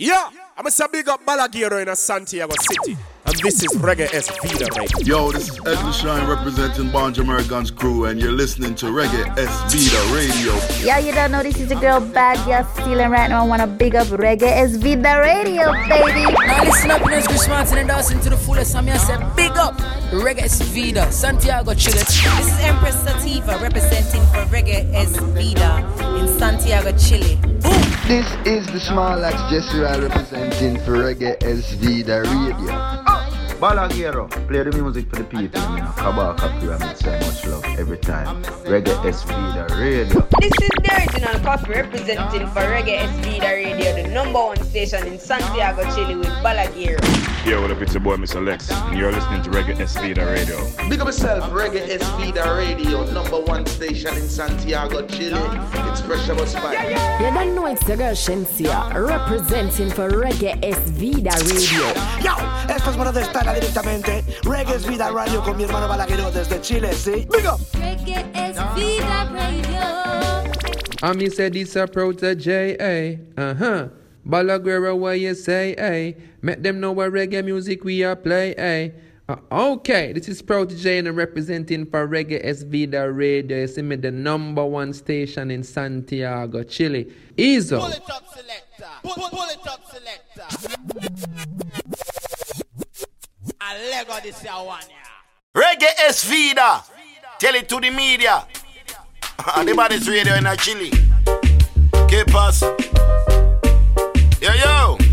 Yeah, I'm a big up Balaguero in a Santiago City. And this is Reggae S Vida, baby. Yo, this is Edwin Shine representing Bonja American's crew, and you're listening to Reggae S Vida Radio. Yeah, you don't know this is your girl Bad You're stealing right now. I wanna big up Reggae S Vida Radio, baby. Now listen up, it's Chris Martin and dancing to the fullest. I'm here say big up Reggae S Vida, Santiago, Chile. This is Empress Sativa representing for Reggae S Vida in Santiago, Chile. Boom. This is the Small Axe Jesse representing for Reggae S Vida Radio. Oh, Balaguero, play the music for the people. You know, Kabaka Pyramid, so much love every time. Reggae SV, the radio. This is the original copy representing for Reggae SV, the radio, the number one station in Santiago, Chile with Balaguero. Yo, what up, it's your boy, Mr. Lex, and you're listening to Reggae SV, the radio. Big up yourself, Reggae SV, the radio, number one station in Santiago, Chile. It's Pressure Bus Spike. Yeah, yeah. You don't know it's the girl Shensia, representing for Reggae SV, the radio. Yo, esto es bueno de estar directamente. Reggae es Vida Radio con mi hermano Balaguero desde Chile, ¿sí? ¡Venga! Reggae es Vida Radio. I mean, said this a protege, eh? Uh huh. Balaguero, what you say, eh? Make them know what reggae music we are play, eh? Uh, okay, this is Protege and I'm representing for Reggae SV the radio. You see me the number one station in Santiago, Chile. Easy. Pull it up, selector. Pull, pull it up, selector. Reggae es vida. Tell it to the media. Ah, the body's radio in a Chile. ¿Qué pasa? Yo, yo.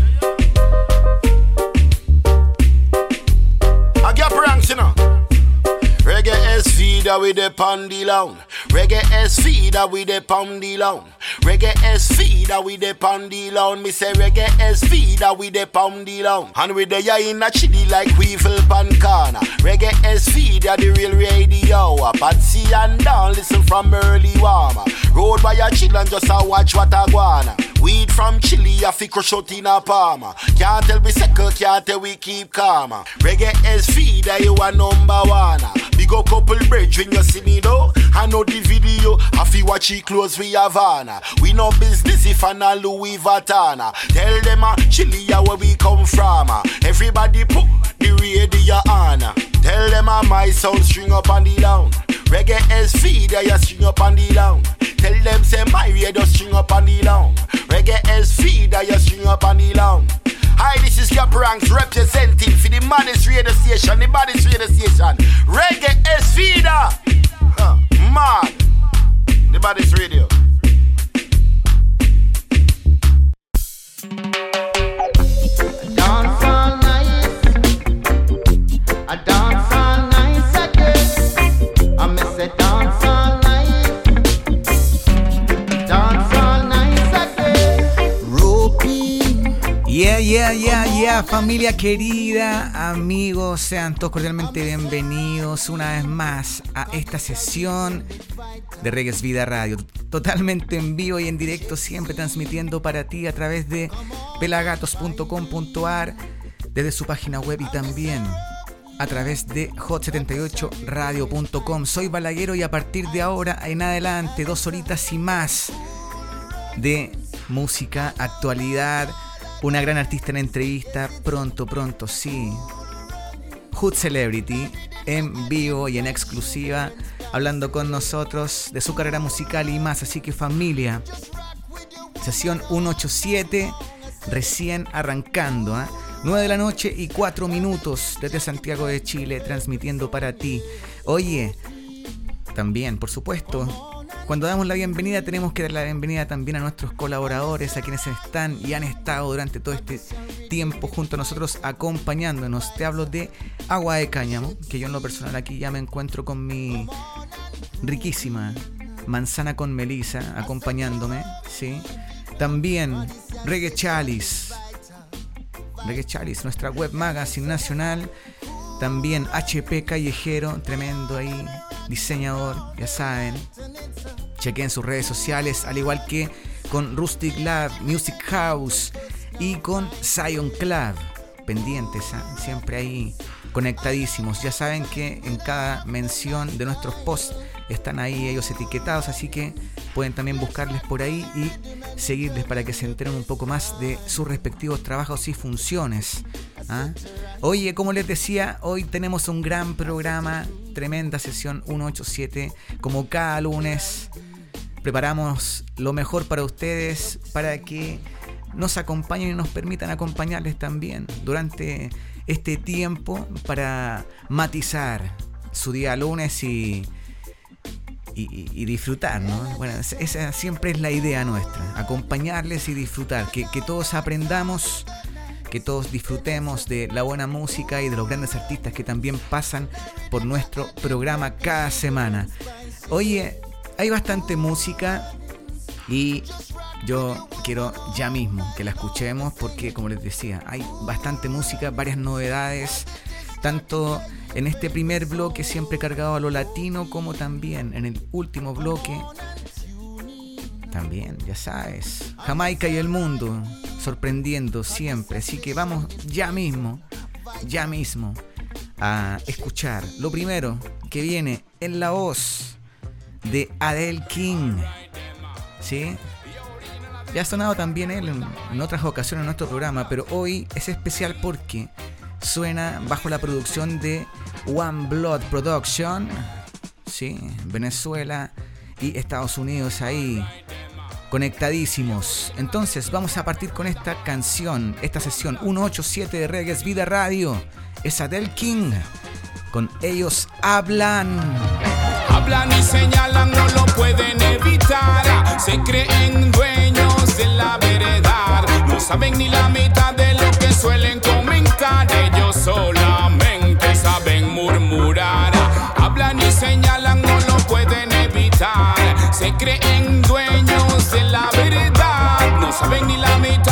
Vida with the pandy lounge. Reggae es vida with the pandy lounge. Reggae es feeder with the pandy lounge. Me say reggae es feeder with the pandy lounge. And with the ya in a chili like weevil pan corner. Reggae es feeder the real radio. Patsy and down listen from early warmer. Road by a chill just a watch what I wanna. Weed from Chile, a fi crush out in a palmer. Can't tell me second, can't tell we keep calm. Reggae is feeder, you a number one. Big up couple bridge when you see me though. I know the video, I fi watch it close with Havana. We no business if I not Louis Vuitton. Tell them a Chile uh, where we come from. Uh. Everybody put the radio on. Tell them a my sound string up on the down. Reggae is feeder, you string up on the down. Tell them say my radio string up on the long. Reggae is feeder, you string up on the long. Hi, this is Cap Ranks representing for the maddest radio station, the baddest radio station. Reggae is feeder. Huh, mad. The baddest radio. Yeah, yeah, yeah, yeah, familia querida, amigos, sean todos cordialmente bienvenidos una vez más a esta sesión de Reggae Vida Radio, totalmente en vivo y en directo, siempre transmitiendo para ti a través de pelagatos.com.ar, desde su página web y también a través de hot78radio.com. Soy Balaguero y a partir de ahora en adelante, dos horitas y más de música, actualidad, una gran artista en entrevista, pronto, pronto, sí. Hood Celebrity, en vivo y en exclusiva, hablando con nosotros de su carrera musical y más. Así que familia, sesión 187, recién arrancando. ¿eh? 9 de la noche y 4 minutos desde Santiago de Chile, transmitiendo para ti. Oye, también, por supuesto, cuando damos la bienvenida tenemos que dar la bienvenida también a nuestros colaboradores, a quienes están y han estado durante todo este tiempo junto a nosotros acompañándonos. Te hablo de Agua de Cáñamo, que yo en lo personal aquí ya me encuentro con mi riquísima manzana con melisa acompañándome, ¿sí? También Reggae Chalice, Reggae Chalice, nuestra web magazine nacional. También HP Callejero, tremendo ahí, diseñador, ya saben. Chequen sus redes sociales, al igual que con Rustic Lab, Music House y con Zion Club. Pendientes, ¿ah? siempre ahí conectadísimos. Ya saben que en cada mención de nuestros posts están ahí ellos etiquetados, así que pueden también buscarles por ahí y seguirles para que se enteren un poco más de sus respectivos trabajos y funciones. ¿ah? Oye, como les decía, hoy tenemos un gran programa, tremenda sesión 187, como cada lunes. Preparamos lo mejor para ustedes, para que nos acompañen y nos permitan acompañarles también durante este tiempo para matizar su día lunes y, y, y disfrutar, ¿no? Bueno, esa siempre es la idea nuestra, acompañarles y disfrutar, que, que todos aprendamos que todos disfrutemos de la buena música y de los grandes artistas que también pasan por nuestro programa cada semana. Oye, hay bastante música y yo quiero ya mismo que la escuchemos porque, como les decía, hay bastante música, varias novedades, tanto en este primer bloque siempre cargado a lo latino como también en el último bloque. También, ya sabes, Jamaica y el mundo sorprendiendo siempre. Así que vamos ya mismo, ya mismo a escuchar lo primero que viene en la voz de Adele King. ¿Sí? Ya ha sonado también él en, en otras ocasiones en nuestro programa, pero hoy es especial porque suena bajo la producción de One Blood Production, ¿sí? Venezuela y Estados Unidos ahí conectadísimos. Entonces vamos a partir con esta canción, esta sesión 187 de Reggae Vida Radio. Es Adele King. Con ellos hablan. Hablan y señalan, no lo pueden evitar. Se creen dueños de la veredad. No saben ni la mitad de lo suelen comentar. Ellos solamente saben murmurar. Hablan y señalan, no lo pueden evitar. Se creen dueños de la verdad. No saben ni la mitad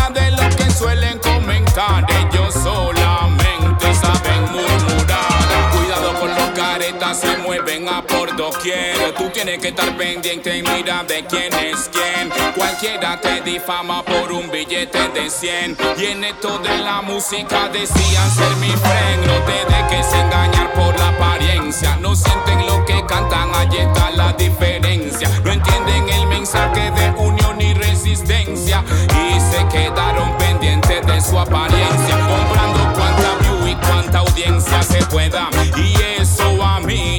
Tú tienes que estar pendiente y mira de quién es quién. Cualquiera te difama por un billete de 100. Y en esto de la música decían ser mi friend. No te dejes engañar por la apariencia. No sienten lo que cantan, allí está la diferencia. No entienden el mensaje de unión y resistencia. Y se quedaron pendientes de su apariencia. Comprando cuanta view y cuanta audiencia se pueda. Y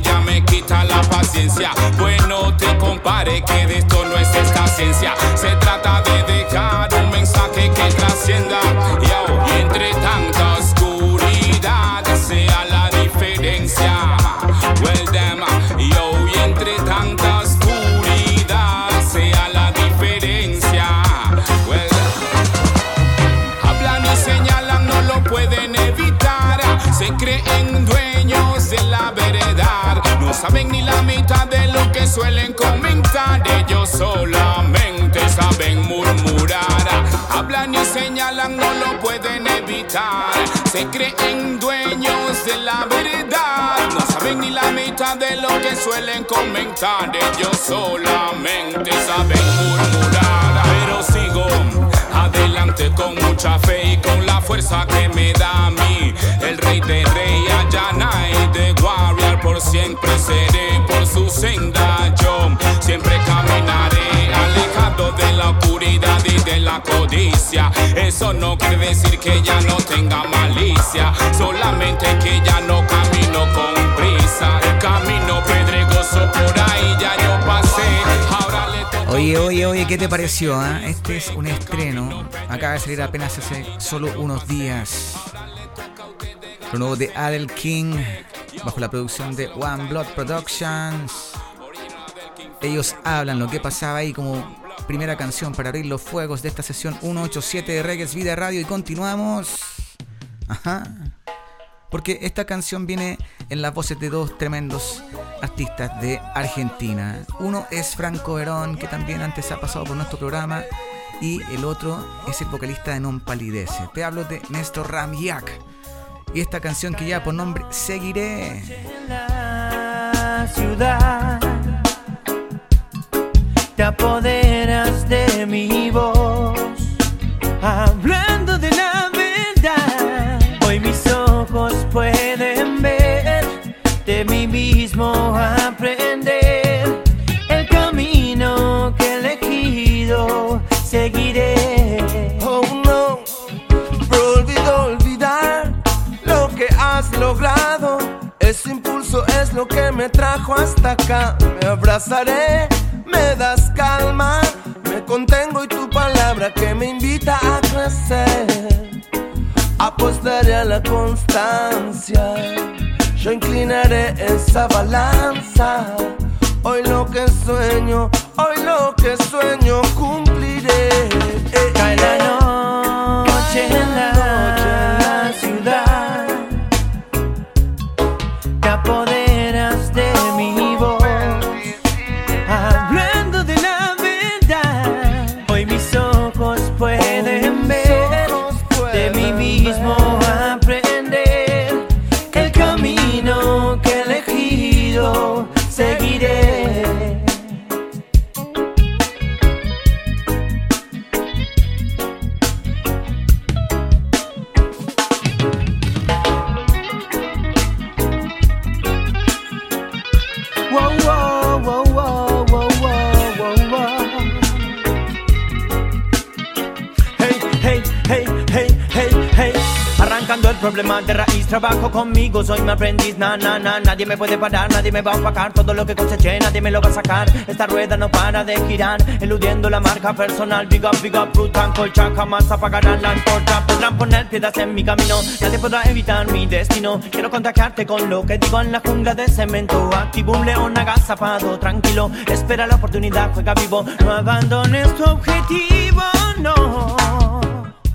ya me quita la paciencia. Pues no te compare que de esto no es esta ciencia. Se trata de dejar un mensaje que trascienda. Yo, y entre tanta saben ni la mitad de lo que suelen comentar. Ellos solamente saben murmurar. Hablan y señalan, no lo pueden evitar. Se creen dueños de la verdad. No saben ni la mitad de lo que suelen comentar. Ellos solamente saben murmurar. Pero sigo adelante con mucha fe y con la fuerza que me da a mí. El rey de Siempre seré por su senda. Yo siempre caminaré alejado de la oscuridad y de la codicia. Eso no quiere decir que ya no tenga malicia, solamente que ya no camino con prisa. El camino pedregoso por ahí ya yo pasé. Ahora le Oye, oye, oye, ¿qué te pareció? ah? Este es un estreno. Acaba de salir apenas hace solo unos días. Lo nuevo de Adele King, bajo la producción de One Blood Productions. Ellos hablan lo que pasaba ahí como primera canción para abrir los fuegos de esta sesión 187 de Reggae Vida Radio. Y continuamos. Ajá. Porque esta canción viene en las voces de dos tremendos artistas de Argentina. Uno es Franco Verón, que también antes ha pasado por nuestro programa, y el otro es el vocalista de Non Palidece. Te hablo de Néstor Ramiak y esta canción que lleva por nombre Seguiré. La ciudad te apoderas de mi voz, hablando de la verdad. Hoy mis ojos pueden ver de mí mismo aprender el camino que he elegido. Seguiré. Lo que me trajo hasta acá. Me abrazaré, me das calma, me contengo y tu palabra que me invita a crecer. Apostaré a la constancia, yo inclinaré esa balanza. Hoy lo que sueño, hoy lo que sueño cumpliré. Cae la noche en la trabajo conmigo, soy mi aprendiz, na, na, na, nadie me puede parar, nadie me va a opacar, todo lo que coseché, nadie me lo va a sacar, esta rueda no para de girar, eludiendo la marca personal, big up, big up, brutal, colcha, jamás apagarán la antorcha, podrán poner piedras en mi camino, nadie podrá evitar mi destino, quiero contagiarte con lo que digo en la jungla de cemento, activo un león agazapado, tranquilo, espera la oportunidad, juega vivo, no abandones tu objetivo, no.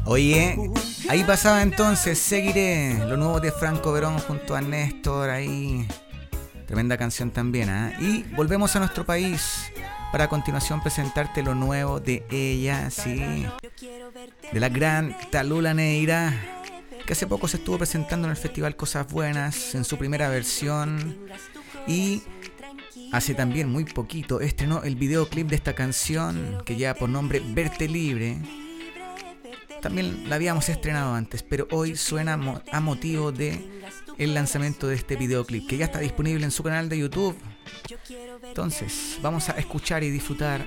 Oye, ahí pasaba entonces, seguiré lo nuevo de Franco Verón junto a Néstor ahí. Tremenda canción también, ¿ah? Y volvemos a nuestro país para a continuación presentarte lo nuevo de ella, sí. De la gran Talula Neira, que hace poco se estuvo presentando en el Festival Cosas Buenas en su primera versión. Y hace también muy poquito estrenó el videoclip de esta canción que lleva por nombre Verte Libre. También la habíamos estrenado antes, pero hoy suena a motivo de el lanzamiento de este videoclip que ya está disponible en su canal de YouTube. Entonces, vamos a escuchar y disfrutar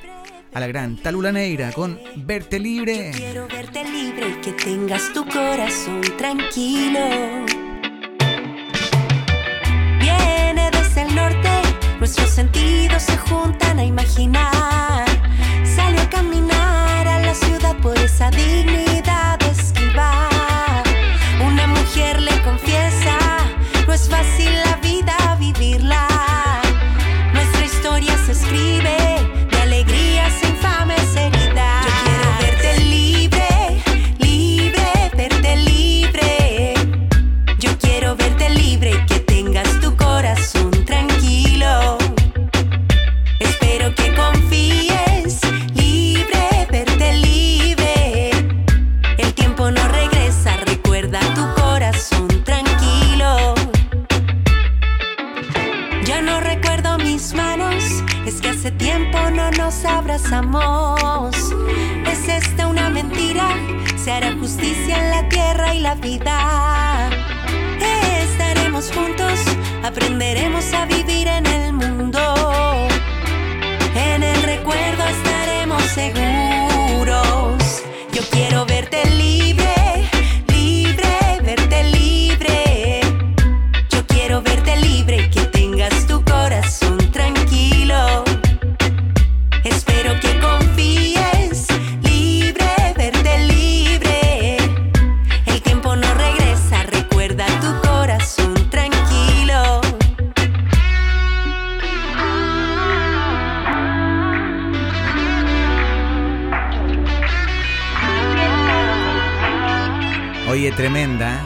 a la gran Talula Neira con Verte Libre. Quiero verte libre y que tengas tu corazón tranquilo. Viene desde el norte, nuestros sentidos se juntan a imaginar. Sale a caminar por esa dignidad esquivar. Una mujer le confiesa, no es fácil abrazamos. ¿Es esta una mentira? Se hará justicia en la tierra y la vida. Estaremos juntos, aprenderemos a vivir en el mundo. En el recuerdo estaremos seguros. Yo quiero verte libre, tremenda.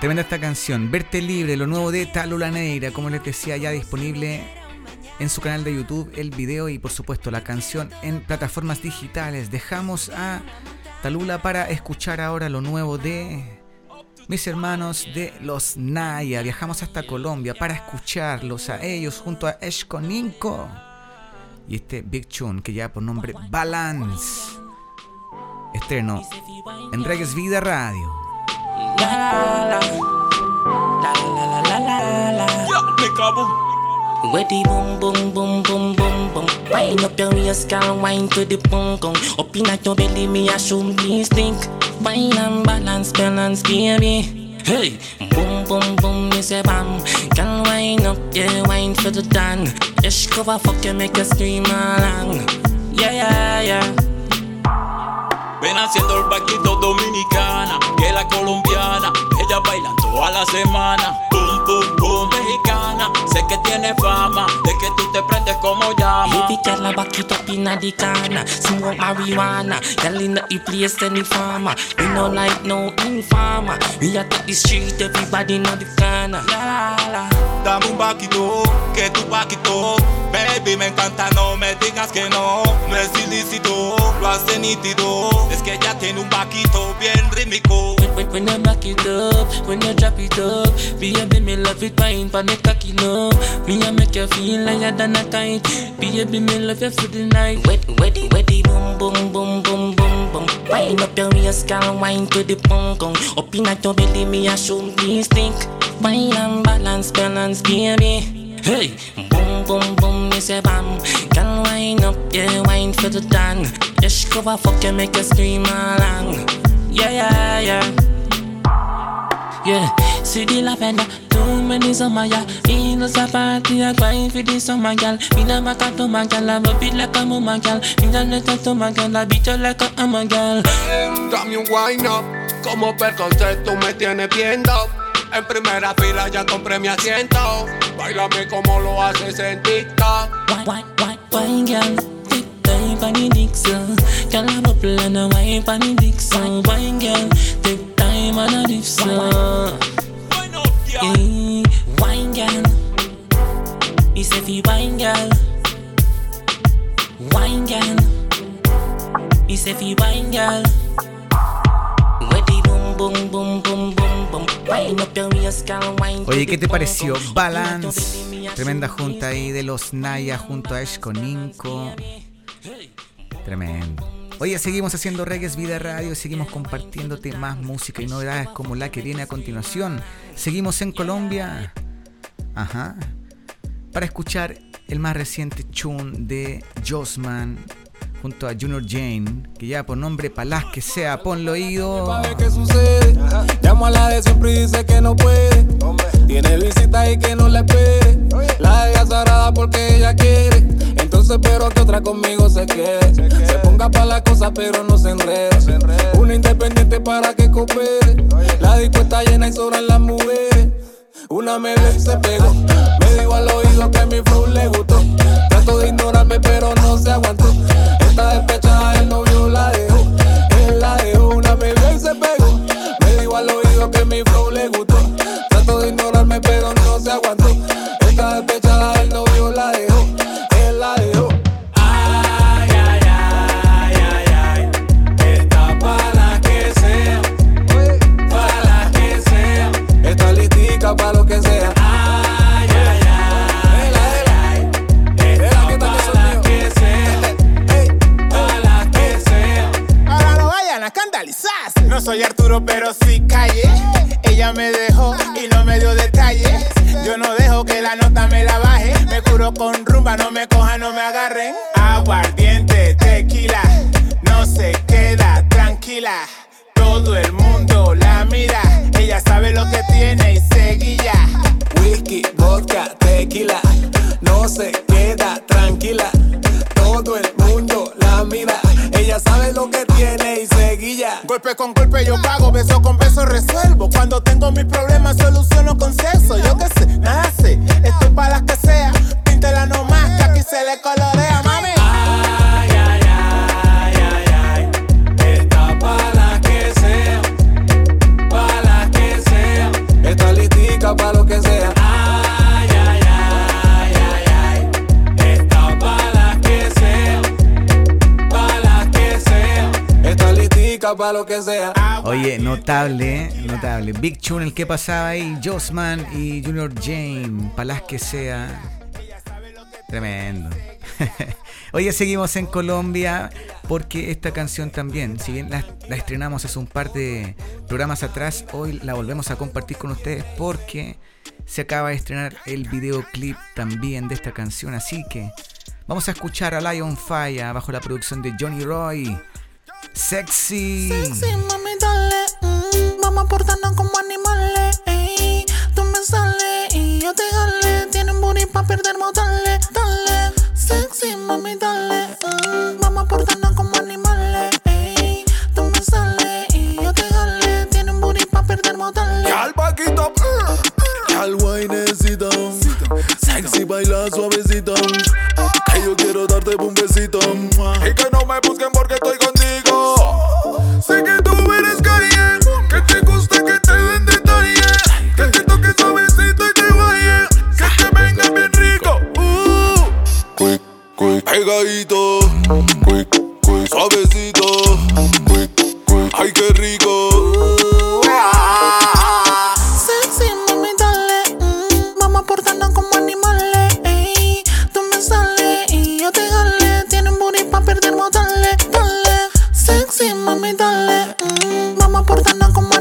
Tremenda esta canción. Verte libre, lo nuevo de Talula Neira, como les decía, ya disponible en su canal de YouTube, el video y por supuesto la canción en plataformas digitales. Dejamos a Talula para escuchar ahora lo nuevo de mis hermanos de los Naya. Viajamos hasta Colombia para escucharlos a ellos junto a Esconinco y este Big Tune que lleva por nombre Balance. Estreno en Reggae's Vida Radio. Where the boom boom boom boom boom boom. Wind up your waist, girl, wine to the boom boom. Up in at your belly, me a shoot me stink Wine and balance, balance, baby. Hey, boom, boom, boom, me say bam. Girl, wine up, yeah, wine for the dan. Ish cover fuck you, make you scream along. Yeah, yeah, yeah. Ven haciendo el vaquito la colombiana, ella baila toda la semana. Boom, boom, mexicana, sé que tiene fama, de que tú te prendes como llama. Baby girl, I it up inna the corner. Smoke marijuana, girl inna the place any farmer. We no like no informer. We a take the street, everybody know the corner. La la la. Dame un vaquito, que tu vaquito. Baby, me encanta, no me digas que no. No es ilícito, lo hace nítido. Es que ella tiene un vaquito bien rítmico. When, when you back it up, when you drop it up, baby me love it wine pa me cocky no. Me a make you feel like you done a kite. Baby me love you for the night. Wet, wetty, wetty, boom, boom, boom, boom, boom, boom. Wind up your waist, girl, wine to the pong. Up inna your belly, me a show me stink. Wine and balance, balance, baby. Hey, boom, boom, boom, me say bam. Girl, wine up, yeah, wine for the dan. Ish cover fuck you, make you scream along. Yeah, yeah, yeah. See the lavender, too many summer, yeah. Me no a party, I grind for the summer, girl. Me no back to my girl, I rub it like a mama, girl. Me no let to my girl, I beat you like a hammer, girl. Dame un wine up, como per concepto me tiene viendo. En primera fila ya compré mi asiento. Bailame como lo haces en TikTok. Wine, wine, wine, girl. Take time for the dick, so. Girl, I bubble and I wine for the dick, so. Wine, girl. Take time and a dip, so. Yeah, wine, girl. Fi wine, girl. Wine, girl. Fi wine, girl. Oye, ¿qué te pareció? Balance. Tremenda junta ahí de los Naya junto a Ash con Inco. Tremendo. Oye, seguimos haciendo Reggae Vida Radio, seguimos compartiéndote más música y novedades como la que viene a continuación. Seguimos en Colombia. Ajá. Para escuchar el más reciente tune de Josman junto a Junior Jane, que ya por nombre Palaz que sea, ponlo oído. ¿Qué sucede? Llamo a la de siempre y dice que no puede. Tiene visita y que no la espere. La deja sagrada porque ella quiere. Entonces espero que otra conmigo se quede. Se ponga para la cosa pero no se enrede. Una independiente para que coopere. La disco está llena y sobran las mujeres. Una me ve pegó. Me dijo al oído que mi flow le gustó. Trato de ignorarme pero no se aguantó. Está despechada, el novio la dejó. Él la dejó, una vio y se pegó. Me dijo al oído que mi flow le gustó. Trato de ignorarme pero no se aguantó. Está soy Arturo, pero sí calle. Ella me dejó y no me dio detalles. Yo no dejo que la nota me la baje. Me curo con rumba, no me cojan, no me agarren. Aguardiente, tequila, no se queda tranquila. Todo el mundo la mira. Ella sabe lo que tiene y seguilla. Whisky, vodka, tequila, no se queda tranquila. Todo el mundo ella sabe lo que tiene y seguilla. Golpe con golpe yo pago, beso con beso resuelvo. Cuando tengo mis problemas soluciono con sexo. Yo qué sé, sé. Esto es para las que sea. Píntela nomás que aquí se le colorea, para lo que sea. Oye, notable, ¿eh? notable. Big Tune, el que pasaba ahí, Josman y Junior Jane, Palaz que sea. Tremendo. Oye, seguimos en Colombia porque esta canción también, si bien la, la estrenamos hace un par de programas atrás, hoy la volvemos a compartir con ustedes porque se acaba de estrenar el videoclip también de esta canción. Así que vamos a escuchar a Lion Fire bajo la producción de Johnny Roy. Sexy. Sexy, mami, dale. Mm, vamos a como animales. Ey, tú me sales y yo te gale. Tienen booty pa' perder, dale, dale. Sexy, mami, dale. Mm, vamos a como animales. Ey, tú me sales y yo te gale. Tienen booty pa' perder, dale. al paquito. Mm. al guainecito. Sexy, baila suavecito. Que yo quiero darte un besito. Y que no me busquen porque estoy contigo. quick, pegadito, suavecito, ay qué rico. Sexy mami dale, mm, vamos a portarnos como animales, ey. tú me sales y yo te jale, tienen booty pa perder modales, dale. Sexy mami dale, mm, vamos a portarnos como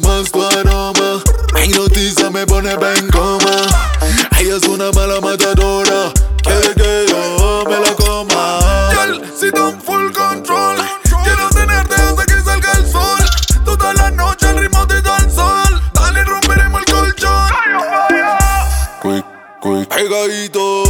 más tu aroma. Mi noticia me pone en coma. Ella es una mala matadora. Quiere que yo me la coma. Girl, si en full control. Quiero tenerte hasta que salga el sol. Toda la noche el ritmo te da el sol. Dale, romperemos el colchón. Quick, quick, pegadito.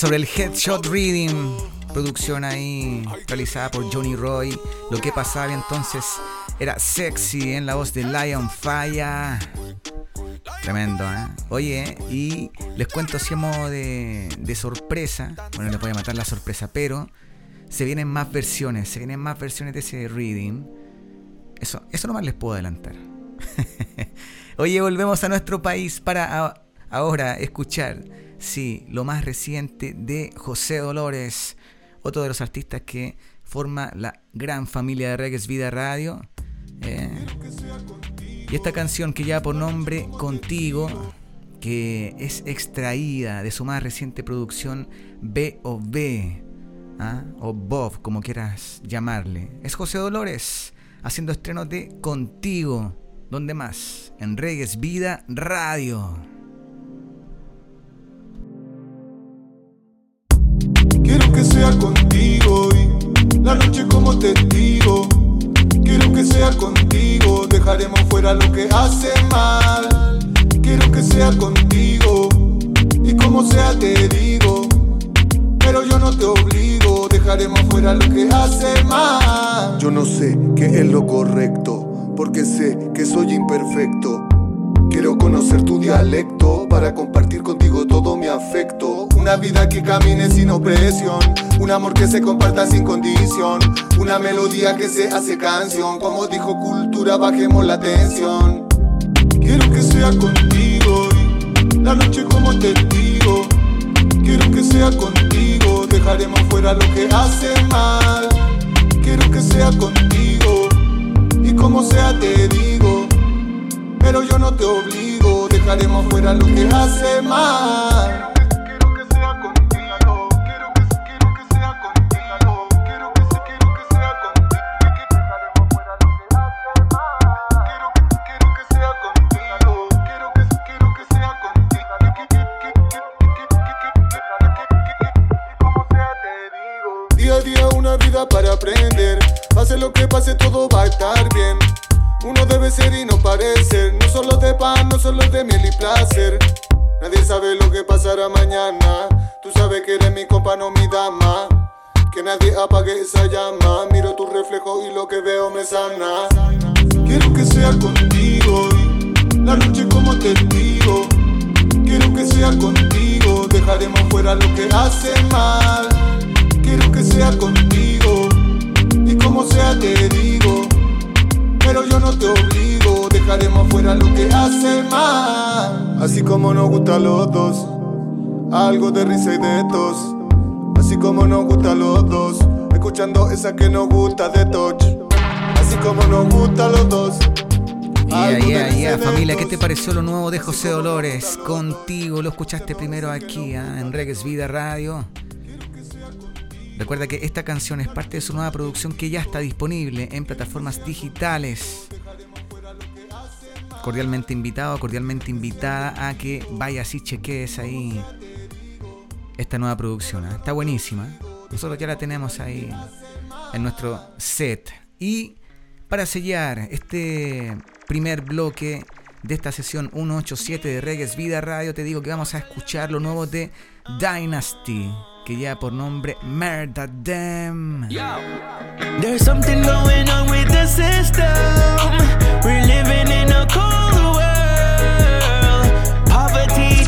Sobre el Headshot Reading. Producción ahí realizada por Johnny Roy. Lo que pasaba entonces era sexy en la voz de Lion Fire. Tremendo, ¿eh? Oye, y les cuento así modo de, de sorpresa. Bueno, les voy a matar la sorpresa, pero se vienen más versiones. Se vienen más versiones de ese reading. Eso, eso nomás les puedo adelantar. Oye, volvemos a nuestro país para ahora escuchar, sí, lo más reciente de José Dolores, otro de los artistas que forma la gran familia de Reggae Vida Radio. eh. Y esta canción que lleva por nombre Contigo, que es extraída de su más reciente producción B.O.B. ¿ah? o Bob, como quieras llamarle. Es José Dolores haciendo estrenos de Contigo. ¿Dónde más? En Reggae Vida Radio. Quiero que sea contigo y la noche como testigo. Quiero que sea contigo, dejaremos fuera lo que hace mal. Quiero que sea contigo y como sea te digo. Pero yo no te obligo, dejaremos fuera lo que hace mal. Yo no sé qué es lo correcto, porque sé que soy imperfecto. Quiero conocer tu dialecto para compartir contigo todo mi afecto. Una vida que camine sin opresión, un amor que se comparta sin condición, una melodía que se hace canción. Como dijo Cultura, bajemos la tensión. Quiero que sea contigo y la noche como testigo. Quiero que sea contigo, dejaremos fuera lo que hace mal. Quiero que sea contigo y como sea te digo. Pero yo no te obligo, dejaremos fuera lo que hace mal. Día a día una vida para aprender. Pase lo que pase, todo va a estar bien. Uno debe ser y no parecer. No solo de pan, no solo de miel y placer. Nadie sabe lo que pasará mañana. Tú sabes que eres mi compa, no mi dama. Que nadie apague esa llama. Miro tu reflejo y lo que veo me sana. Quiero que sea contigo y la noche como testigo. Quiero que sea contigo, dejaremos fuera lo que hace mal. Quiero que sea contigo y como sea te digo. Pero yo no te obligo, dejaremos fuera lo que hace mal. Así como nos gusta a los dos, algo de risa y de tos. Así como nos gusta a los dos, escuchando esa que nos gusta de touch. Así como nos gusta a los dos. Yeah, algo de yeah, risa y yeah, de familia, ¿qué te pareció lo nuevo de José Dolores? Contigo, lo escuchaste primero aquí ¿ah? en Reggae Vida Radio. Recuerda que esta canción es parte de su nueva producción que ya está disponible en plataformas digitales. Cordialmente invitado, cordialmente invitada a que vayas y cheques ahí esta nueva producción. ¿ah? Está buenísima. Nosotros ya la tenemos ahí en nuestro set. Y para sellar este primer bloque de esta sesión 187 de Reggae Vida Radio, te digo que vamos a escuchar lo nuevo de Dynasty. Que lleva por nombre Murder Them. There's something going on with the system. We're living in a cold world. Poverty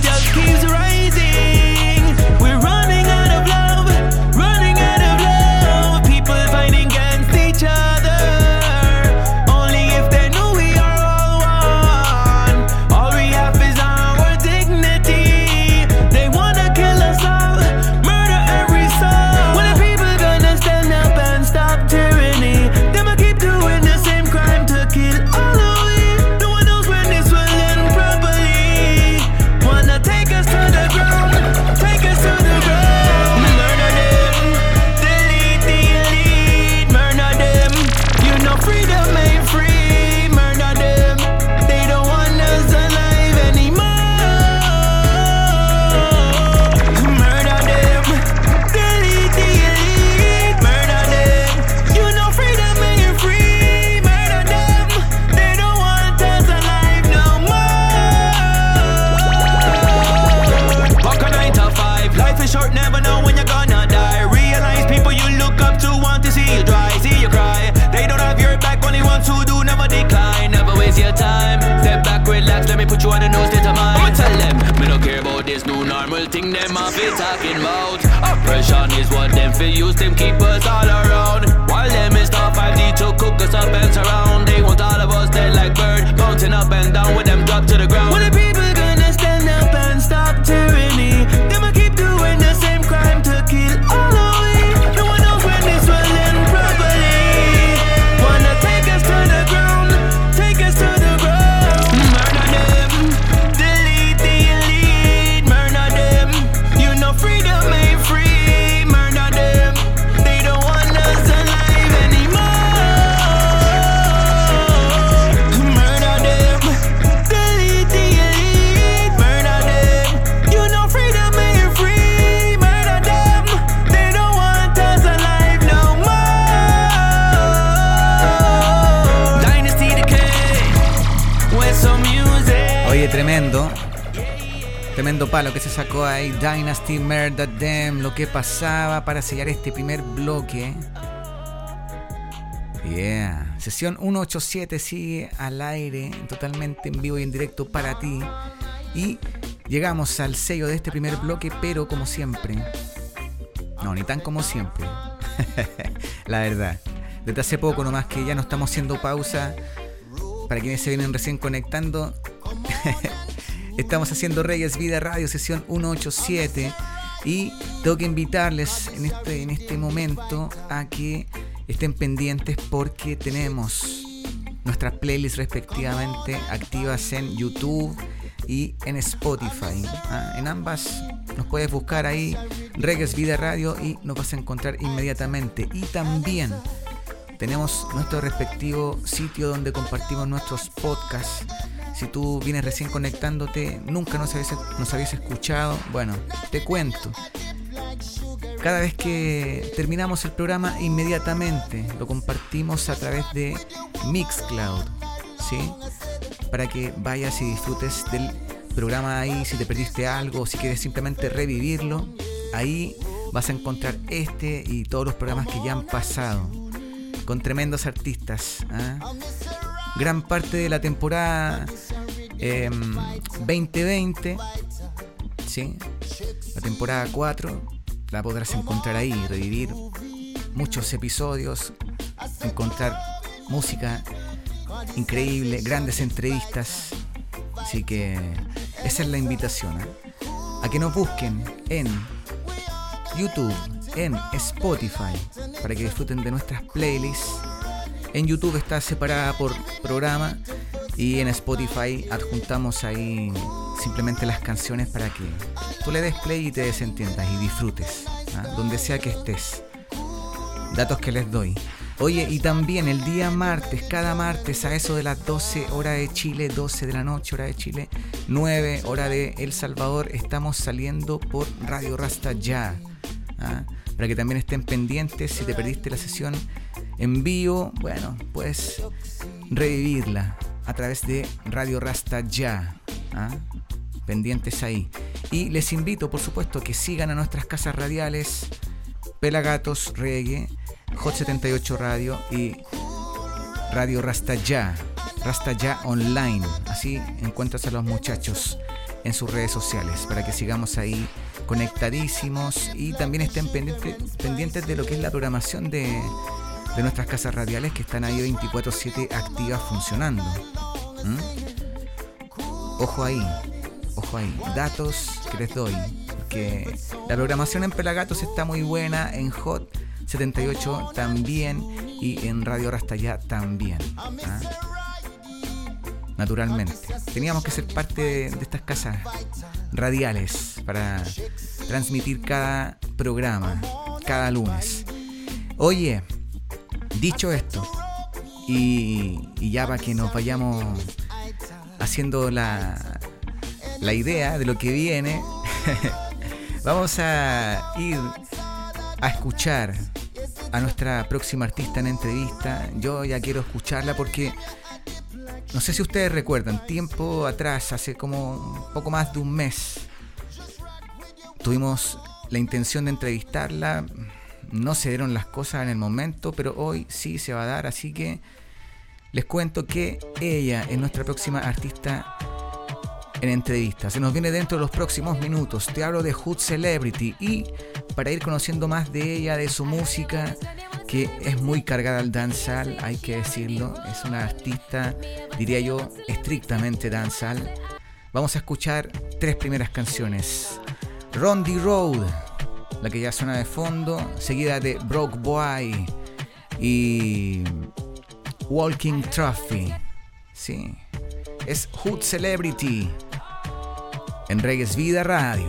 you a. I'ma tell them, me don't care about this new normal thing them off be talking about. Oppression is what them feel use, them keep us all around. While them is not 5D to cook us up and surround. They want all of us dead like bird, bouncing up and down with them drop to the ground. Tremendo palo que se sacó ahí. Dynasty Murder Them. Lo que pasaba para sellar este primer bloque. Yeah. Sesión 187 sigue al aire, totalmente en vivo y en directo para ti. Y llegamos al sello de este primer bloque, pero como siempre. No, ni tan como siempre. La verdad. Desde hace poco nomás que ya no estamos haciendo pausa. Para quienes se vienen recién conectando. Estamos haciendo Reyes Vida Radio, sesión 187. Y tengo que invitarles en este, en este momento a que estén pendientes porque tenemos nuestras playlists respectivamente activas en YouTube y en Spotify. Ah, en ambas nos puedes buscar ahí Reggae Vida Radio y nos vas a encontrar inmediatamente. Y también tenemos nuestro respectivo sitio donde compartimos nuestros podcasts. Si tú vienes recién conectándote, nunca nos habías, nos habías escuchado, bueno, te cuento. Cada vez que terminamos el programa, inmediatamente lo compartimos a través de Mixcloud, ¿sí? Para que vayas y disfrutes del programa ahí, si te perdiste algo, si quieres simplemente revivirlo, ahí vas a encontrar este y todos los programas que ya han pasado, con tremendos artistas. ¿ah? Gran parte de la temporada eh, 2020, ¿sí? la temporada 4 la podrás encontrar ahí, revivir muchos episodios, encontrar música increíble, grandes entrevistas. Así que esa es la invitación. ¿eh? A que nos busquen en YouTube, en Spotify, para que disfruten de nuestras playlists. En YouTube está separada por programa y en Spotify adjuntamos ahí simplemente las canciones para que tú le des play y te desentiendas y disfrutes, ¿ah? donde sea que estés. Datos que les doy. Oye, y también el día martes, cada martes a eso de las 12 hora de Chile, 12 de la noche hora de Chile, 9 hora de El Salvador, estamos saliendo por Radio Rasta Ya. ¿ah? Para que también estén pendientes si te perdiste la sesión en vivo, bueno, puedes revivirla a través de Radio Rasta Ya. ¿ah? Pendientes ahí. Y les invito, por supuesto, que sigan a nuestras casas radiales Pelagatos Reggae, Hot 78 Radio y Radio Rasta Ya, Rasta Ya Online. Así encuentras a los muchachos en sus redes sociales para que sigamos ahí conectadísimos y también estén pendientes, de lo que es la programación de, de nuestras casas radiales que están ahí 24/7 activas funcionando. ¿Mm? Ojo ahí, ojo ahí, datos que les doy, que la programación en Pelagatos está muy buena, en Hot 78 también y en Radio Rastaya también. ¿ah? Naturalmente. Teníamos que ser parte de, estas casas radiales para transmitir cada programa, cada lunes. Oye, dicho esto, y, y ya para que nos vayamos haciendo la, la idea de lo que viene, vamos a ir a escuchar a nuestra próxima artista en entrevista. Yo ya quiero escucharla porque no sé si ustedes recuerdan, tiempo atrás, hace como un poco más de un mes, tuvimos la intención de entrevistarla. No se dieron las cosas en el momento, pero hoy sí se va a dar, así que les cuento que ella es nuestra próxima artista en entrevista. Se nos viene dentro de los próximos minutos. Te hablo de Hood Celebrity y para ir conociendo más de ella, de su música, que es muy cargada al danzal, hay que decirlo. Es una artista, diría yo, estrictamente danzal. Vamos a escuchar tres primeras canciones. Rondi Road, la que ya suena de fondo, seguida de Broke Boy y Walking Trophy. Sí, es Hood Celebrity en Reggae's Vida Radio.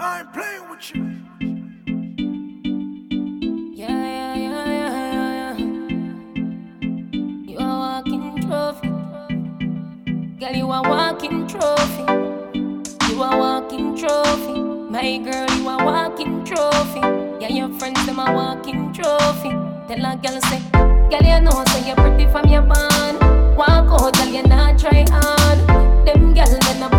I ain't playing with you. Yeah, yeah, yeah, yeah, yeah, yeah. You are walking trophy. Girl, you are walking trophy. You are walking trophy. My girl, you are walking trophy. Yeah, your friends, them are walking trophy. Tell a girl, say, girl, you know, say you're pretty from your band. Walk out, tell you not try hard. Them girl, then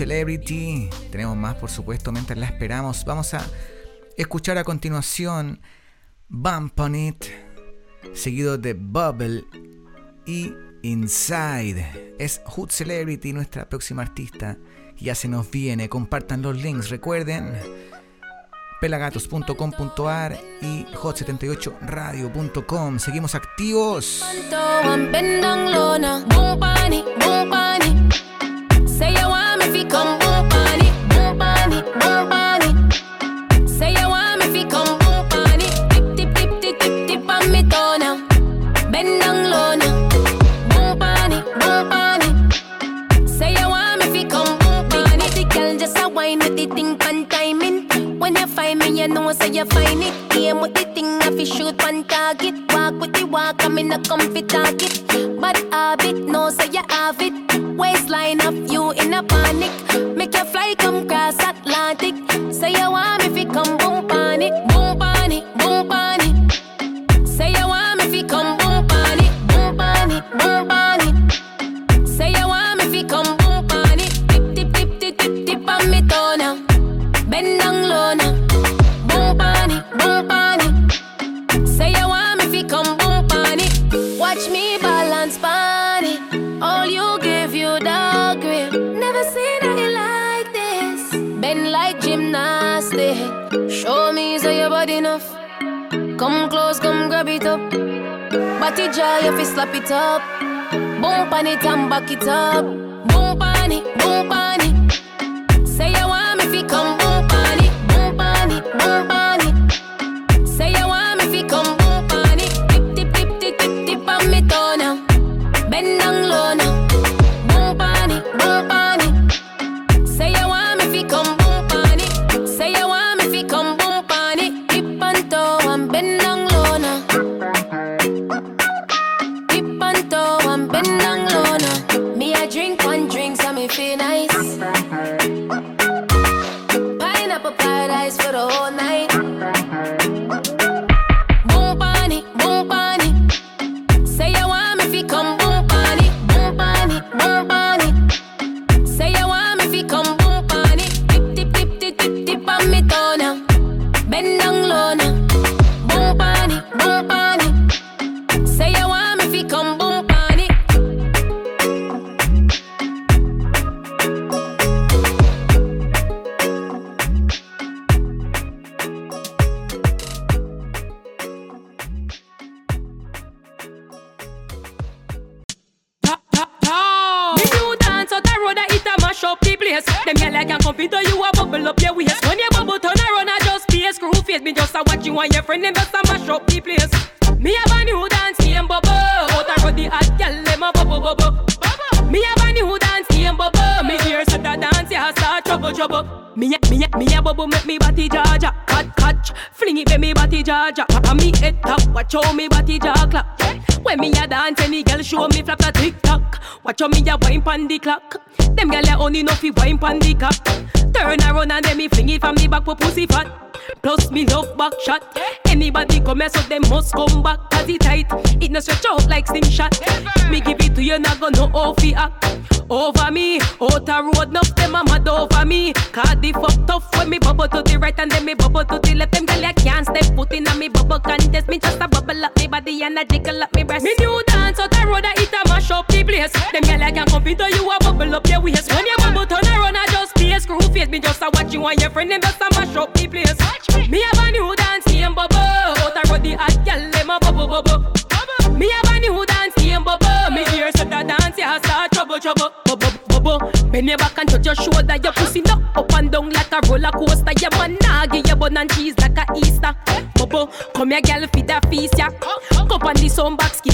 Celebrity. Tenemos más, por supuesto, mientras la esperamos. Vamos a escuchar a continuación Bump on It, seguido de Bubble y Inside. Es Hood Celebrity, nuestra próxima artista. Ya se nos viene. Compartan los links, recuerden. pelagatos.com.ar y hot78radio.com. Seguimos activos.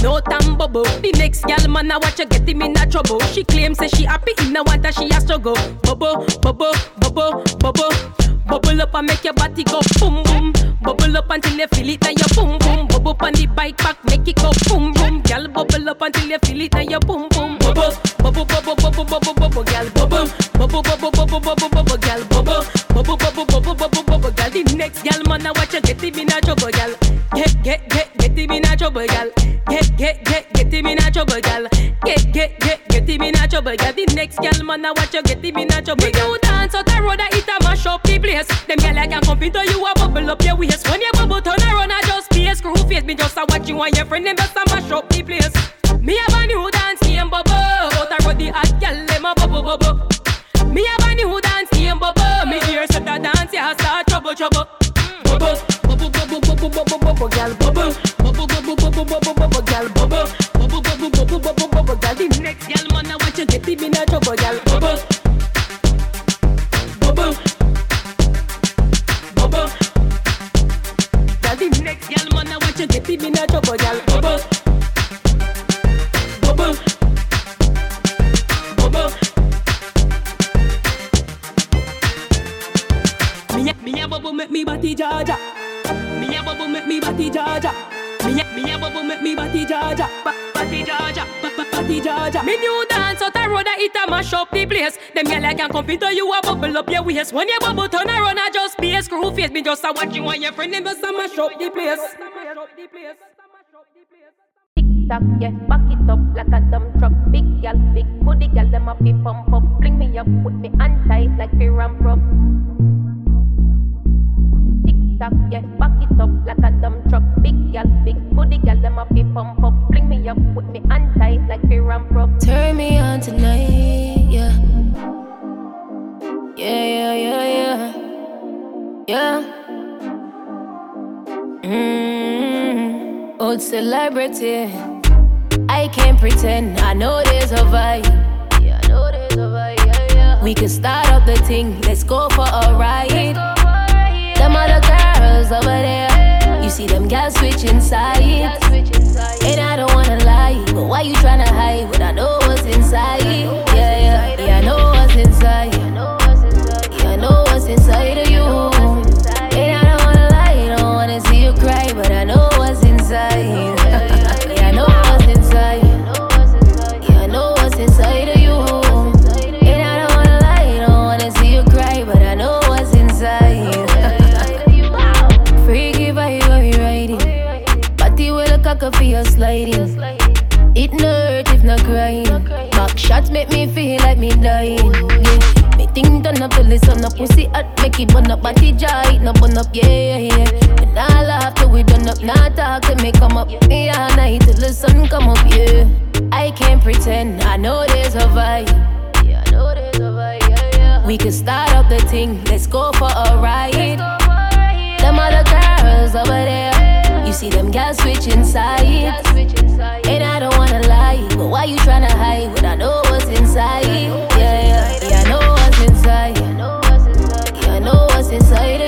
Back, skin bubble. The next girl, man, I watch her get him in a trouble. She claims say she happy in the water, she a struggle. Bubble, bubble, bubble, face. Me just a watch you and your friend, them just a mash up the place. Celebrity. Body with a cocker for your sliding. It no hurt if not crying. Back shots make me feel like me dying. Yeah. Me think done up till the sun up. Pussy hot make it burn up. Body jaw it no burn up. Yeah, yeah, yeah. But now laugh till we done up. Now talk till me come up. Yeah, night till the sun come up. Yeah. I can't pretend. I know there's a vibe. Yeah, I know there's a vibe. Yeah, yeah. We could start up the thing. Let's go for a ride. Them other girls over there. See them girls switch sides. And I don't wanna lie, but why you tryna hide when I know what's inside? Yeah, yeah, yeah, I know what's inside. Yeah, I know what's inside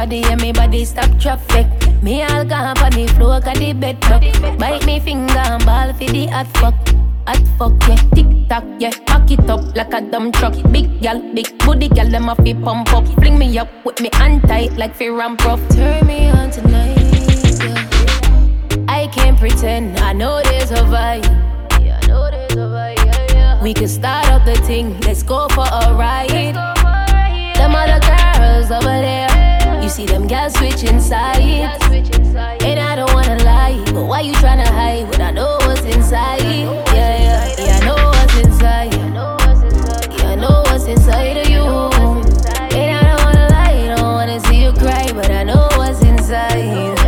body, yeah, me body stop traffic. Me all gone on the floor, cause the bed rock. Bite me finger and ball for the hot fuck. Hot fuck, yeah, tick tock, yeah. Back it up like a dumb truck. Big gal, big booty gal, them a fi pump up. Fling me up with me hand tight like fear and prof. Turn me on tonight, yeah. I can't pretend, I know there's a vibe. We can start up the thing, let's go for a ride. Them other girls over there, see them girls switching sides. And I don't wanna lie, but why you tryna hide when I know what's inside? Yeah, yeah, yeah, I know what's inside. Yeah, I know what's inside of you. And I don't wanna lie, don't wanna see you cry, but I know what's inside.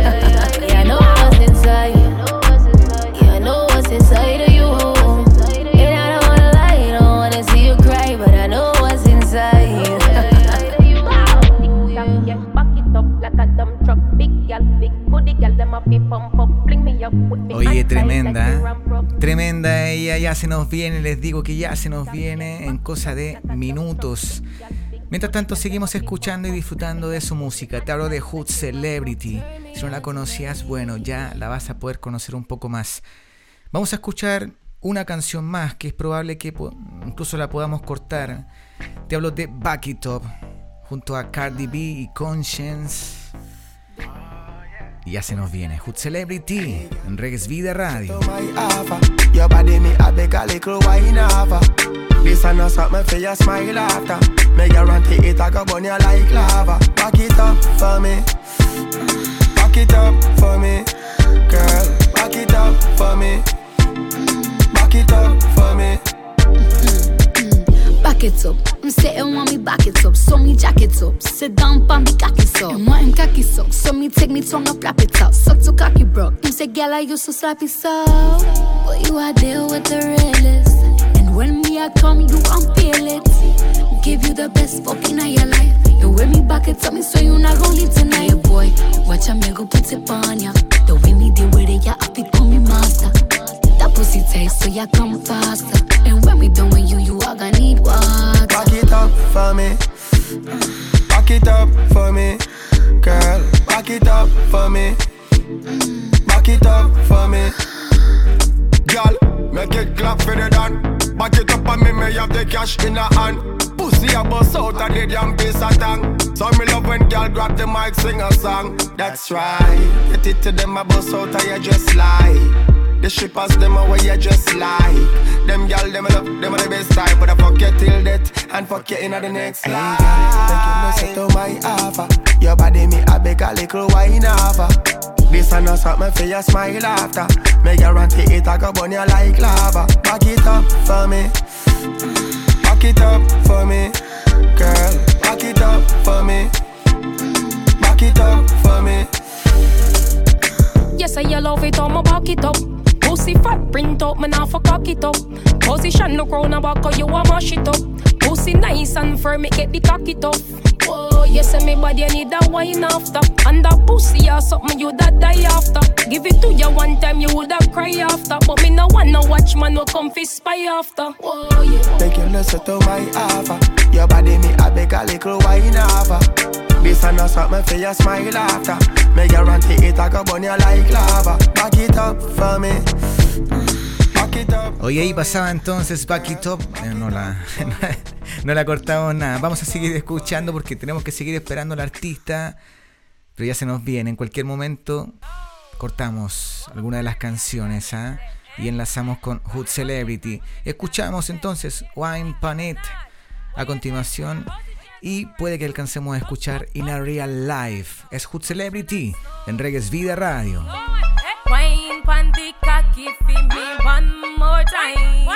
Oye, tremenda, ¿eh? tremenda ella, ya se nos viene, les digo que ya se nos viene en cosa de minutos. Mientras tanto seguimos escuchando y disfrutando de su música. Te hablo de Hood Celebrity. Si no la conocías, bueno, ya la vas a poder conocer un poco más. Vamos a escuchar una canción más que es probable que incluso la podamos cortar. Te hablo de Back It Up junto a Cardi B y Conscience. Y ya se nos viene Hood Celebrity en Reggae's Vida Radio. A no something for your smile after. Me guarantee it a go burn you like lava. Back it up for me. Back it up for me, girl. Back it up for me. Back it up for me. It up. I'm sitting want me back it up. So me jack it up. Sit down pa me cocky so. And want him cocky so. So me take me tongue up, wrap it up. Suck to cocky bro. You say girl I used to slap it so. But you are deal with the realest. And when me I come, you won't feel it. Give you the best fucking of your life. You wear me back it up me so you not gon' leave tonight. Yeah, boy, watch a me go put it on ya. The way me deal with it, yeah, I feel call me master. Pussy taste so ya come faster. And when we done with you, you are gonna need water. Back it up for me. Back it up for me, girl. Back it up for me. Back it up for me. Girl, make it clap for the done. Back it up on me, me have the cash in a hand. Pussy a bust out of the damn piece of tongue. So me love when girl grab the mic, sing a song. That's right. Get it to them, a bust out of you just like. The strippers, them away you just like. Them gal, them love, them are the best type. But I fuck you till death and fuck you in the next life. Thank you, no set to my offer. Your body me a beg a little wine offer. This a no something for your smile after. Me guarantee it a go burn you like lava. Back it up for me. Back it up for me, girl. Back it up for me. Back it up for me. Yes, I love it, I'ma back it up. Pussy fat print up, man, I for cock it up. Position look round and back, you a mash it up. Pussy nice and firm, it get the cocky tough. Oh, yes, and me body need that wine after. And that pussy or something you that die after. Give it to you one time, you would have cry after. But me no wanna watch man no come fi spy after. Oh, yeah. Take you listen to my offer. Your body me a beg a little wine offer. This a no something for your smile after. Me guarantee it a go burn you like lava. Back it up for me. Oye, ahí pasaba entonces Back It. Eh, no, la, no la cortamos nada. Vamos a seguir escuchando porque tenemos que seguir esperando al artista. Pero ya se nos viene. En cualquier momento cortamos alguna de las canciones ¿ah? y enlazamos con Hood Celebrity. Escuchamos entonces Wine Panet a continuación. Y puede que alcancemos a escuchar In a Real Life. Es Celebrity en Reggae's Vida Radio. One more time.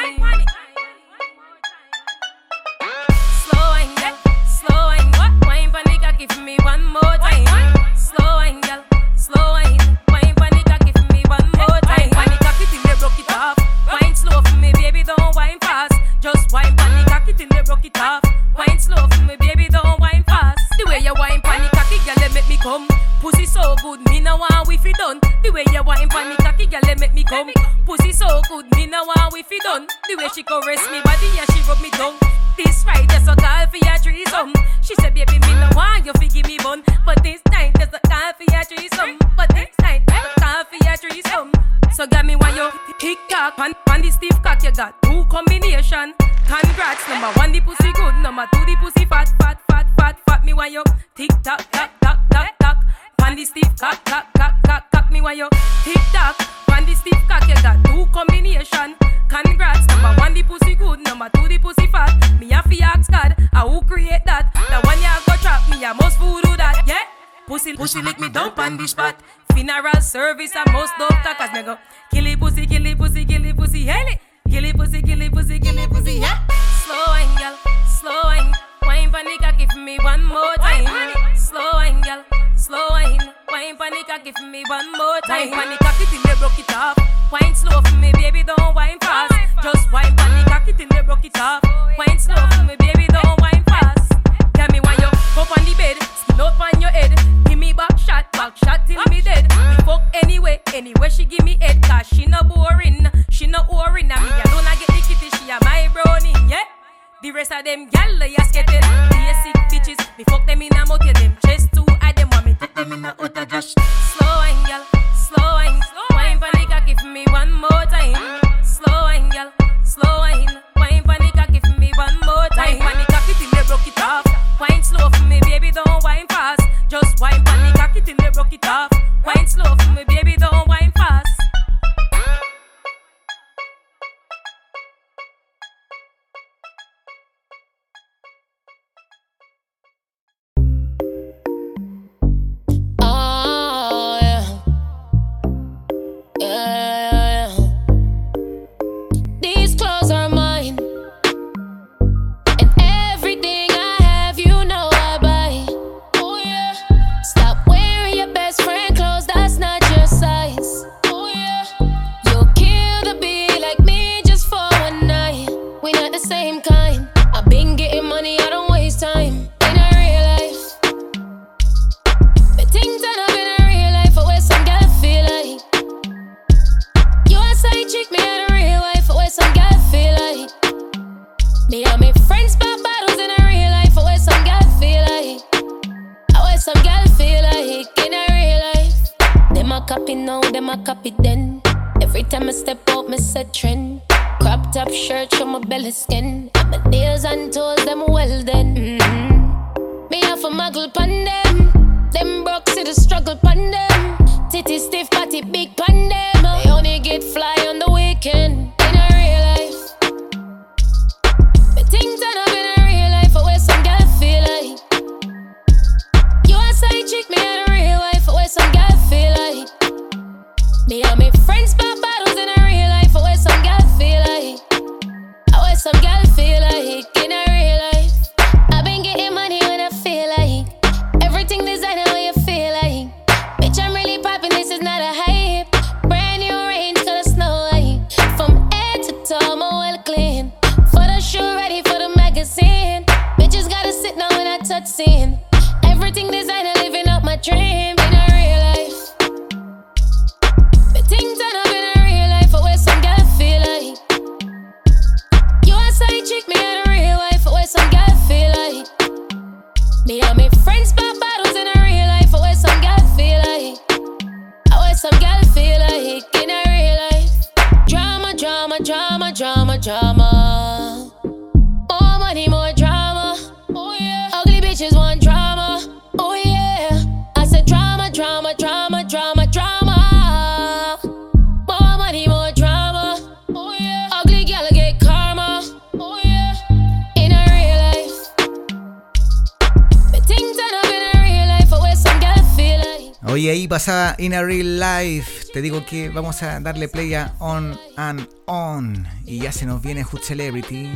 In a Real Life. Te digo que vamos a darle play a On and On. Y ya se nos viene Hood Celebrity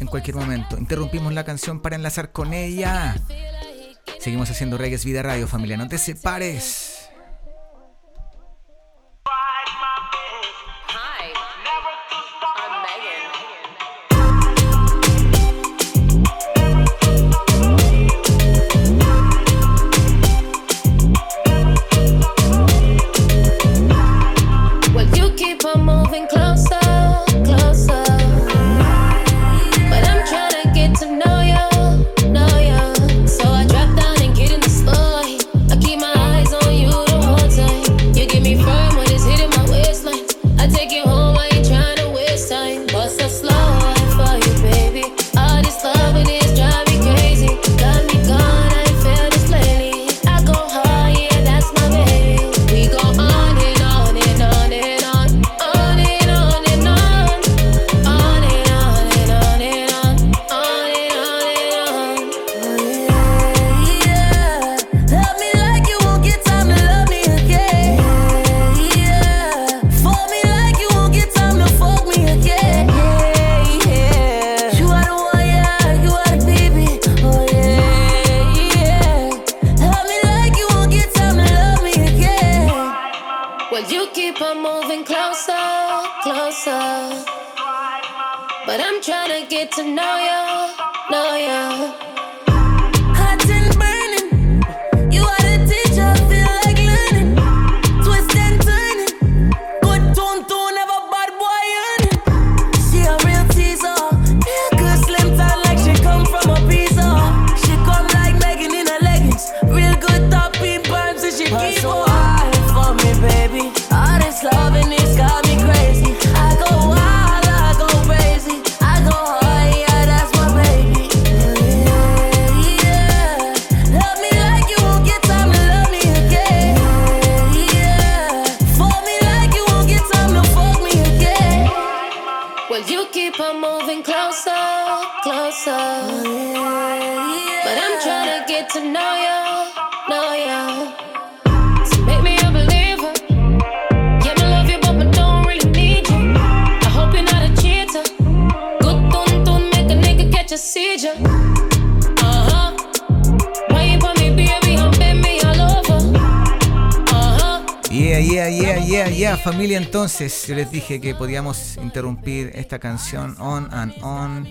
en cualquier momento. Interrumpimos la canción para enlazar con ella. Seguimos haciendo Reggae's Vida Radio, familia. No te separes. if I'm moving close. Entonces, yo les dije que podíamos interrumpir esta canción On and On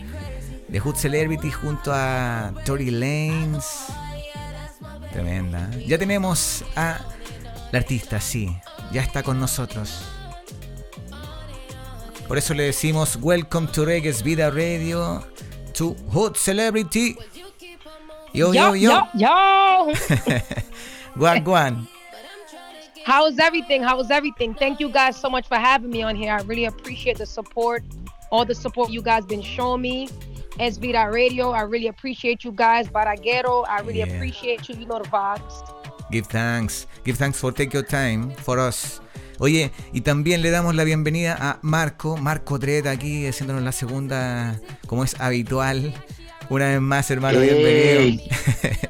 de Hood Celebrity junto a Tory Lanez. Tremenda. Ya tenemos a la artista, sí, ya está con nosotros. Por eso le decimos Welcome to Reggae's Vida Radio to Hood Celebrity. Yo, yo, yo. yo, yo. Guan, guan. How's everything? How's everything? Thank you guys so much for having me on here. I really appreciate the support, all the support you guys been showing me. SB Radio, I really appreciate you guys. Baraguero, I really Yeah. appreciate you. You know the vibes. Give thanks. Give thanks for take your time for us. Oye, y también le damos la bienvenida a Marco, Marco Dredd aquí haciéndonos la segunda, como es habitual. Una vez más, hermano, Ey. bienvenido.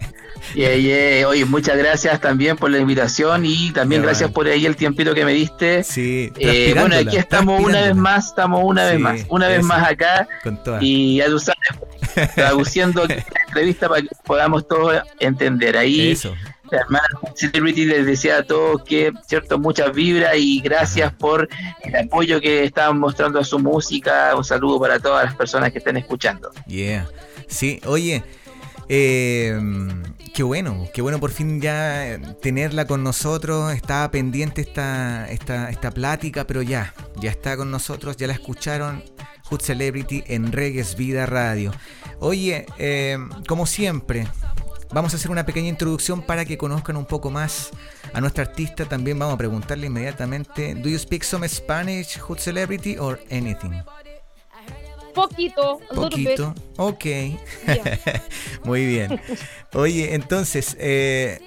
Yeah, yeah. Oye, muchas gracias también por la invitación y también gracias man. por ahí el tiempito que me diste. Sí, Eh, bueno, aquí estamos una vez más, estamos una vez más, una vez más acá Con toda. y ya tú sabes, traduciendo la entrevista para que podamos todos entender. Ahí Eso. la hermana Celebrity les decía a todos que, cierto, muchas vibras y gracias por el apoyo que estaban mostrando a su música. Un saludo para todas las personas que estén escuchando. Yeah. Sí, oye, eh, qué bueno, qué bueno por fin ya tenerla con nosotros. Estaba pendiente esta, esta, esta plática, pero ya, ya está con nosotros, ya la escucharon. Hood Celebrity en Reggae's Vida Radio. Oye, eh, como siempre, vamos a hacer una pequeña introducción para que conozcan un poco más a nuestra artista. También vamos a preguntarle inmediatamente: ¿Do you speak some Spanish, Hood Celebrity, or anything? Poquito, a little bit. Poquito. Ok. Muy bien. Oye, entonces, eh,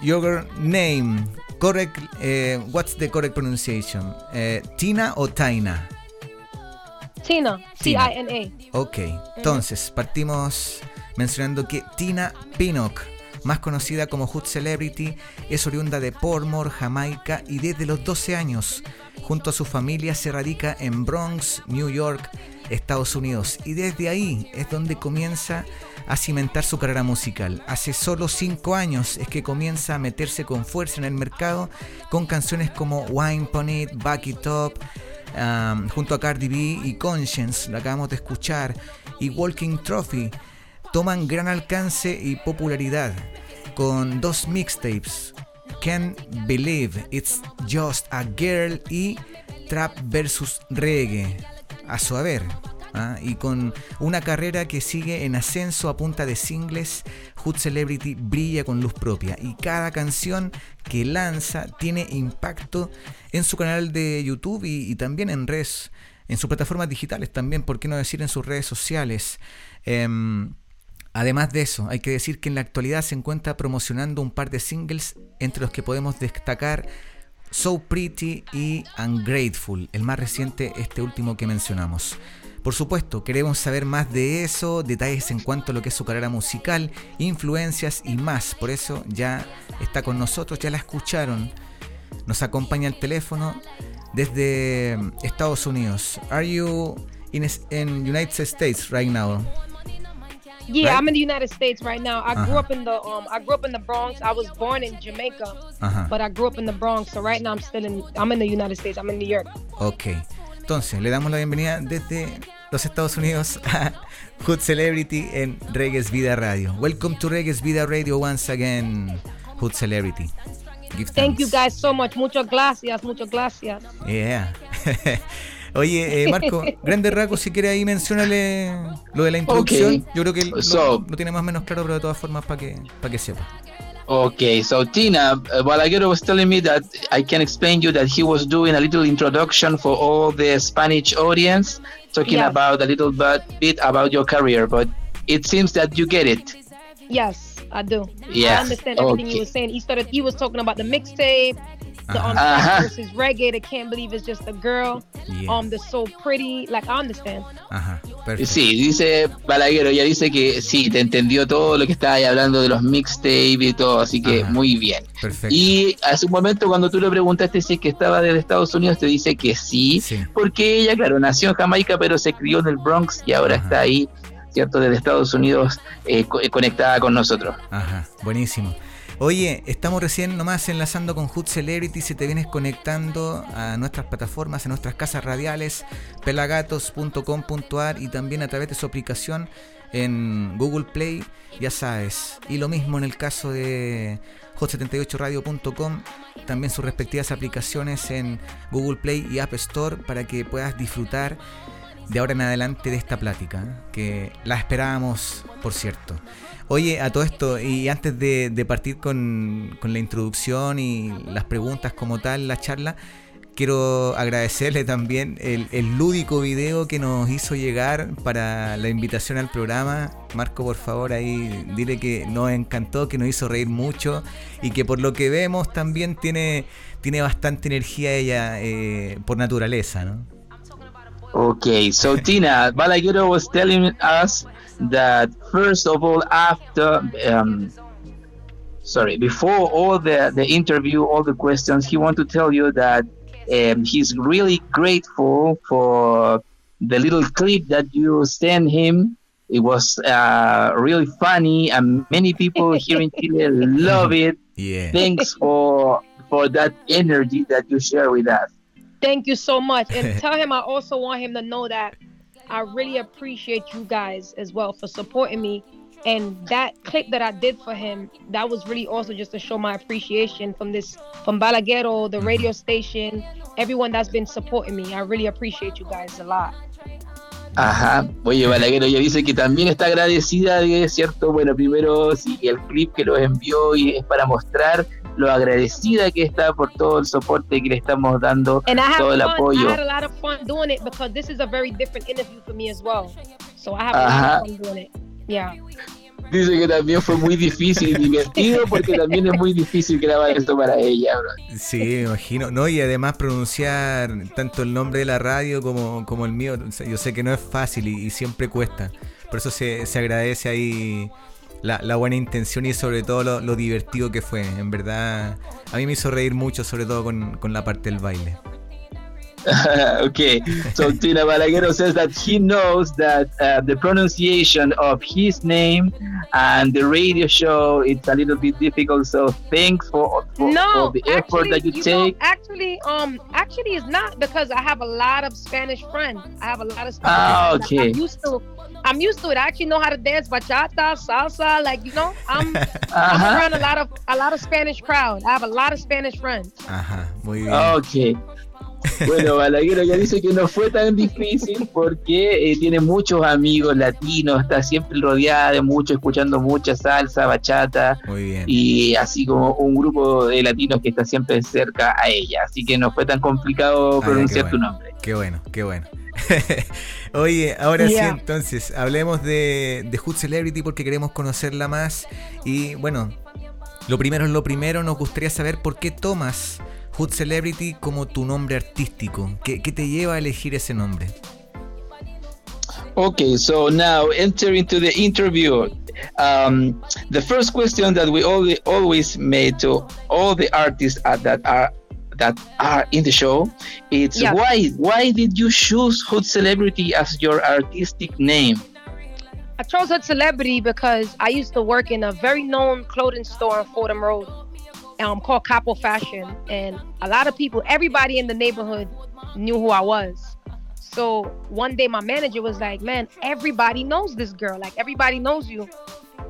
your name, correct, eh, what's the correct pronunciation? Eh, Tina o Taina? Tina, Tina. T-I-N-A. Ok, entonces partimos mencionando que Tina Pinnock, más conocida como Hood Celebrity, es oriunda de Portmore, Jamaica y desde los 12 años, junto a su familia, se radica en Bronx, New York, Estados Unidos. Y desde ahí es donde comienza a cimentar su carrera musical. Hace solo 5 años es que comienza a meterse con fuerza en el mercado con canciones como Wine Pon It, Back It Up, um, junto a Cardi B y Conscience, la acabamos de escuchar, y Walking Trophy, toman gran alcance y popularidad con dos mixtapes, Can't Believe It's Just a Girl y Trap vs Reggae, a su haber. ¿ah? Y con una carrera que sigue en ascenso a punta de singles, Hood Celebrity brilla con luz propia y cada canción que lanza tiene impacto en su canal de YouTube y, también en redes, en sus plataformas digitales también, por qué no decir en sus redes sociales. Em, Además de eso, hay que decir que en la actualidad se encuentra promocionando un par de singles entre los que podemos destacar So Pretty y Ungrateful, el más reciente, este último que mencionamos. Por supuesto, queremos saber más de eso, detalles en cuanto a lo que es su carrera musical, influencias y más. Por eso ya está con nosotros, ya la escucharon. Nos acompaña al teléfono desde Estados Unidos. Are you in, in United States right now? Yeah, Right? I'm in the United States right now. I grew Uh-huh. up in the um I grew up in the Bronx. I was born in Jamaica, Ajá. but I grew up in the Bronx. So right now I'm still in I'm in the United States. I'm in New York. Ok. Entonces, le damos la bienvenida desde los Estados Unidos a Hood Celebrity en Reggae's Vida Radio. Welcome to Reggae's Vida Radio once again, Hood Celebrity. Give Thank you guys so much. Muchas gracias. Muchas gracias. Yeah. Oye, eh, Marco, grande raco, si quiere ahí menciónale lo de la introducción. Yo creo que lo, So- lo tiene más o menos claro, pero de todas formas para que, para que sepa. Okay, so Tina, uh, Balaguero was telling me that I can explain you that he was doing a little introduction for all the Spanish audience, talking Yes. about a little bit, bit about your career, but it seems that you get it. Yes, I do. Yeah, I understand everything okay. he was saying. He started. He was talking about the mixtape. The um, Ajá. versus reggae, the can't believe it's just a girl. Yeah. Um, the so pretty. Like I understand. Ajá, Sí, dice Balaguero, ya dice que sí, te entendió todo lo que estaba ahí hablando de los mixtapes y todo, así que muy bien. Perfecto. Y hace un momento cuando tú le preguntaste si es que estaba desde Estados Unidos, te dice que sí, porque ella, claro, nació en Jamaica, pero se crió en el Bronx y ahora está ahí, ¿cierto? Desde Estados Unidos eh, co- eh, conectada con nosotros. Ajá, buenísimo. Oye, estamos recién nomás enlazando con Hood Celebrity. Si te vienes conectando a nuestras plataformas, a nuestras casas radiales, pelagatos.com.ar y también a través de su aplicación en Google Play, ya sabes. Y lo mismo en el caso de hot78radio.com, también sus respectivas aplicaciones en Google Play y App Store para que puedas disfrutar de ahora en adelante de esta plática, que la esperábamos, por cierto. Oye, a todo esto, y antes de, partir con, la introducción y las preguntas como tal, la charla, quiero agradecerle también el, el lúdico video que nos hizo llegar para la invitación al programa. Marco, por favor, ahí dile que nos encantó, que nos hizo reír mucho y que por lo que vemos también tiene, tiene bastante energía ella eh, por naturaleza, ¿no? Okay, so Tina, Balaguero was telling us that first of all, after, um, sorry, before all the, the interview, all the questions, he want to tell you that um, he's really grateful for the little clip that you sent him. It was uh, really funny, and many people here in Chile love it. Yeah. Thanks for for that energy that you share with us. Thank you so much. And tell him I also want him to know that I really appreciate you guys as well for supporting me. And that clip that I did for him, that was really also just to show my appreciation from this, from Balaguero, the mm-hmm. radio station, everyone that's been supporting me. I really appreciate you guys a lot. Ajá, oye Balaguero ya dice que también está agradecida de cierto, bueno, primero sí, el clip que los envió y es para mostrar lo agradecida que está por todo el soporte que le estamos dando, And todo el fun. I apoyo. had a lot of fun doing it because this is a very different interview for me as well. So I have a Ajá. lot of fun doing it. Yeah. Dice que también fue muy difícil y divertido porque también es muy difícil grabar esto para ella, bro. Sí, me imagino. No, y además pronunciar tanto el nombre de la radio como, como el mío, yo sé que no es fácil y, y siempre cuesta. Por eso se, se agradece ahí la, la buena intención y sobre todo lo, lo divertido que fue. En verdad, a mí me hizo reír mucho, sobre todo con, con la parte del baile. okay, so Tina Balaguero says that he knows that uh, the pronunciation of his name and the radio show it's a little bit difficult. So thanks for for, no, for the effort actually, that you, know, take. actually, um, actually, it's not because I have a lot of Spanish friends. I have a lot of Spanish Ah, friends. Like, okay. I'm used to. I'm used to it. I actually know how to dance bachata, salsa. Like you know, I'm. I'm around a lot of a lot of Spanish crowd. I have a lot of Spanish friends. Ajá, muy bien. Ok. Bueno, Balaguero ya dice que no fue tan difícil porque eh, tiene muchos amigos latinos, está siempre rodeada de muchos, escuchando mucha salsa, bachata Muy bien. y así como un grupo de latinos que está siempre cerca a ella. Así que no fue tan complicado Ah, pronunciar qué tu bueno. nombre. Qué bueno, qué bueno. Oye, ahora sí, entonces, hablemos de, de Hood Celebrity porque queremos conocerla más. Y bueno, lo primero es lo primero, nos gustaría saber por qué tomas Hood Celebrity como tu nombre artístico. ¿Qué, qué te lleva a elegir ese nombre? Okay, so now enter into the interview. Um, the first question that we always always made to all the artists that are that are in the show, it's Yeah. why why did you choose Hood Celebrity as your artistic name? I chose Hood Celebrity because I used to work in a very known clothing store on Fordham Road, um, called Capo Fashion, and a lot of people, everybody in the neighborhood, knew who I was. So one day, my manager was like, "Man, everybody knows this girl. Like everybody knows you."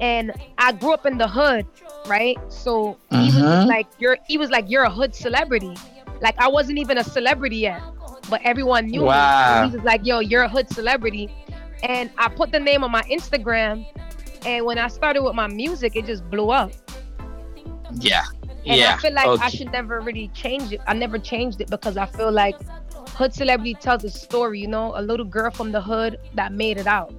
And I grew up in the hood, right? So he was Mhm. like, "You're," he was like, "You're a hood celebrity." Like I wasn't even a celebrity yet, but everyone knew me. Wow. So he was like, "Yo, you're a hood celebrity." and I put the name on my Instagram. And when I started with my music, it just blew up. Yeah, And yeah. I feel like I should never really change it. I never changed it because I feel like hood celebrity tells a story, you know, a little girl from the hood that made it out.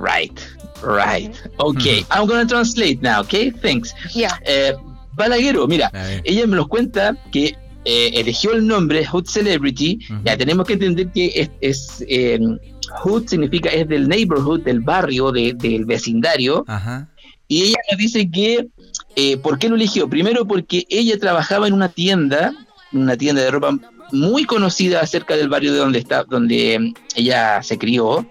Right, right. Okay, I'm gonna translate now. Okay, thanks. Yeah. Eh, Balaguero, mira, ella me nos cuenta que eh, eligió el nombre Hood Celebrity. Ya tenemos que entender que es, es eh, Hood significa es del neighborhood, del barrio, de- del vecindario. Y ella nos dice que, eh, ¿por qué lo eligió? Primero porque ella trabajaba en una tienda, una tienda de ropa muy conocida cerca del barrio de donde está, donde mm, ella se crió.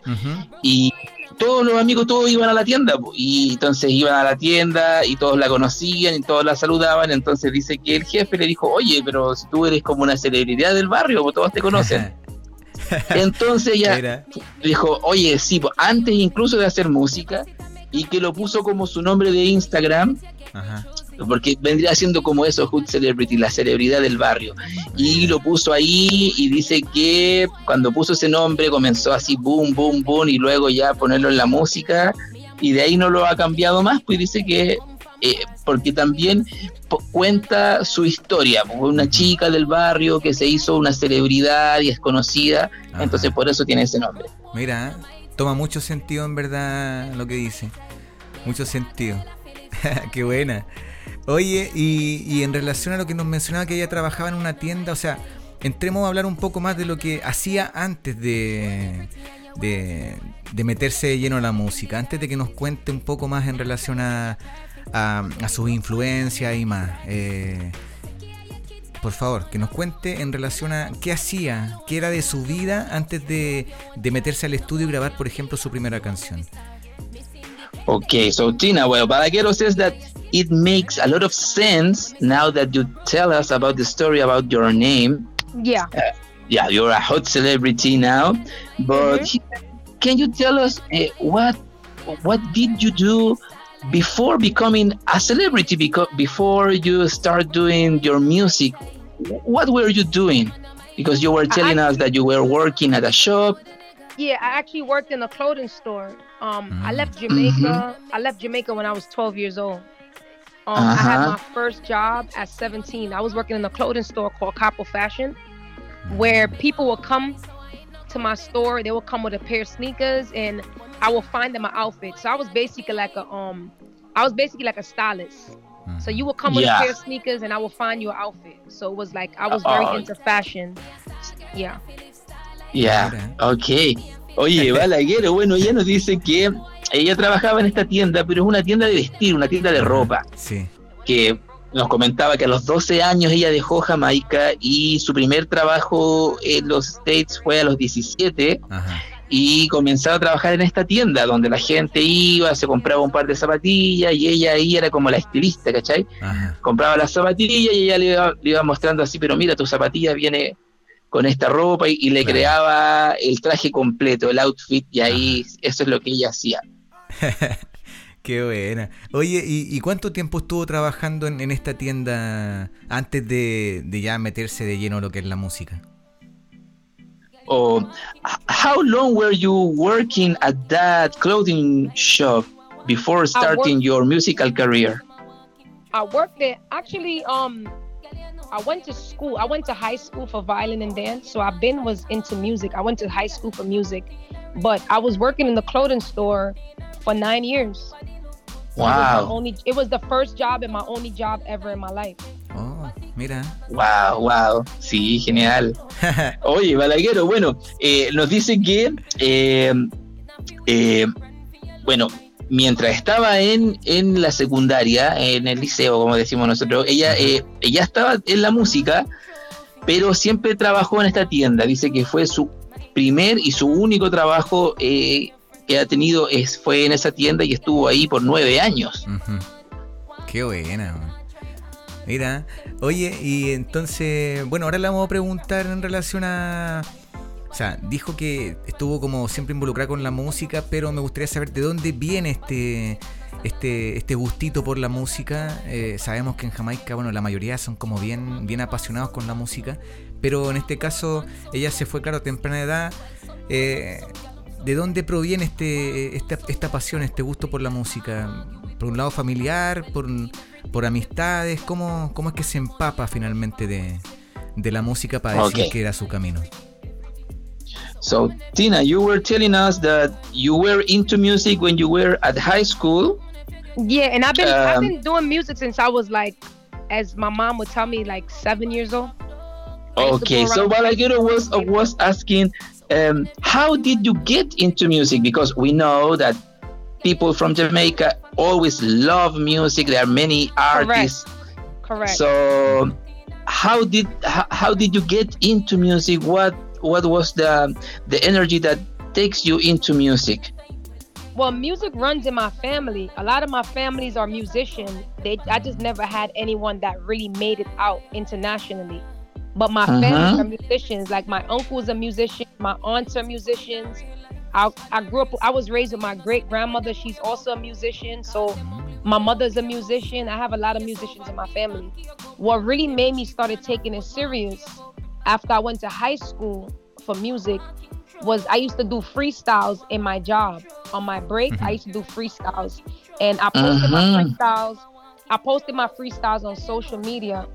Y todos los amigos, todos iban a la tienda, po, y entonces iban a la tienda y todos la conocían y todos la saludaban, entonces dice que el jefe le dijo, oye, pero si tú eres como una celebridad del barrio, pues todos te conocen. Entonces ella dijo, oye, sí, pues, antes incluso de hacer música, y que lo puso como su nombre de Instagram, porque vendría siendo como eso, Hood Celebrity, la celebridad del barrio. Y lo puso ahí y dice que cuando puso ese nombre comenzó así, boom, boom, boom, y luego ya ponerlo en la música, y de ahí no lo ha cambiado más, pues dice que, eh, porque también cuenta su historia, pues, una chica del barrio que se hizo una celebridad y es conocida, entonces por eso tiene ese nombre. Mira, toma mucho sentido en verdad lo que dice. Mucho sentido. Qué buena. Oye, y, y en relación a lo que nos mencionaba que ella trabajaba en una tienda, o sea, entremos a hablar un poco más de lo que hacía antes de, de, meterse lleno a la música, antes de que nos cuente un poco más en relación a, a, a sus influencias y más. Eh, por favor, que nos cuente en relación a qué hacía, qué era de su vida antes de, de meterse al estudio y grabar, por ejemplo, su primera canción. Okay, so Tina, well, Balaguero says that it makes a lot of sense now that you tell us about the story about your name. Yeah. Uh, yeah, you're a hot celebrity now, but he- can you tell us uh, what what did you do before becoming a celebrity? Because before you start doing your music, what were you doing? Because you were telling us that you were working at a shop. Yeah, I actually worked in a clothing store. Um, I left Jamaica. I left Jamaica when I was 12 years old. Um, I had Uh-huh. my first job at 17. I was working in a clothing store called Capo Fashion, where people would come to my store. They would come with a pair of sneakers, and I would find them an outfit. So I was basically like a um, I was basically like a stylist. So you would come with Yeah. a pair of sneakers, and I would find you an outfit. So it was like I was very into fashion. Yeah. Ya, ok. Oye, Balaguero, bueno, ella nos dice que ella trabajaba en esta tienda, pero es una tienda de vestir, una tienda de ropa. Sí. Que nos comentaba que a los 12 años ella dejó Jamaica y su primer trabajo en los States fue a los 17 y comenzaba a trabajar en esta tienda donde la gente iba, se compraba un par de zapatillas y ella ahí era como la estilista, ¿cachai? Compraba las zapatillas y ella le iba, le iba mostrando así, pero mira, tu zapatilla viene con esta ropa y, y le creaba el traje completo, el outfit, y ahí eso es lo que ella hacía. Qué buena. Oye, ¿y, y cuánto tiempo estuvo trabajando en, en esta tienda antes de, de ya meterse de lleno lo que es la música? Or h- how long were you working at that clothing shop before starting your musical career? I worked there. Actually, um, I went to school. I went to high school for violin and dance. So I've been was into music. I went to high school for music, but I was working in the clothing store for nine years. It was, Wow, only, it was the first job and my only job ever in my life. Oh, mira. wow, wow, sí, genial. Oye, Balaguero, bueno, eh, nos dice que, eh, eh, bueno, mientras estaba en, en la secundaria, en el liceo, como decimos nosotros, ella, eh, ella estaba en la música, pero siempre trabajó en esta tienda. Dice que fue su primer y su único trabajo eh, que ha tenido es, fue en esa tienda y estuvo ahí por nueve años. Qué buena. man. Mira, oye, y entonces, bueno, ahora le vamos a preguntar en relación a... O sea, dijo que estuvo como siempre involucrada con la música, pero me gustaría saber de dónde viene este este este gustito por la música. Eh, sabemos que en Jamaica, bueno, la mayoría son como bien bien apasionados con la música, pero en este caso ella se fue, claro, a temprana edad. Eh, ¿De dónde proviene este, esta, esta pasión, este gusto por la música? ¿Por un lado familiar? ¿Por, por amistades? ¿Cómo, ¿Cómo es que se empapa finalmente de, de la música para decir que era su camino? So, Tina, you were telling us that you were into music when you were at high school. Yeah, and I've been I've Um, been doing music since I was like as my mom would tell me, like seven years old. Okay, so Balaguero was uh, was asking, um, how did you get into music? Because we know that people from Jamaica always love music. There are many artists. Correct. Correct. So, how did how, how did you get into music? What what was the the energy that takes you into music? well music runs in my family. A lot of my families are musicians. They i just never had anyone that really made it out internationally. But my Mhm. family are musicians. Like my uncle's a musician my aunts are musicians. I, I grew up i was raised with my great grandmother she's also a musician. So my mother's a musician. I have a lot of musicians in my family. What really made me started taking it serious after i went to high school for music was I used to do freestyles in my job. On my break, I used to do freestyles. And I posted my Mhm. freestyles. I posted my freestyles on social media.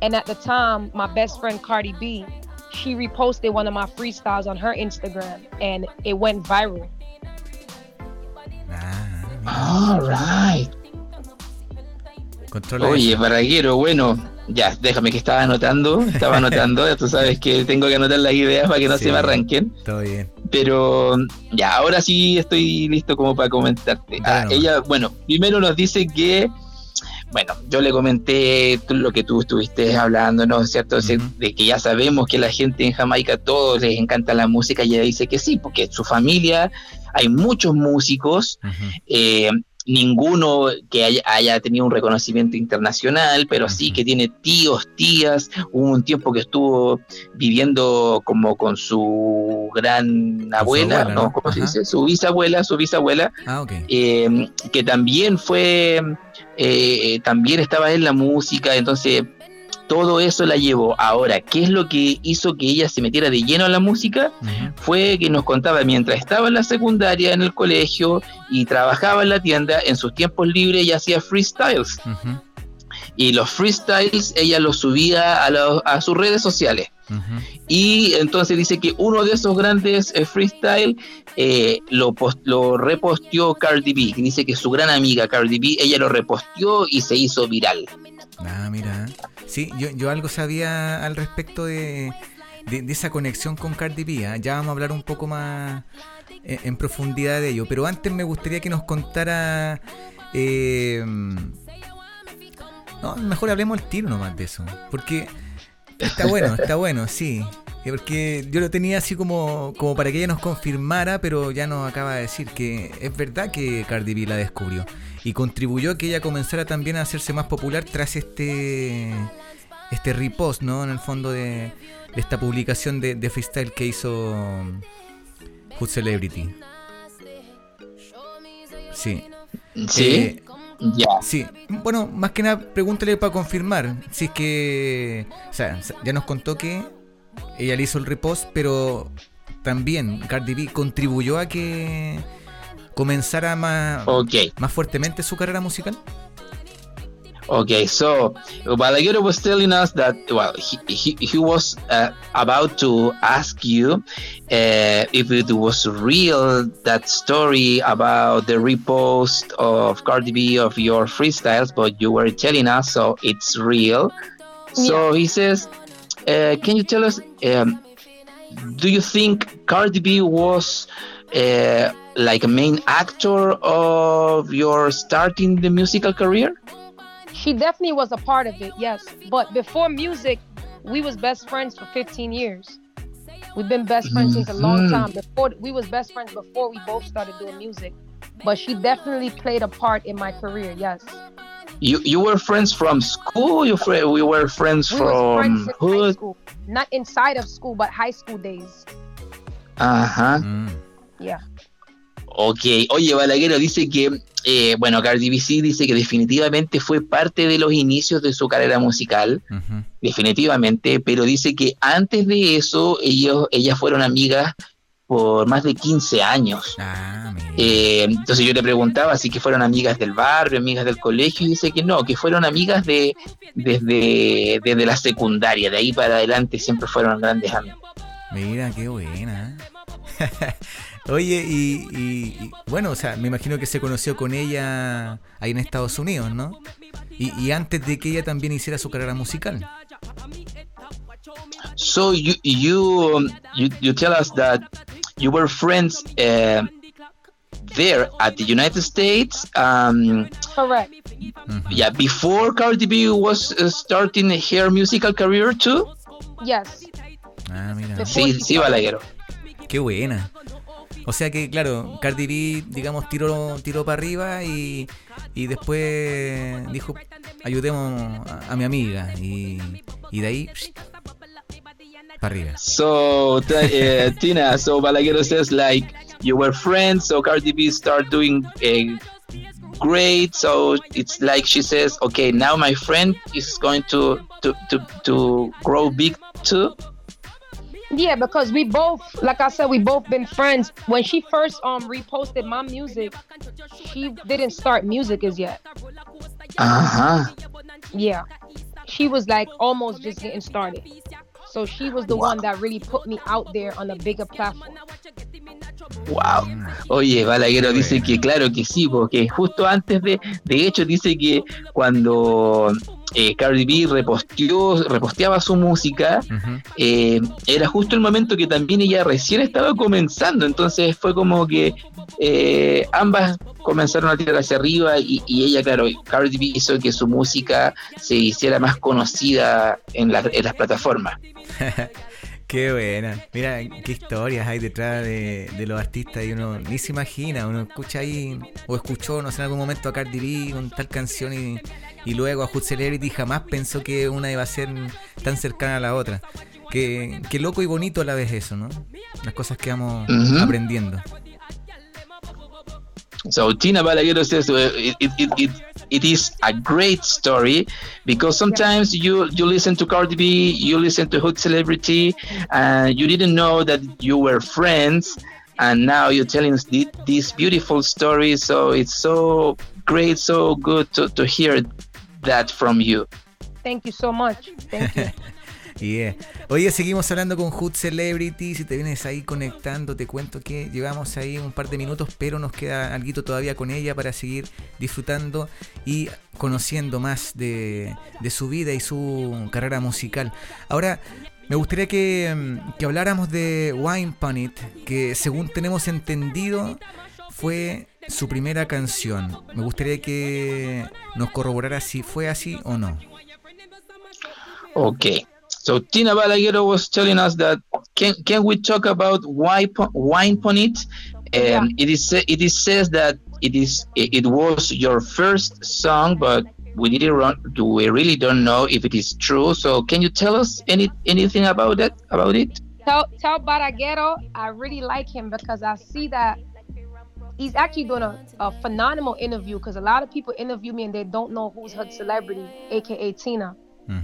And at the time, my best friend Cardi B, she reposted one of my freestyles on her Instagram and it went viral. All right. Controla Oye, eso. Bueno, ya, déjame que estaba anotando, estaba anotando, ya tú sabes que tengo que anotar las ideas para que no Sí. se me arranquen. Todo bien. Pero ya, ahora sí estoy listo como para comentarte. Ah, ella, bueno, primero nos dice que, bueno, yo le comenté lo que tú estuviste hablando, ¿no cierto? De que ya sabemos que la gente en Jamaica todos les encanta la música y ella dice que sí, porque su familia hay muchos músicos, eh, ninguno que haya, haya tenido un reconocimiento internacional, pero sí que tiene tíos, tías, hubo un tiempo que estuvo viviendo como con su gran abuela, abuela, ¿no? ¿no? ¿Cómo se dice? Su bisabuela, su bisabuela, Ah, eh, que también fue, eh, también estaba en la música, entonces todo eso la llevó. Ahora, ¿qué es lo que hizo que ella se metiera de lleno a la música? Fue que nos contaba mientras estaba en la secundaria, en el colegio y trabajaba en la tienda, en sus tiempos libres ella hacía freestyles. Y los freestyles ella los subía a, a sus redes sociales. Y entonces dice que uno de esos grandes eh, freestyle eh, lo reposteó Cardi B. Dice que su gran amiga Cardi B, ella lo reposteó y se hizo viral. Ah, mira. Sí, yo, yo algo sabía al respecto de, de, esa conexión con Cardi B. ¿ah? Ya vamos a hablar un poco más en, en profundidad de ello. Pero antes me gustaría que nos contara. eh, no, mejor hablemos el tiro nomás de eso. Porque está bueno, está bueno, sí. Eh, Porque yo lo tenía así como, como para que ella nos confirmara, pero ya nos acaba de decir que es verdad que Cardi B la descubrió. Y contribuyó a que ella comenzara también a hacerse más popular tras este este repost, ¿no? En el fondo de, de esta publicación de, de freestyle que hizo Hood Celebrity. Sí. Sí, Eh, ya. Sí. Bueno, más que nada, pregúntale para confirmar. Si es que. O sea, ya nos contó que ella le hizo el repost, pero también Cardi B contribuyó a que comenzara más, Ok. más fuertemente su carrera musical. Okay, so Balaguero was telling us that well, he he, he was uh, about to ask you uh, if it was real that story about the repost of Cardi B of your freestyles, but you were telling us so it's real. So he says, uh, can you tell us? Um, do you think Cardi B was uh, like a main actor of your starting the musical career? She definitely was a part of it, yes. But before music, we was best friends for 15 years. We've been best friends since a long Mhm. time. Before we was best friends before we both started doing music. But she definitely played a part in my career, yes. You you were friends from school. You fr- we were friends We from friends in high hood. school. Not inside of school, but high school days. Ajá. Yeah. Ok. Oye, Balaguero dice que eh, bueno, Cardi B sí dice que definitivamente fue parte de los inicios de su carrera musical, definitivamente, pero dice que antes de eso ellos ellas fueron amigas por más de 15 años. Eh, entonces yo le preguntaba si que fueron amigas del barrio, amigas del colegio, y dice que no, que fueron amigas de desde, desde la secundaria, de ahí para adelante siempre fueron grandes amigas. Mira, qué buena. Oye, y, y- y, bueno, o sea, me imagino que se conoció con ella ahí en Estados Unidos, ¿no? Y, y antes de que ella también hiciera su carrera musical. So you you um, you you tell us that you were friends uh, there at the United States. Um, Correct. yeah, before Cardi B was uh, starting her musical career too. Yes. Ah, mira. Sí, sí, Balaguero. Qué buena. O sea que, claro, Cardi B, digamos, tiró, tiró para arriba y, y después dijo, ayudemos a, a mi amiga. Y, y de ahí, para arriba. So uh, Tina, so Balaguero says like you were friends. So Cardi B start doing uh, great. So it's like she says, okay, now my friend is going to to to, to grow big too. Yeah, because we both, like I said, we both been friends. When she first um reposted my music, she didn't start music as yet. Uh huh. Yeah, she was like almost just getting started. So she was the one that really put me out there on a bigger platform. Wow. Oye, Balaguero dice que claro que sí, porque justo antes de, de hecho dice que cuando eh, Cardi B reposteó, reposteaba su música, eh, era justo el momento que también ella recién estaba comenzando, entonces fue como que eh, ambas comenzaron a tirar hacia arriba y, y ella, claro, Cardi B hizo que su música se hiciera más conocida en, la- en las plataformas. Qué buena. Mira, qué historias hay detrás de, de los artistas y uno ni se imagina, uno escucha ahí o escuchó, no sé, en algún momento a Cardi B con tal canción y, y luego a Hood Celebrity jamás pensó que una iba a ser tan cercana a la otra. Qué, qué loco y bonito a la vez eso, ¿no? Las cosas que vamos Ujú. aprendiendo. So Tina Balaguero says uh, it, it, it, it, it is a great story because sometimes you you listen to Cardi B, you listen to Hood Celebrity, and you didn't know that you were friends, and now you're telling this beautiful story. So it's so great, so good to, to hear that from you. Thank you so much. Thank you. Yeah. Oye, seguimos hablando con Hood Celebrity. Si te vienes ahí conectando, te cuento que llevamos ahí un par de minutos, pero nos queda algo todavía con ella para seguir disfrutando y conociendo más de, de su vida y su carrera musical. Ahora, me gustaría que, que habláramos de Wine Punit, que según tenemos entendido fue su primera canción. Me gustaría que nos corroborara si fue así o no. Okay. So Tina Balaguero was telling us that can can we talk about wine wine on it? Um, it is it is says that it is it, it was your first song, but we didn't run. Do we really don't know if it is true? So can you tell us any anything about that about it? tell tell Baraguero I really like him because I see that he's actually doing a, a phenomenal interview because a lot of people interview me and they don't know who's her celebrity, aka Tina.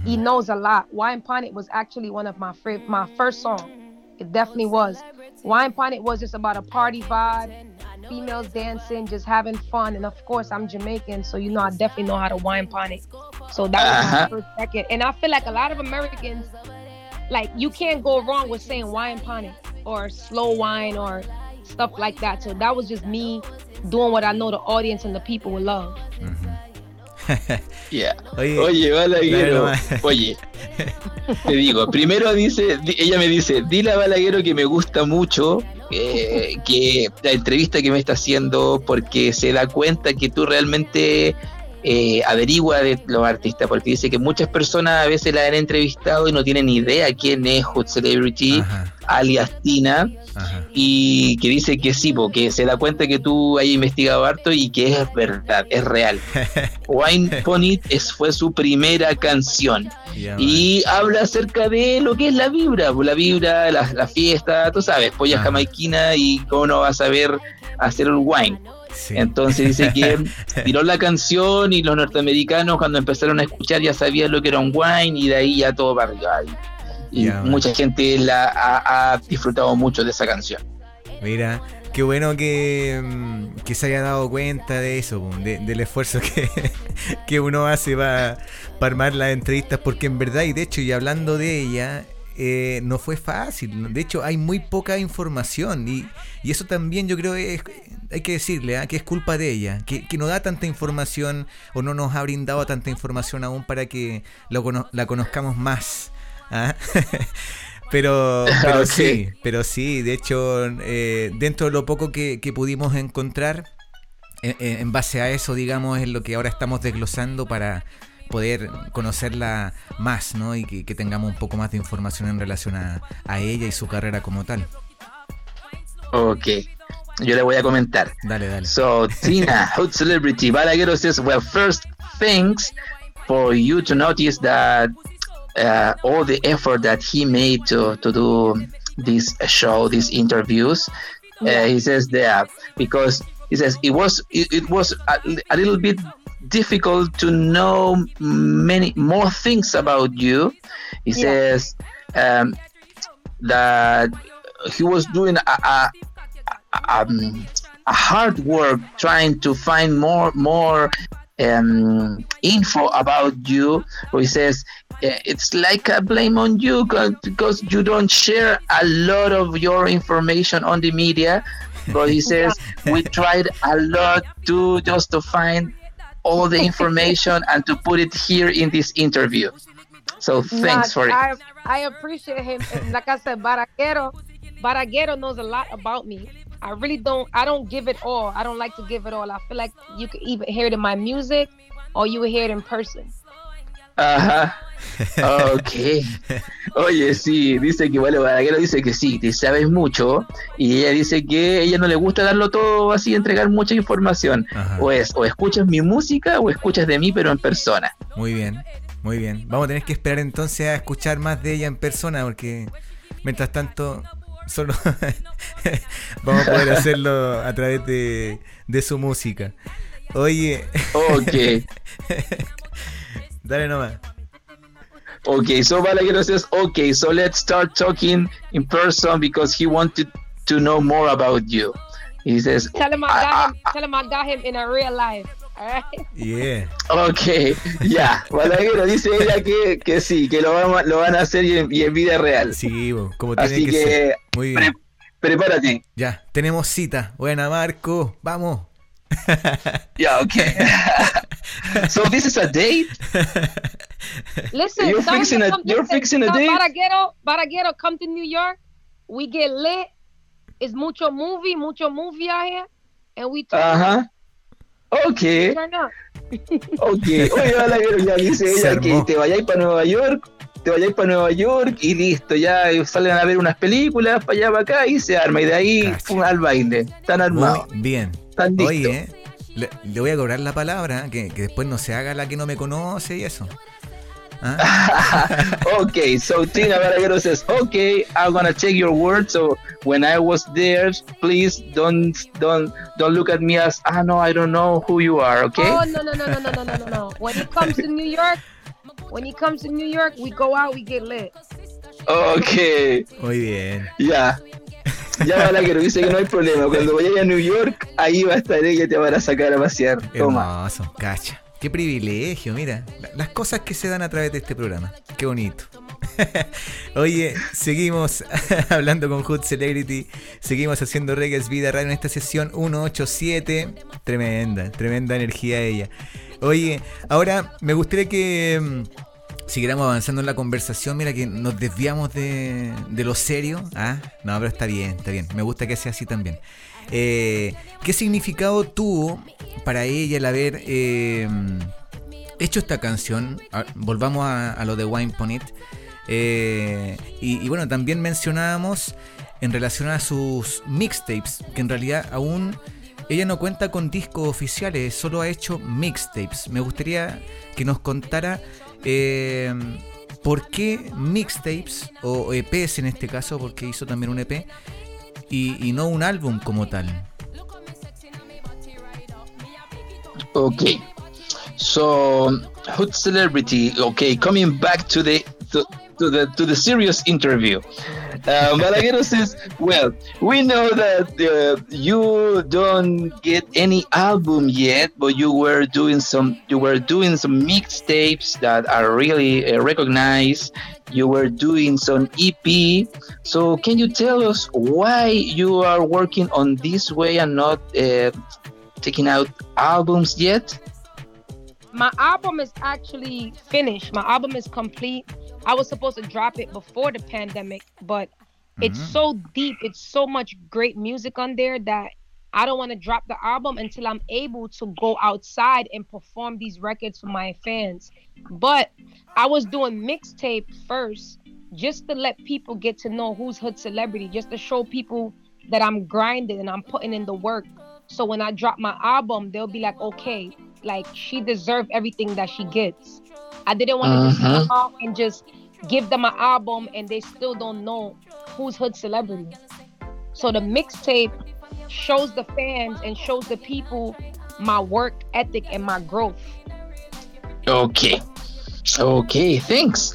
He knows a lot. Wine Ponit was actually one of my my first song. It definitely was. Wine Ponit was just about a party vibe, females dancing, just having fun. And of course, I'm Jamaican, so you know I definitely know how to wine Ponit. So that was Uh-huh. my first second. And I feel like a lot of Americans like you can't go wrong with saying wine ponic or slow wine or stuff like that. So that was just me doing what I know the audience and the people will love. Yeah. Oye, Oye, Balaguero. Oye, te digo, primero dice, di- ella me dice, dile a Balaguero que me gusta mucho eh, que la entrevista que me está haciendo porque se da cuenta que tú realmente eh, averigua de los artistas, porque dice que muchas personas a veces la han entrevistado y no tienen ni idea quién es Hot Celebrity, alias Tina, y que dice que sí, porque se da cuenta que tú hayas investigado harto y que es verdad, es real. Wine Pony es, fue su primera canción. Y habla acerca de lo que es la vibra, la vibra, la, la fiesta, tú sabes, polla jamaiquina y cómo no vas a ver hacer el wine. Entonces dice que tiró la canción y los norteamericanos cuando empezaron a escuchar ya sabían lo que era un wine y de ahí ya todo para arriba. Y, mucha gente la ha, ha disfrutado mucho de esa canción. Mira, qué bueno que, mm, que se haya dado cuenta de eso, de- del esfuerzo que, que uno hace para armar las entrevistas, porque en verdad, y de hecho, y hablando de ella, eh, no fue fácil. De hecho, hay muy poca información y, y eso también yo creo es, hay que decirle ¿ah? que es culpa de ella, que, que, no da tanta información o no nos ha brindado tanta información aún para que lo, la conozcamos más. ¿ah? pero, pero sí, pero sí, de hecho, eh, dentro de lo poco que, que pudimos encontrar, en, en base a eso, digamos, es lo que ahora estamos desglosando para poder conocerla más, ¿no? Y que, que, tengamos un poco más de información en relación a, a, ella y su carrera como tal. Ok. Yo le voy a comentar. Dale, dale. So, Tina, Hot Celebrity Balaguero says, well, first, thanks for you to notice that uh, all the effort that he made to, to do this show, these interviews. Uh, he says there because he says it was it, it was a, a, little bit difficult to know many more things about you. He yeah. says um, that he was doing a, a, um, a, hard work trying to find more more um, info about you. He says it's like a blame on you because you don't share a lot of your information on the media. But he says we tried a lot to just to find all the information and to put it here in this interview. So thanks for it. I, I appreciate him. like I said, Baraguero, Baraguero knows a lot about me. I really don't. I don't give it all. I don't like to give it all. I feel like you could even hear it in my music, or you would hear it in person. Ajá. Ok. Oye, sí, dice que vale, Balaguero dice que sí, te sabes mucho. Y ella dice que a ella no le gusta darlo todo así, entregar mucha información. O es, o escuchas mi música o escuchas de mí, pero en persona. Muy bien, muy bien. Vamos a tener que esperar entonces a escuchar más de ella en persona, porque mientras tanto, solo vamos a poder hacerlo a través de, de su música. Oye. Ok. Dale nomás. Okay, so Balaguero says, okay, so let's start talking in person because he wanted to know more about you. He says, tell him I got I, him. I, tell him I got him in a real life. All right? Yeah. Ok, ya. Yeah. Balaguero dice ella que, que sí, que lo van, lo van a hacer y en, y en vida real. Sí, como tiene Así que, que ser. Muy bien. Pre prepárate. Ya, tenemos cita. Buena, Marco. Vamos. yeah, okay. so this is a date. Listen, you're fixing a you're fixing a date. Baraguero, Baraguero, come to New York. We get lit. It's mucho movie, mucho movie out here, and we turn uh huh. Okay. Turn up. okay. Oye, Balaguero, ya dice ella que te vayáis para Nueva York te vayáis para Nueva York y listo, ya salen a ver unas películas para allá, para acá y se arma. Y de ahí pum, al baile. Están armados. Muy bien. Están Oye, le, le, voy a cobrar la palabra, que, que, después no se haga la que no me conoce y eso. ¿Ah? okay, so Tina Balaguero says, okay, I'm gonna take your word. So when I was there, please don't don't don't look at me as ah no, I don't know who you are. Okay. Oh no no no no no no no no no. When it comes to New York, when he comes to New York, we go out, we get lit. Ok. Muy bien. Ya. Ya Balaguero dice que no hay problema. Cuando vayas a New York, ahí va a estar ella te van a sacar a pasear. Toma. Hermoso, cacha. Qué privilegio, mira. Las cosas que se dan a través de este programa. Qué bonito. Oye, seguimos hablando con Hood Celebrity. Seguimos haciendo Reggae's Vida Radio en esta sesión 187. Tremenda, tremenda energía ella. Oye, ahora me gustaría que mm, siguiéramos avanzando en la conversación. Mira que nos desviamos de, de lo serio. Ah, no, pero está bien, está bien. Me gusta que sea así también. Eh, ¿Qué significado tuvo para ella el haber eh, hecho esta canción? Volvamos a, lo de Wine Ponit. Eh, y, bueno, también mencionábamos en relación a sus mixtapes, que en realidad aún ella no cuenta con discos oficiales, solo ha hecho mixtapes. Me gustaría que nos contara eh, por qué mixtapes, o EPs en este caso, porque hizo también un EP, y, no un álbum como tal. Ok. So, Hood Celebrity, okay, coming back to the to the to the serious interview. Um, Balaguero says, "Well, we know that uh, you don't get any album yet, but you were doing some you were doing some mixtapes that are really uh, recognized. you were doing some EP. So can you tell us why you are working on this way and not uh, taking out albums yet? My album is actually finished. My album is complete. I was supposed to drop it before the pandemic, but it's Mhm. so deep. It's so much great music on there that I don't want to drop the album until I'm able to go outside and perform these records for my fans. But I was doing mixtape first just to let people get to know who's hood celebrity, just to show people that I'm grinding and I'm putting in the work. So when I drop my album, they'll be like, okay, like she deserved everything that she gets. I didn't want to just Mhm. come out and just give them an album and they still don't know who's hood celebrity. So the mixtape shows the fans and shows the people my work ethic and my growth. Okay. Okay, thanks.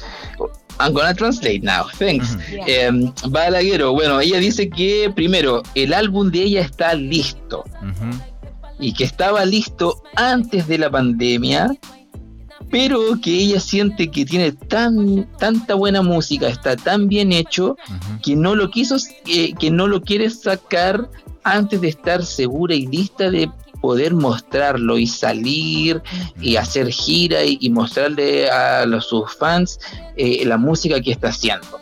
I'm gonna translate now. Thanks. Yeah. Em, Balaguero, bueno, ella dice que primero, el álbum de ella está listo. Y que estaba listo antes de la pandemia, pero que ella siente que tiene tan tanta buena música, está tan bien hecho, que no lo quiso, eh, que no lo quiere sacar antes de estar segura y lista de poder mostrarlo y salir y hacer gira y, y mostrarle a los, sus fans eh, la música que está haciendo.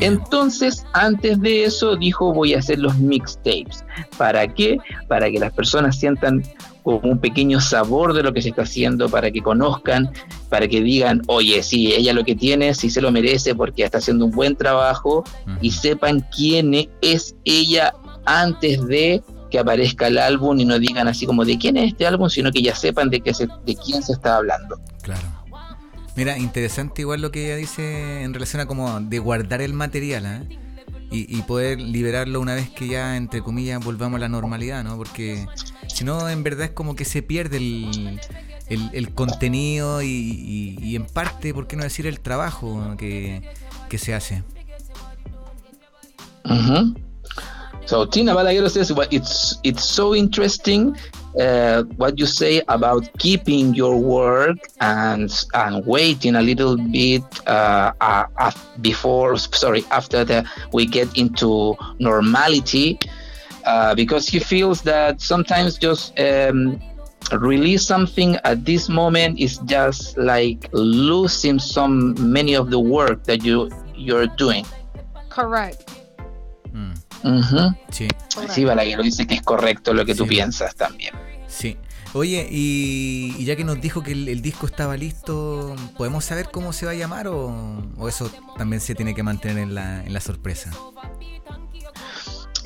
Entonces, antes de eso, dijo voy a hacer los mixtapes. ¿Para qué? Para que las personas sientan como un pequeño sabor de lo que se está haciendo, para que conozcan, para que digan, oye, sí, ella lo que tiene, sí se lo merece porque está haciendo un buen trabajo y sepan quién es ella antes de que aparezca el álbum y no digan así como de quién es este álbum, sino que ya sepan de, qué se, de quién se está hablando. Claro. Mira, interesante igual lo que ella dice en relación a como de guardar el material, ¿ah? Y, poder liberarlo una vez que ya, entre comillas, volvamos a la normalidad, ¿no? Porque si no, en verdad es como que se pierde el, el- el contenido y, en parte, ¿por qué no decir el trabajo que, que se hace? So Tina Balaguero says, "Well, it's it's so interesting uh, what you say about keeping your work and and waiting a little bit uh, uh, before, sorry, after the, we get into normality, uh, because he feels that sometimes just um, release something at this moment is just like losing some many of the work that you you're doing." Correct. Ujú. Sí. Sí, Balaguero dice que es correcto lo que tú piensas también. Sí. Oye, y, y ya que nos dijo que el, el disco estaba listo, ¿podemos saber cómo se va a llamar o, o eso también se tiene que mantener en la, en la sorpresa?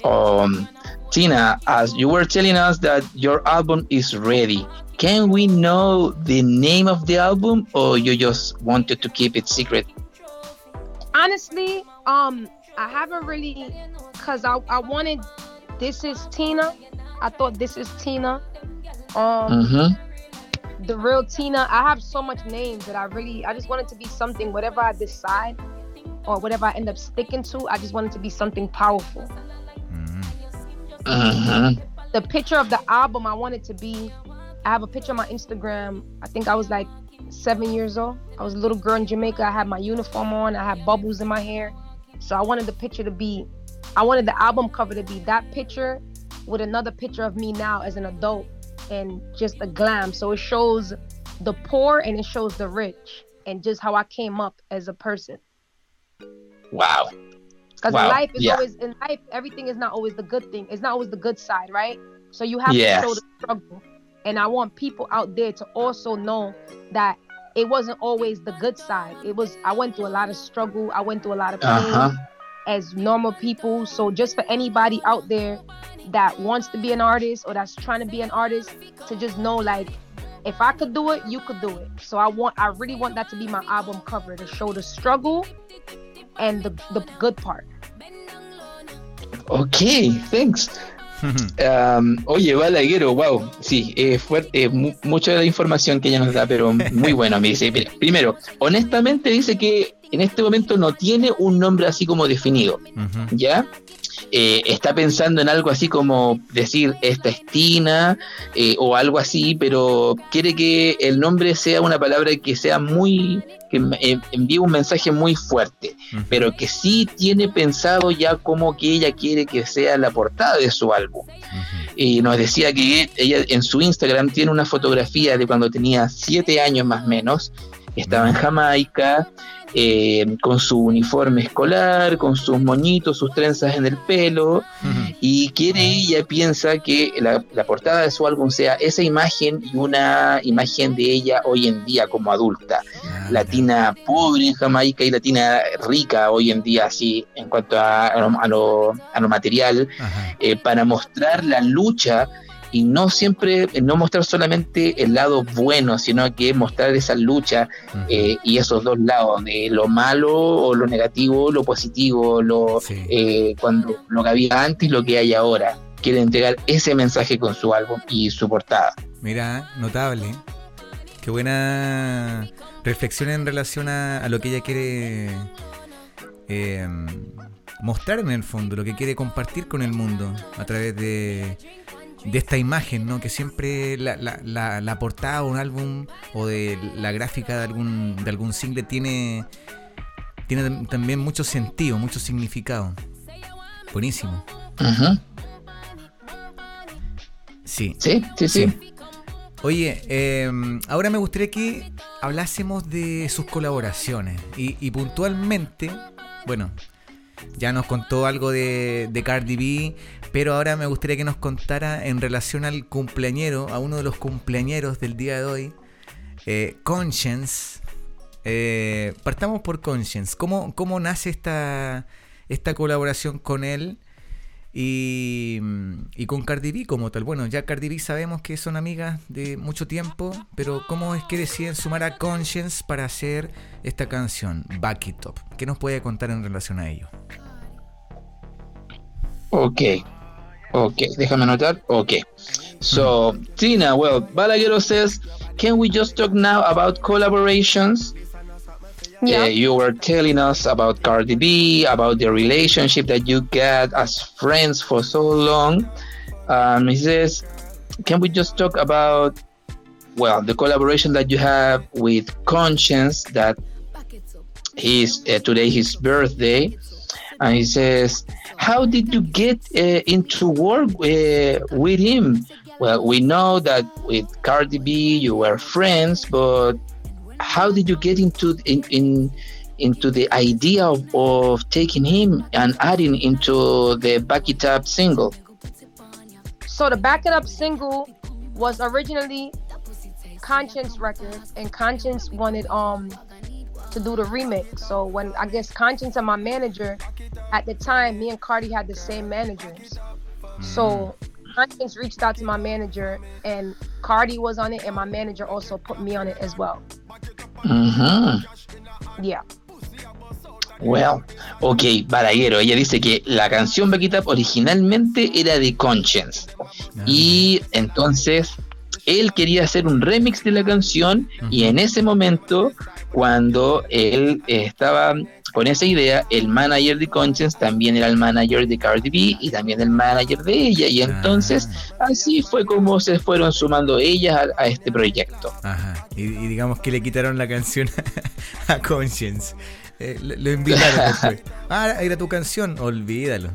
Um, Tina, as you were telling us that your album is ready, can we know the name of the album or you just wanted to keep it secret? Honestly, um, I haven't really, cause I, I wanted, this is Tina. I thought this is Tina. Um, Mm-hmm. the real Tina. I have so much names that I really, I just want it to be something. Whatever I decide, or whatever I end up sticking to, I just want it to be something powerful. Mm-hmm. the picture of the album I wanted to be I have a picture on my Instagram. I think I was like seven years old. I was a little girl in Jamaica. I had my uniform on. I had bubbles in my hair. So I wanted the picture to be I wanted the album cover to be that picture with another picture of me now as an adult and just a glam. So it shows the poor and it shows the rich and just how I came up as a person. Wow. Because Wow, life is yeah. always in life, everything is not always the good thing. It's not always the good side, right? So you have Yes. to show the struggle. And I want people out there to also know that it wasn't always the good side. It was I went through a lot of struggle. I went through a lot of pain Uh-huh. as normal people. So just for anybody out there that wants to be an artist or that's trying to be an artist, to just know like if I could do it, you could do it. So I want I really want that to be my album cover to show the struggle and the the good part. Ok, thanks. Um, oye, Balaguero, wow, sí, eh, fuerte, eh, mu- mucha de la información que ella nos da, pero muy bueno. Me dice, mira, primero, honestamente dice que en este momento no tiene un nombre así como definido, ¿ya? Eh, está pensando en algo así como decir esta es Tina eh, o algo así, pero quiere que el nombre sea una palabra que sea muy, que eh, envíe un mensaje muy fuerte, pero que sí tiene pensado ya como que ella quiere que sea la portada de su álbum. Y nos decía que ella en su Instagram tiene una fotografía de cuando tenía siete años más o menos, estaba en Jamaica, eh, con su uniforme escolar, con sus moñitos, sus trenzas en el pelo, y quiere ella, piensa que la, la, portada de su álbum sea esa imagen y una imagen de ella hoy en día como adulta, latina pobre en Jamaica y latina rica hoy en día, así en cuanto a, a, lo, a lo, material, eh, para mostrar la lucha y no siempre, no mostrar solamente el lado bueno, sino que mostrar esa lucha eh, y esos dos lados, de lo malo o lo negativo, lo positivo, lo, eh, cuando, lo que había antes y lo que hay ahora. Quiere entregar ese mensaje con su álbum y su portada. Mira, notable. Qué buena reflexión en relación a, a lo que ella quiere eh, mostrar en el fondo, lo que quiere compartir con el mundo a través de de esta imagen, ¿no? Que siempre la, la, la, la, portada de un álbum o de la gráfica de algún, de algún single tiene, tiene también mucho sentido, mucho significado. Buenísimo. Sí. Sí, sí, sí. Oye, eh, ahora me gustaría que hablásemos de sus colaboraciones y, y puntualmente, bueno, ya nos contó algo de, Cardi B, pero ahora me gustaría que nos contara en relación al cumpleañero, a uno de los cumpleañeros del día de hoy, eh, Conscience. Eh, partamos por Conscience. ¿Cómo, cómo nace esta, esta colaboración con él? Y, y, con Cardi B como tal. Bueno, ya Cardi B sabemos que son amigas de mucho tiempo, pero ¿cómo es que deciden sumar a Conscience para hacer esta canción, Back It Up? ¿Qué nos puede contar en relación a ello? Ok, ok, déjame anotar. Ok, so Tina, well, Balaguero says, can we just talk now about collaborations? Yeah. Uh, you were telling us about Cardi B, about the relationship that you got as friends for so long. Um, he says, can we just talk about, well, the collaboration that you have with Conscience that he's uh, today his birthday, and he says, how did you get uh, into work uh, with him? Well, we know that with Cardi B you were friends, but how did you get into in, in into the idea of, of taking him and adding into the Back It Up single? So the Back It Up single was originally Conscience Records, and Conscience wanted um to do the remix. So when I guess Conscience and my manager at the time, me and Cardi had the same managers. So Conscience reached out to my manager, and Cardi was on it, and my manager also put me on it as well. Uh-huh. Yeah. Well, ok, Balaguero, ella dice que la canción Back It Up originalmente era de Conscience. Y entonces él quería hacer un remix de la canción y en ese momento, cuando él estaba con esa idea, el manager de Conscience también era el manager de Cardi B y también el manager de ella. Y entonces así fue como se fueron sumando ellas a, a este proyecto. Ajá. Y, y, digamos que le quitaron la canción a Conscience. Eh, lo, lo, invitaron después. Ah, era tu canción, olvídalo.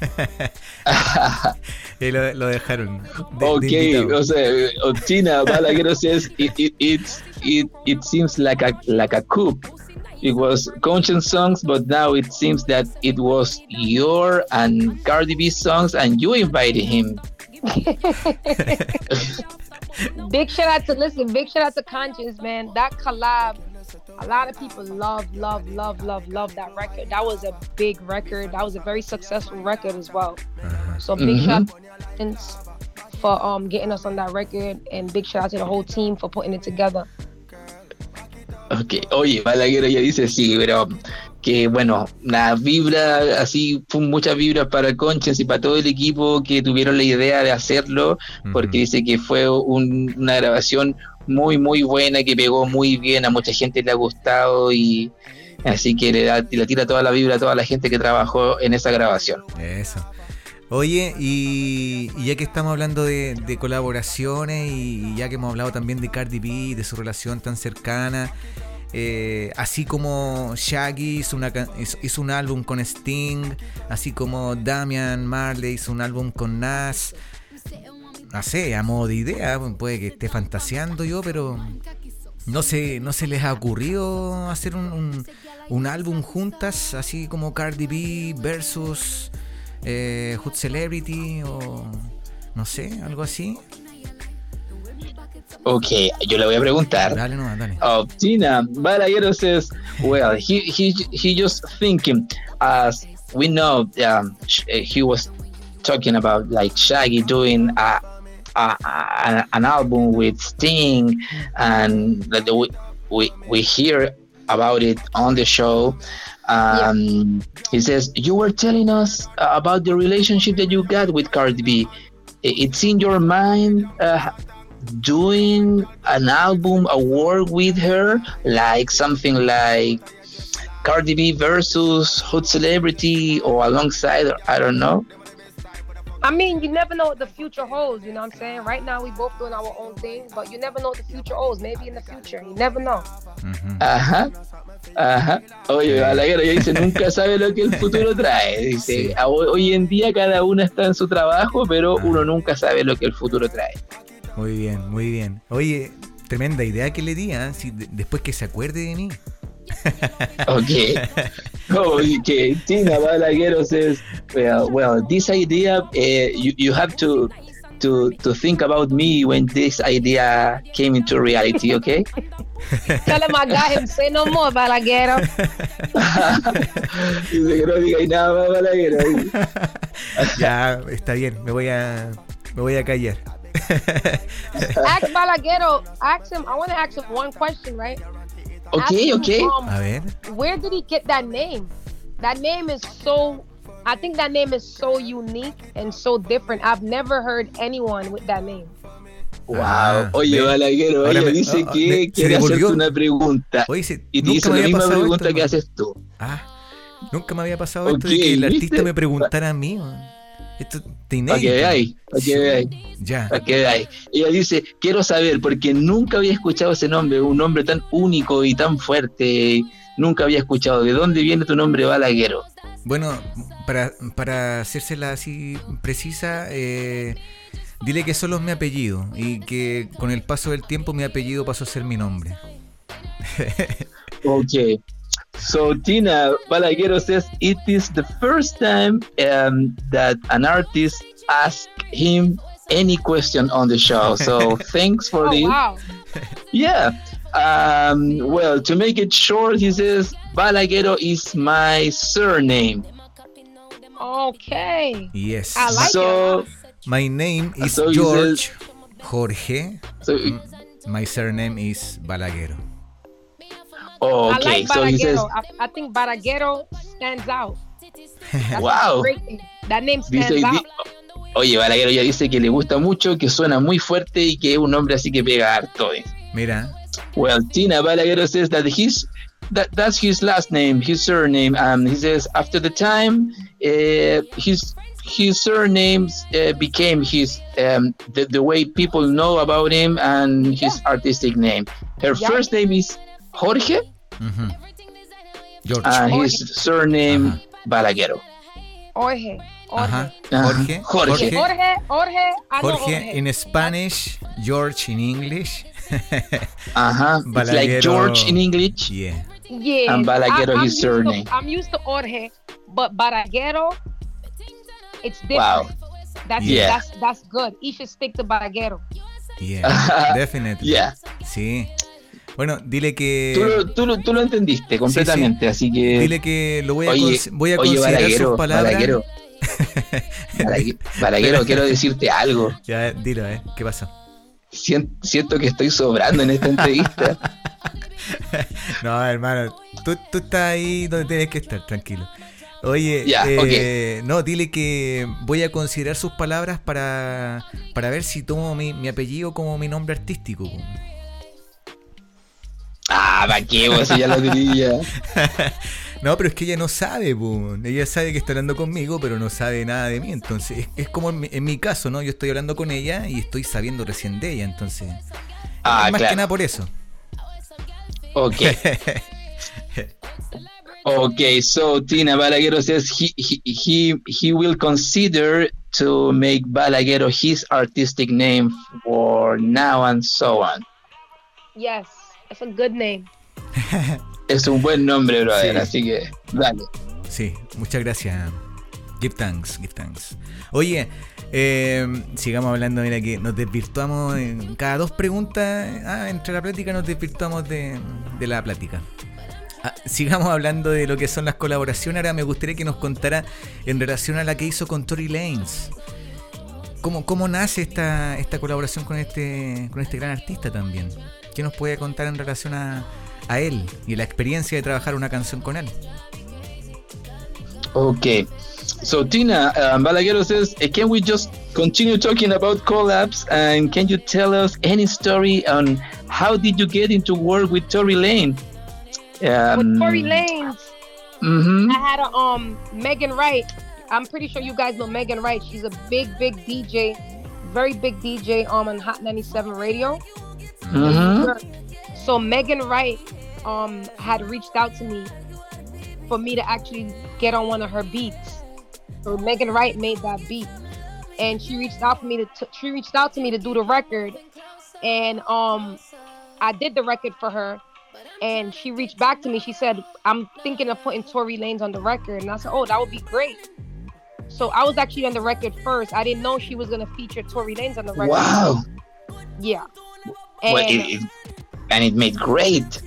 y lo, lo, dejaron. De, ok, de o sea, China Balaguero says it, it, it, it, it seems like a, like a coup. It was conscience songs, but now it seems that it was your and Cardi B songs, and you invited him. big shout out to listen. Big shout out to Conscience, man. That collab a lot of people love, love, love, love, love that record. That was a big record. That was a very successful record as well. So big mm-hmm. shout out for um getting us on that record and big shout out to the whole team for putting it together. Ok, oye, Balaguero ya dice sí, pero que bueno, la vibra, así fue muchas vibras para Conchas y para todo el equipo que tuvieron la idea de hacerlo, porque uh -huh. dice que fue un, una grabación muy, muy buena, que pegó muy bien, a mucha gente le ha gustado y, Así que le, da, le tira toda la vibra a toda la gente que trabajó en esa grabación. Eso. Oye, y, ya que estamos hablando de, colaboraciones y, ya que hemos hablado también de Cardi B, de su relación tan cercana, eh, así como Shaggy hizo un álbum con Sting, así como Damian Marley hizo un álbum con Nas. No sé, a modo de idea, puede que esté fantaseando yo, pero no se, no se les ha ocurrido hacer un, un- un álbum juntas, así como Cardi B versus eh, Hood Celebrity o no sé, algo así. Ok, yo le voy a preguntar. Dale, no, dale. Oh, Tina says, well, he he he just thinking, as we know, um, uh, he was talking about like Shaggy doing a, a, a an album with Sting, and that we we we hear about it on the show. Um, He says you were telling us uh, about the relationship that you got with Cardi B. It's in your mind. Uh, doing an album, a work with her, like something like Cardi B versus Hood Celebrity or alongside, I don't know. I mean, you never know what the future holds. You know what I'm saying? Right now, we both doing our own thing, but you never know what the future holds. Maybe in the future, you never know. Ajá. Ajá. Oye, Balaguer ya dice, nunca sabe lo que el futuro trae. Dice, "A- hoy en día cada uno está en su trabajo, pero uno nunca sabe lo que el futuro trae. Muy bien, muy bien. Oye, tremenda idea que le di, ¿ah? Si de- después que se acuerde de mí. Okay. okay. Tina Balaguero says, well, well, this idea, uh, you, you have to to to think about me when this idea came into reality, okay? Tell him I got him. Say no more, Balaguero. Dice que no diga nada más Balaguero. ya, está bien, me voy a, me voy a callar. ask Balaguero. Ask him. I want to ask him one question, right? Okay, okay. um, A ver. Where did he get that name? That name is so. I think that name is so unique and so different. I've never heard anyone with that name. Wow. Oye, ve. Balaguero, Ahora ella me- dice ah, que me- quiere hacerte una pregunta. Oye, se- y te hizo me la misma pregunta esto, que haces tú. Ah, nunca me había pasado esto de que el ¿viste? artista me preguntara a mí. man. Esto Para que veáis, para que veáis. Ya. Para que veáis. Ella dice, quiero saber, porque nunca había escuchado ese nombre, un nombre tan único y tan fuerte. Nunca había escuchado. ¿De dónde viene tu nombre, Balaguero? Bueno, para, para hacérsela así precisa, eh, dile que solo es mi apellido y que con el paso del tiempo mi apellido pasó a ser mi nombre. Okay. So Tina Balaguero says it is the first time um, that an artist asked him any question on the show. So thanks for Oh this. wow. Yeah. Um, well, to make it short, he says Balaguero is my surname. Okay. Yes. I like so, My name is So he George Jorge. So, Mm, My surname is Balaguero. Oh, I okay. like So he says, I, I think Balaguero stands out. That's Wow. a great thing. That name dice, stands di- out. oye, Balaguero ya dice que le gusta mucho, que suena muy fuerte y que es un hombre así que pega harto. dice. Mira, Well, Tina Balaguero says that his that that's his last name, his surname. Um, he says after the time, uh, his his surname uh, became his um, the, the way people know about him and his artistic name. Her Yeah. first name is Jorge, ujú. George. and his surname Balaguero. Jorge. Jorge. Ajá. Ajá. Jorge. Jorge. Jorge. Jorge. Jorge Jorge. in Spanish, George in English. Uh-huh. It's like George in English. Yeah. Yeah. And Balaguero, I, I'm his used to- surname. I'm used to Jorge, but Balaguero, it's different. Wow. That's Yeah. that's that's good. You should stick to Balaguero. Yeah, definitely. Yeah. Sí. Bueno, dile que. Tú, lo- tú, tú lo entendiste completamente, así que. Dile que lo voy a, Oye, voy a oye, considerar Balaguero, sus palabras. Balaguero. Balague- Balaguero, quiero decirte algo. Ya, dilo, ¿eh? ¿Qué? Sien- siento que estoy sobrando en esta entrevista. No, hermano, tú, tú estás ahí donde tienes que estar, tranquilo. Oye, Ya, eh, no, dile que voy a considerar sus palabras para, para ver si tomo mi, mi apellido como mi nombre artístico. Ah, ¿para qué? Vos ya lo diría. No, pero es que ella no sabe, po. ella sabe que está hablando conmigo, pero no sabe nada de mí. Entonces, es, es como en mi, en mi caso, ¿no? Yo estoy hablando con ella y estoy sabiendo recién de ella, entonces. Ah, más claro. que nada por eso. Okay. okay, so Tina Balaguero says he, he he he will consider to make Balaguero his artistic name for now and so on. Yes, it's a good name. Es un buen nombre, brother, Sí. así que dale. Sí, muchas gracias. Give thanks, give thanks. Oye, eh, sigamos hablando, mira que nos desvirtuamos en cada dos preguntas, ah, entre la plática nos desvirtuamos de, de la plática. Ah, sigamos hablando de lo que son las colaboraciones. Ahora me gustaría que nos contara en relación a la que hizo con Tory Lanez. ¿Cómo, cómo nace esta, esta colaboración con este, con este gran artista también? ¿Qué nos puede contar en relación a, a él y la experiencia de trabajar una canción con él? Okay. So Tina um, Balaguero says, uh, can we just continue talking about collabs and can you tell us any story on how did you get into work with Tory Lane? Um, With Tory Lanez, mhm. I had a um Megan Wright. I'm pretty sure you guys know Megan Wright. She's a big, big DJ, very big DJ um, on Hot 97 Radio. Mhm. So Megan Wright um had reached out to me for me to actually get on one of her beats. So Megan Wright made that beat, and she reached out for me to t- she reached out to me to do the record, and um I did the record for her. And she reached back to me. She said, "I'm thinking of putting Tory Lanez on the record." And I said, "Oh, that would be great." So I was actually on the record first. I didn't know she was gonna feature Tory Lanez on the record. Wow. Yeah. And Well, it, it, and it made great.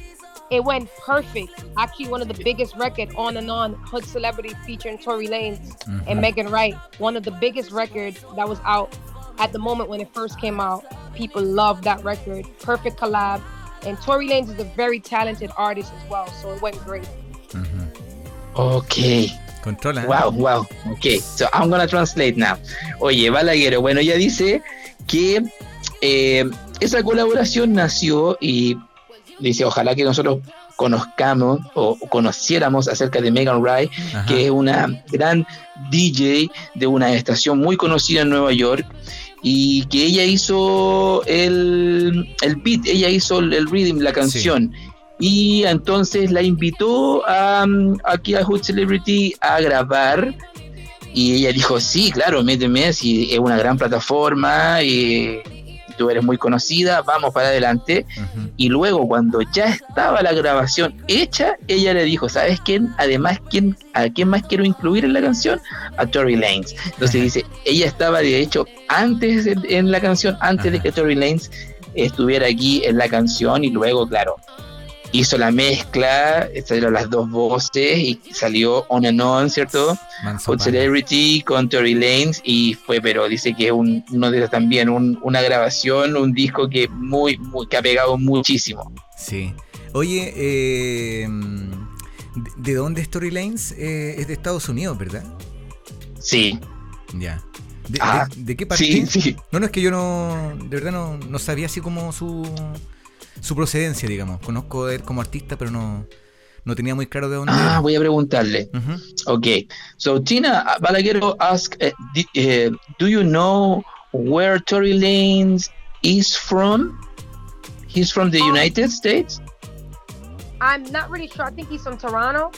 it went perfect. Actually, one of the biggest record on and on hood celebrity featuring Tory Lanez and Mhm. Megan Wright. One of the biggest records that was out at the moment when it first came out. People loved that record. Perfect collab. And Tory Lanez is a very talented artist as well, so it went great. Okay. Controla. ¿eh? Wow, wow. Okay, so I'm gonna translate now. Oye, Balaguero, bueno, ella dice que eh, esa colaboración nació y dice, ojalá que nosotros conozcamos o conociéramos acerca de Megan Wright, Ajá. que es una gran DJ de una estación muy conocida en Nueva York y que ella hizo el, el beat, ella hizo el, rhythm, la canción. Y entonces la invitó a, um, aquí a Hood Celebrity a grabar. Y ella dijo, sí, claro, méteme, si es una gran plataforma y tú eres muy conocida, vamos para adelante. Y luego cuando ya estaba la grabación hecha, ella le dijo, ¿sabes quién? Además, ¿quién, ¿a quién más quiero incluir en la canción? A Tory Lanez. Entonces dice, ella estaba de hecho antes en, en la canción, antes de que Tory Lanez estuviera aquí en la canción y luego, claro, hizo la mezcla, salieron las dos voces y salió On and On, ¿cierto? Con Celebrity, con Tory Lanez y fue, pero dice que es un, uno de los también, un- una grabación, un disco que muy, muy- que ha pegado muchísimo. Sí. Oye, eh, ¿de, de dónde es Tory Lanez? Eh, es de Estados Unidos, ¿verdad? Sí. Ya. ¿De, Ah, de- de qué parte? sí, sí. No, no, es que yo no, de verdad no, no sabía así como su, su procedencia, digamos. Conozco de él como artista, pero no, no tenía muy claro de dónde Ah, era. voy a preguntarle. Okay. So Tina Balaguero asked, uh, di- uh, "Do you know where Tory Lanez is from? He's from the United States." I'm not really sure. I think he's from Toronto.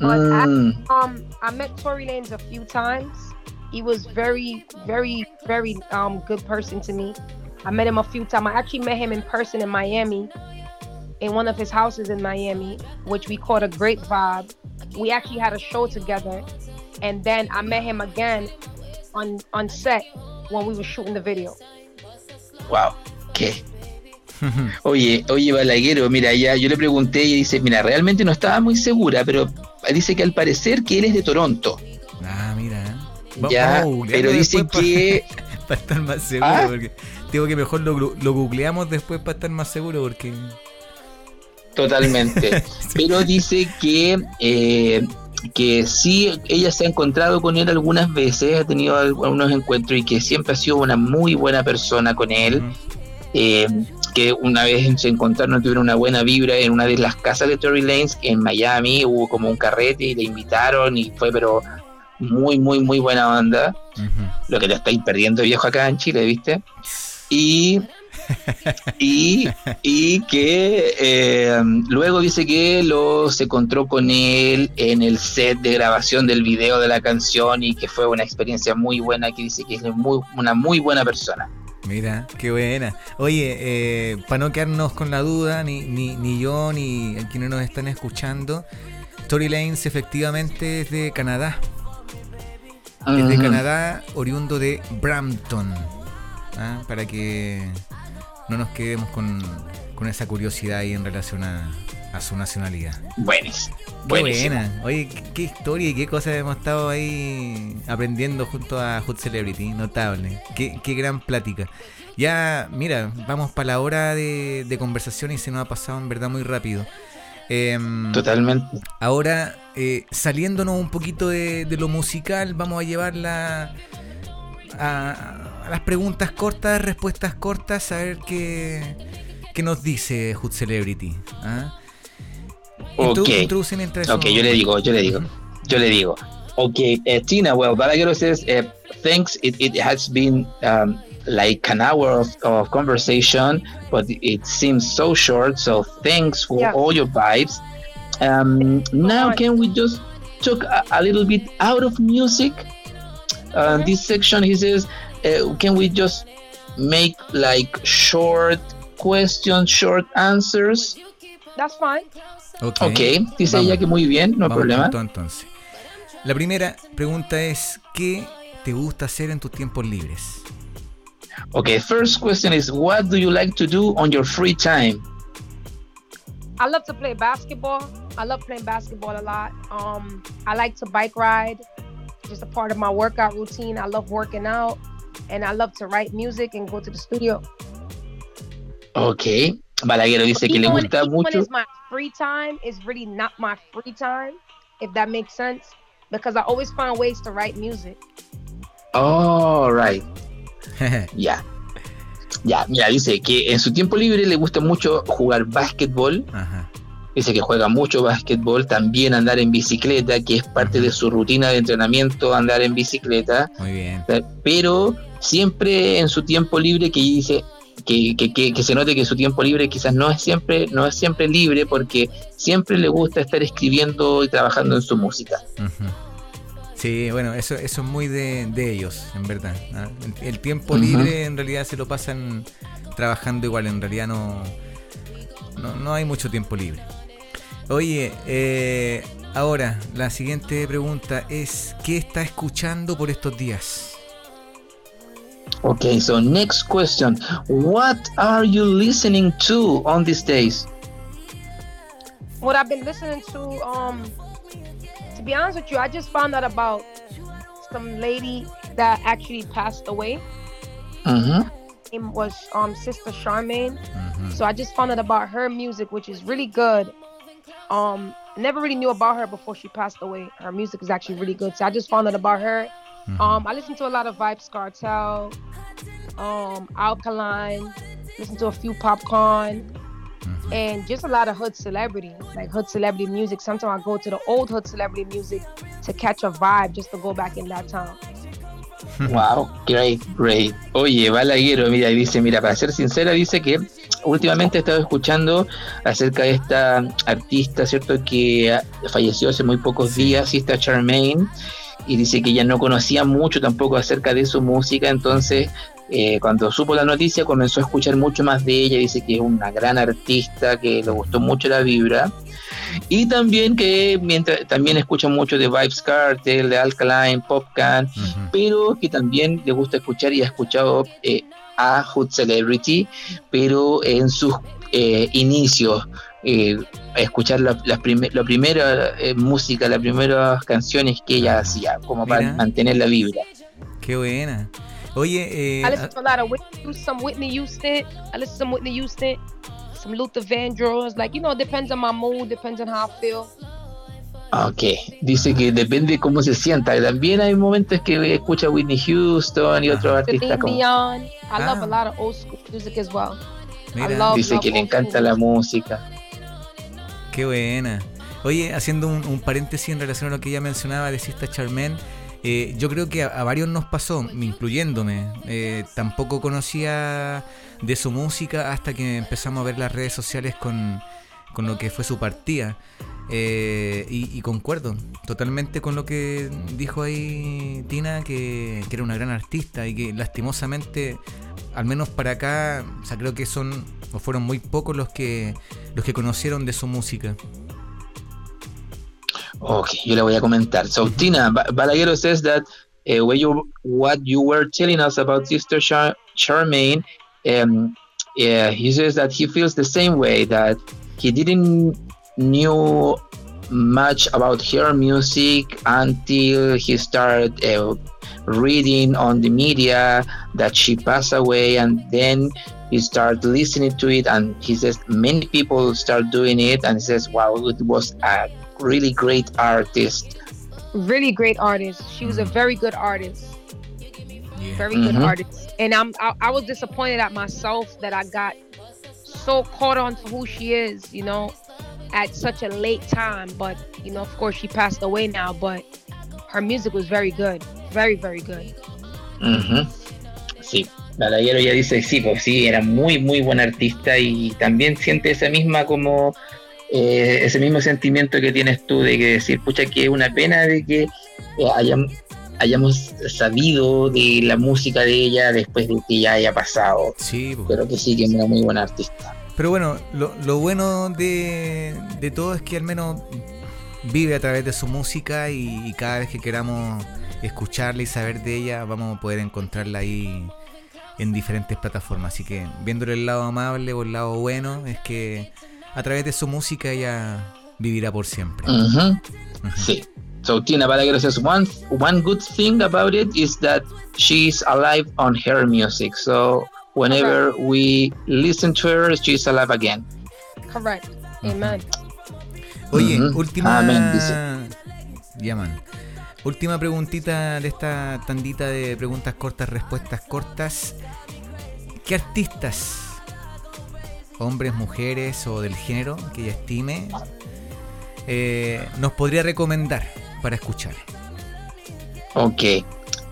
But Mm. I, um, I met Tory Lanez a few times. He was very, very, very um good person to me. I met him a few times. I actually met him in person in Miami, in one of his houses in Miami, which we called a great vibe. We actually had a show together, and then I met him again on on set when we were shooting the video. Wow. ¿Qué? Oye, oye Balaguero, mira, ya yo le pregunté y dice, mira, realmente no estaba muy segura, pero dice que al parecer que él es de Toronto. Ah, mira. Va- Ya, vamos pero dice que Para estar más seguro, ¿Ah? porque digo que mejor lo, lo googleamos después para estar más seguro, porque. Totalmente. Pero dice que, eh, que sí, ella se ha encontrado con él algunas veces, ha tenido algunos encuentros y que siempre ha sido una muy buena persona con él. Eh, que una vez se encontraron, tuvieron una buena vibra en una de las casas de Tory Lanez en Miami, hubo como un carrete y le invitaron y fue pero muy, muy, muy buena onda. Lo que le estáis perdiendo viejo acá en Chile, ¿viste? Y y, y que eh, luego dice que lo se encontró con él en el set de grabación del video de la canción y que fue una experiencia muy buena, que dice que es muy, una muy buena persona. Mira, qué buena. Oye, eh, para no quedarnos con la duda, ni, ni, ni yo ni quienes nos están escuchando, Tory Lanez efectivamente es de Canadá. Es de. Canadá, oriundo de Brampton. ¿Ah? Para que no nos quedemos con, con esa curiosidad ahí en relación a, a su nacionalidad. Buenísimo. buena. Oye, qué, historia y qué cosas hemos estado ahí aprendiendo junto a Hood Celebrity. Notable. Qué, qué gran plática. Ya, mira, vamos para la hora de, de conversación y se nos ha pasado en verdad muy rápido. Em, Totalmente. Ahora, eh, saliéndonos un poquito de, de lo musical, vamos a llevarla a las preguntas cortas, respuestas cortas, a ver qué, qué nos dice Hood Celebrity. ¿ah? Introdu- Ok. introducen entre eso. Ok, yo le digo, yo le digo, yo le digo. Okay, uh, Tina, well, Balaguero says, uh, thanks. It, it has been um, like an hour of, of conversation, but it seems so short. So thanks for Yeah. all your vibes. Um, now, can we just talk a, a little bit out of music? Uh, This section, he says, uh, can we just make like short questions, short answers? That's fine. Ok, Ok, dice vamos. ella que muy bien, no hay Vamos problema. entonces. La primera pregunta es: ¿qué te gusta hacer en tus tiempos libres? Okay, first question is what do you like to do on your free time? I love to play basketball. I love playing basketball a lot. Um, I like to bike ride, just a part of my workout routine. I love working out, and I love to write music and go to the studio. Ok, Balaguero dice que le Even when- gusta even when mucho. it's my free time, it's really not my free time, if that makes sense, because I always find ways to write music. Oh, right. Ya. Ya, mira, dice que en su tiempo libre le gusta mucho jugar básquetbol. Dice que juega mucho básquetbol, también andar en bicicleta, que es parte de su rutina de entrenamiento, andar en bicicleta. Muy bien. Pero siempre en su tiempo libre, que dice que, que, que, que se note que su tiempo libre quizás no es siempre, no es siempre libre, porque siempre le gusta estar escribiendo y trabajando en su música. Sí, bueno, eso, eso es muy de, de ellos, en verdad. ¿ah? El, tiempo libre en realidad se lo pasan trabajando igual, en realidad no, no, no hay mucho tiempo libre. Oye, eh, ahora la siguiente pregunta es, ¿qué está escuchando por estos días? Okay, so next question. What are you listening to on these days? What I've been listening to, um, to be honest with you, I just found out about some lady that actually passed away. Mhm. Name was um Sister Charmaine. So I just found out about her music, which is really good. Um, never really knew about her before she passed away. Her music is actually really good. So I just found out about her. Um, I listen to a lot of Vibes Cartel, um, Alkaline, listen to a few Popcorn, and just a lot of hood celebrity, like hood celebrity music. Sometimes I go to the old hood celebrity music to catch a vibe, just to go back in that time. Wow, great, great. Oye, Balaguero, mira, dice, mira, para ser sincera, dice que últimamente he estado escuchando acerca de esta artista, ¿cierto? Que ah, falleció hace muy pocos días, esta Charmaine, y dice que ella no conocía mucho tampoco acerca de su música, entonces eh, cuando supo la noticia comenzó a escuchar mucho más de ella, dice que es una gran artista, que le gustó mucho la vibra. Y también que mientras también escucha mucho de Vibes Cartel, de Alkaline, Popcan, pero que también le gusta escuchar y ha escuchado eh, a Hood Celebrity, pero en sus eh, inicios, eh, escuchar la, las prime- la primera eh, música, las primeras canciones que ella hacía, como para Mira. mantener la vibra. Qué buena. Oye, eh, I listen to a lot of Whitney, Houston, some Whitney Houston. I listen to some Whitney Houston, some Luther Vandross. Like you know, it depends on my mood, depends on how I feel. Ok, dice que depende cómo se sienta. También hay momentos que escucha Whitney Houston y otros artistas como... Dion. I Ah. love a lot of old school music as well. Mira. Dice que le encanta la música. Qué buena. Oye, haciendo un, paréntesis en relación a lo que ella mencionaba de Sista Charmaine, eh, yo creo que a, varios nos pasó, incluyéndome. Eh, tampoco conocía de su música hasta que empezamos a ver las redes sociales con, con lo que fue su partida. Eh, y, concuerdo totalmente con lo que dijo ahí Tina, que era una gran artista y que lastimosamente, al menos para acá, o sea, creo que son o fueron muy pocos los que los que conocieron de su música. Ok, yo le voy a comentar. So Tina Ba- Balaguero says that uh, when you what you were telling us about Sister Char- Charmaine, um, yeah, he says that he feels the same way that he didn't knew much about her music until he started uh, reading on the media that she passed away, and then he started listening to it, and he says many people start doing it, and he says, "Wow, it was a really great artist." Really great artist. She was a very good artist. Very good Mhm. artist. And I'm I, I was disappointed at myself that I got so caught on to who she is, you know, at such a late time. But you know, of course, she passed away now. But her music was very good, very very good. Ujú. Sí, Balaguero ya dice, sí, pues sí, era muy, muy buen artista y también siente esa misma como, eh, ese mismo sentimiento que tienes tú de que decir, pucha, que es una pena de que eh, hayam- hayamos sabido de la música de ella después de que ya haya pasado. Sí, pues. pero que sí, que es una muy buena artista. Pero bueno, lo, lo bueno de, de todo es que al menos vive a través de su música y, y cada vez que queramos escucharla y saber de ella, vamos a poder encontrarla ahí en diferentes plataformas. Así que viéndole el lado amable o el lado bueno, es que a través de su música ella vivirá por siempre. Sí. So Tina Balaguer says one one good thing about it is that she's alive on her music. So whenever we listen to her, she's alive again. Correct. Amen. Oye, última. Amén, dice. Ya, man. Última preguntita de esta tandita de preguntas cortas, respuestas cortas. ¿Qué artistas, hombres, mujeres o del género que ella estime, eh, nos podría recomendar para escuchar? Okay.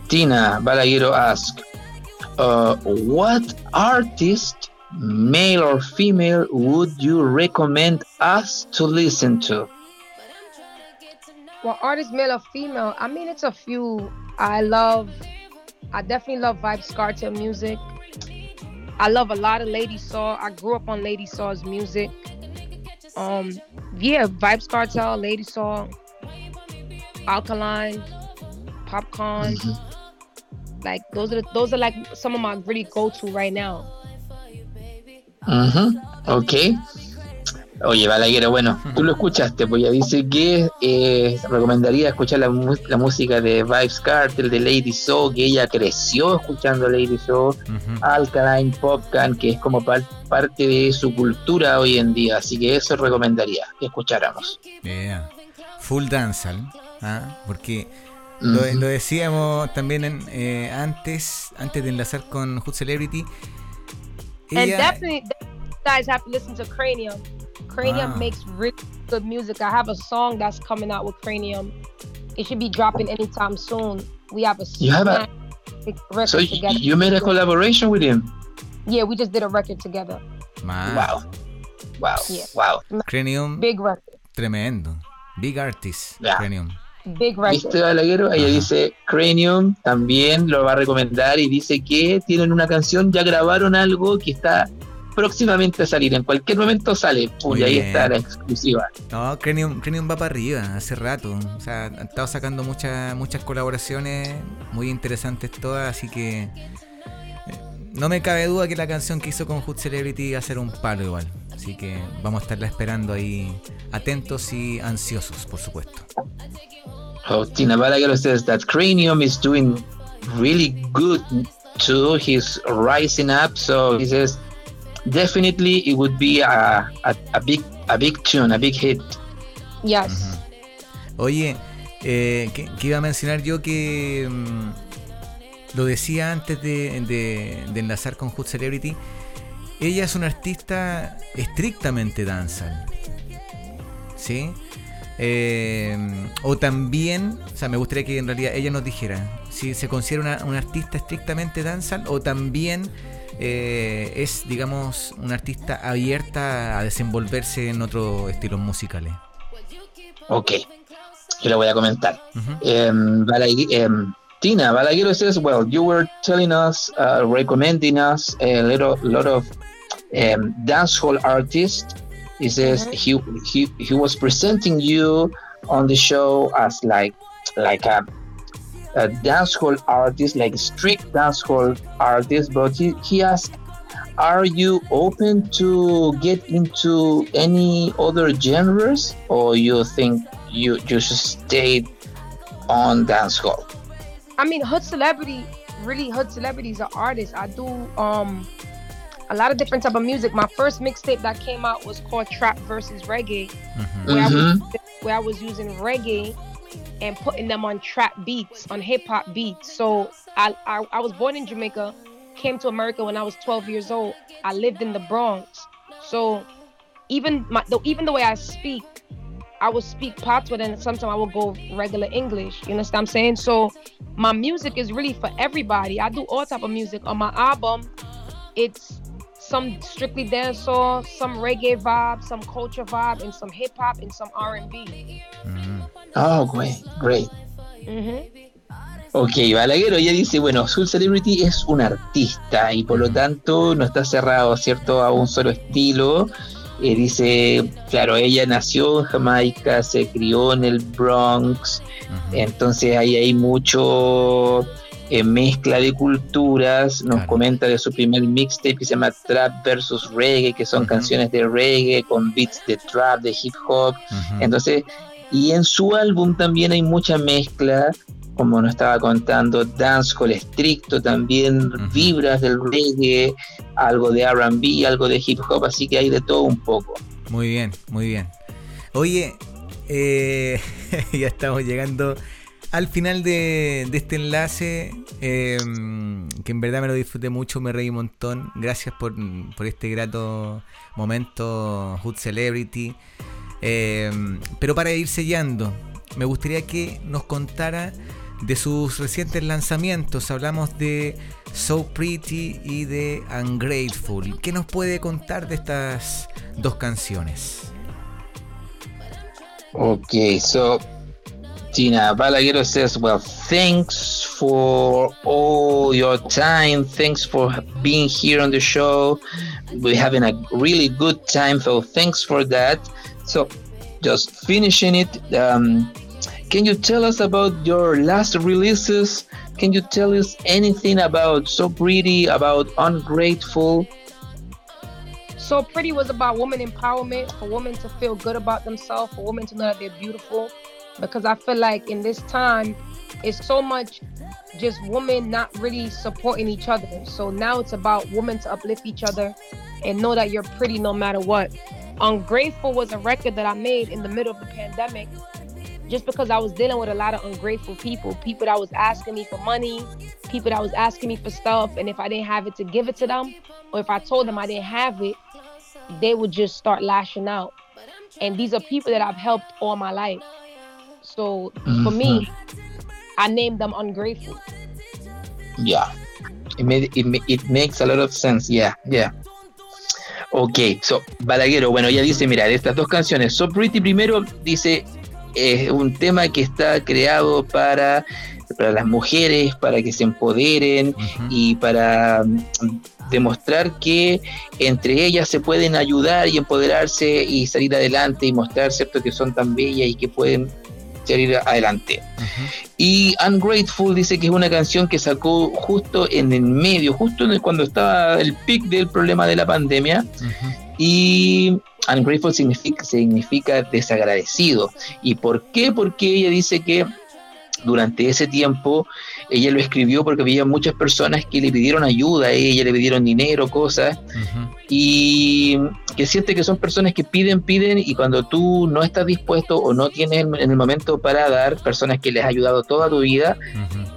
Tina Balaguero asks, uh, what artist, male or female, would you recommend us to listen to? Well, artist, male or female, I mean, it's a few. I love, I definitely love Vibes Cartel music. I love a lot of Lady Saw. I grew up on Lady Saw's music. Um, yeah, Vibes Cartel, Lady Saw, Alkaline, Popcorn. Like those are the, those are like some of my really go to right now. Ujú, Ok. Oye, Balaguero, bueno, tú lo escuchaste, pues ya dice que eh, recomendaría escuchar la, la música de Vibes Cartel, de Lady Saw, que ella creció escuchando Lady Saw, Alkaline, Popcan, que es como par- parte de su cultura hoy en día, así que eso recomendaría que escucháramos. Yeah. Full dancehall, ¿ah? porque lo, decíamos también en, eh, antes, antes de enlazar con Hood Celebrity. And Ella- definitely, you guys have to listen to Cranium. Cranium makes really good music. I have a song that's coming out with Cranium. It should be dropping anytime soon. We have a You have a- record So together. you made a collaboration with him. Yeah, we just did a record together. Wow. Wow. Yeah. Wow. Cranium, Big record. tremendo. Big artist. Cranium. Big record. ¿Viste, Balaguero? Ella dice Cranium también lo va a recomendar y dice que tienen una canción, ya grabaron algo que está próximamente a salir. En cualquier momento sale. Pum, y ahí está la exclusiva. No, Cranium, Cranium va para arriba hace rato. O sea, han estado sacando muchas muchas colaboraciones muy interesantes todas, así que eh, no me cabe duda que la canción que hizo con Hood Celebrity va a ser un palo igual. Así que vamos a estarla esperando ahí, atentos y ansiosos, por supuesto. Oh, Tina Balaguer says that Cranium is doing really good too. He's rising up, so he says definitely it would be a, a, a big a big tune, a big hit. Yes. Oye, eh, que, que iba a mencionar yo que mm, lo decía antes de, de- de enlazar con Hood Celebrity, ella es una artista estrictamente danza. ¿Sí? Eh, o también, o sea, me gustaría que en realidad ella nos dijera si se considera una, artista estrictamente danza o también eh, es, digamos, una artista abierta a desenvolverse en otros estilos musicales. Ok, yo le voy a comentar. um, um, Tina Balaguero says, well, you were telling us, uh, recommending us a little lot of um, dancehall artists. He says he, he he was presenting you on the show as like like a, a dancehall artist, like a strict dancehall artist. But he, he asked, are you open to get into any other genres, or you think you just stay on dancehall? I mean, hood celebrity, really hood celebrities are artists. I do um a lot of different type of music. My first mixtape that came out was called Trap versus Reggae, mm-hmm. Where, I was, mm-hmm. where I was using reggae and putting them on trap beats, on hip hop beats. So I, I, I was born in Jamaica, came to America when I was 12 years old. I lived in the Bronx, so even my the, even the way I speak, I will speak patois and sometimes I will go regular English. You understand what I'm saying? So my music is really for everybody. I do all type of music on my album. It's some strictly dancehall, some reggae vibe, some culture vibe, and some hip hop and some R&B. Mm. Oh, great, great. Ok, Balaguero ya dice, bueno, Soul Celebrity es un artista y por lo tanto no está cerrado, ¿cierto?, a un solo estilo. Eh, dice, claro, ella nació en Jamaica, se crió en el Bronx, entonces ahí hay mucho mezcla de culturas, nos comenta de su primer mixtape que se llama Trap versus Reggae, que son canciones de reggae con beats de trap, de hip hop. Entonces, y en su álbum también hay mucha mezcla, como nos estaba contando, dancehall estricto, también vibras del reggae, algo de RB, algo de hip hop, así que hay de todo un poco. Muy bien, muy bien. Oye, eh, ya estamos llegando al final de, este enlace, em, que en verdad me lo disfruté mucho, me reí un montón. Gracias por, este grato momento, Hood Celebrity. Em, pero para ir sellando, me gustaría que nos contara de sus recientes lanzamientos. Hablamos de So Pretty y de Ungrateful. ¿Qué nos puede contar de estas dos canciones? Ok, so Tina Balaguero says, Well, thanks for all your time. Thanks for being here on the show. We're having a really good time, so thanks for that. So, just finishing it, um, can you tell us about your last releases? Can you tell us anything about So Pretty, about Ungrateful? So Pretty was about woman empowerment, for women to feel good about themselves, for women to know that they're beautiful because I feel like in this time, it's so much just women not really supporting each other. So now it's about women to uplift each other and know that you're pretty no matter what. Ungrateful was a record that I made in the middle of the pandemic just because I was dealing with a lot of ungrateful people, people that was asking me for money, people that was asking me for stuff, and if I didn't have it to give it to them, or if I told them I didn't have it, they would just start lashing out. And these are people that I've helped all my life. So mm-hmm. for me, I named them ungrateful. Yeah, it made it, it makes a lot of sense. Yeah, yeah. Ok, so, Balaguero, bueno, ella dice, mira, de estas dos canciones, So Pretty primero dice, es un tema que está creado para, para las mujeres, para que se empoderen y para mm, demostrar que entre ellas se pueden ayudar y empoderarse y salir adelante y mostrar, ¿cierto?, que son tan bellas y que pueden salir adelante. Y Ungrateful dice que es una canción que sacó justo en el medio, justo cuando estaba el pic del problema de la pandemia. Y Ungrateful significa, significa desagradecido. ¿Y por qué? Porque ella dice que durante ese tiempo ella lo escribió porque había muchas personas que le pidieron ayuda a ella, le pidieron dinero, cosas, y que siente que son personas que piden, piden, y cuando tú no estás dispuesto o no tienes en el momento para dar, personas que les has ayudado toda tu vida,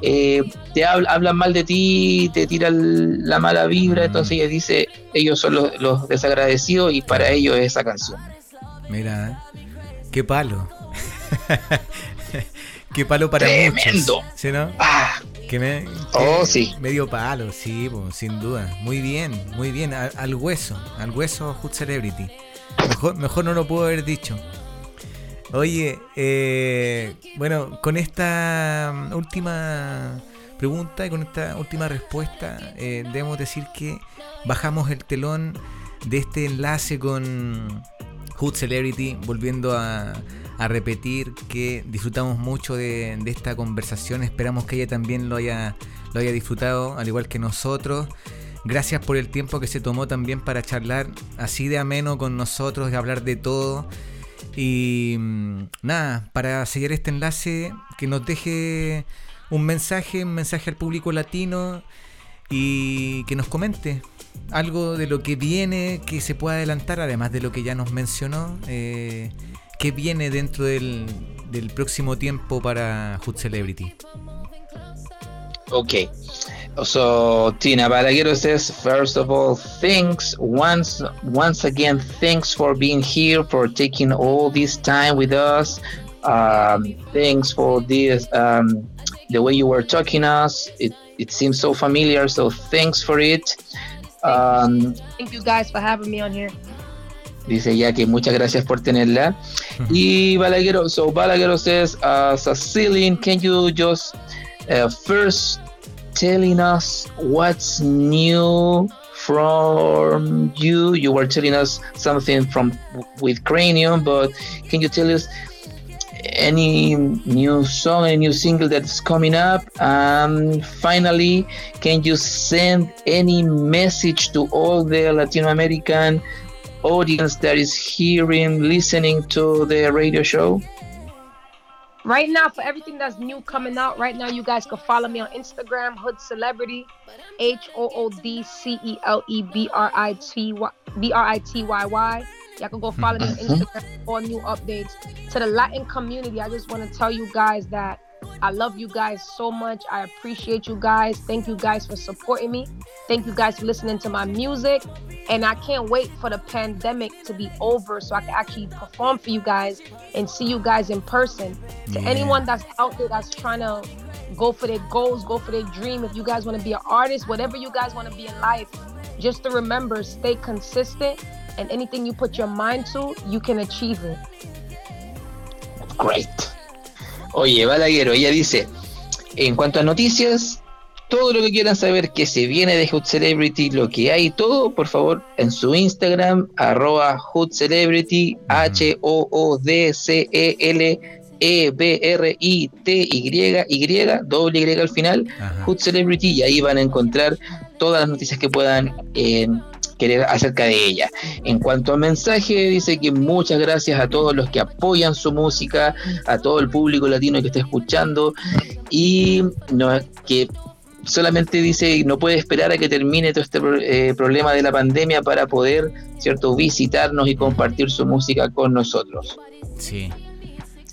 eh, te hablan mal de ti, te tiran la mala vibra, entonces ella dice, ellos son los, los desagradecidos y para ellos es esa canción. Mira, qué palo. Qué palo para Tremendo. muchos. ¿Sí, no? Ah. Que me, Oh, sí. Medio palo, sí, sin duda. Muy bien, muy bien. Al, al hueso, al hueso Hood Celebrity. Mejor, mejor no lo puedo haber dicho. Oye, eh, bueno, con esta última pregunta y con esta última respuesta, eh, debemos decir que bajamos el telón de este enlace con Hood Celebrity, volviendo a, a repetir que disfrutamos mucho de, de esta conversación. Esperamos que ella también lo haya, lo haya disfrutado, al igual que nosotros. Gracias por el tiempo que se tomó también para charlar así de ameno con nosotros y hablar de todo. Y mm, nada, para seguir este enlace, que nos deje un mensaje, un mensaje al público latino y que nos comente algo de lo que viene, que se pueda adelantar, además de lo que ya nos mencionó, eh, que viene dentro del, del próximo tiempo para Hood Celebrity. Okay. So Tina Balaguero says, first of all, thanks once once again, thanks for being here, for taking all this time with us. Um, thanks for this um, the way you were talking us. It it seems so familiar, so thanks for it. Um, Thank you guys for having me on here. Dice ya que muchas gracias por tenerla. y Balaguero, so Balaguero says, uh, Cecilian, can you just uh, first telling us what's new from you? You were telling us something from with Cranium, but can you tell us any new song, any new single that's coming up? And finally, can you send any message to all the Latin American audience that is hearing, listening to the radio show? Right now, for everything that's new coming out, right now you guys can follow me on Instagram, Hood Celebrity, H O O D C E L E B R I T Y B R I T Y Y. Y'all can go follow me on mm-hmm. Instagram for new updates. To the Latin community, I just want to tell you guys that I love you guys so much. I appreciate you guys. Thank you guys for supporting me. Thank you guys for listening to my music. And I can't wait for the pandemic to be over so I can actually perform for you guys and see you guys in person. To Yeah. anyone that's out there that's trying to go for their goals, go for their dream, if you guys want to be an artist, whatever you guys want to be in life, just to remember, stay consistent and anything you put your mind to, you can achieve it. Great. Oye, Balaguero, ella dice, en cuanto a noticias, todo lo que quieran saber que se viene de Hood Celebrity, lo que hay, todo, por favor, en su Instagram, arroba Hood Celebrity, H-O-O-D-C-L-E-B-R-I-T-Y, Y, doble Y al final, Hood Celebrity, y ahí van a encontrar todas las noticias que puedan eh, querer acerca de ella. En cuanto a mensaje, dice que muchas gracias a todos los que apoyan su música, a todo el público latino que está escuchando y no, que solamente dice no puede esperar a que termine todo este eh, problema de la pandemia para poder, cierto, visitarnos y compartir su música con nosotros. Sí.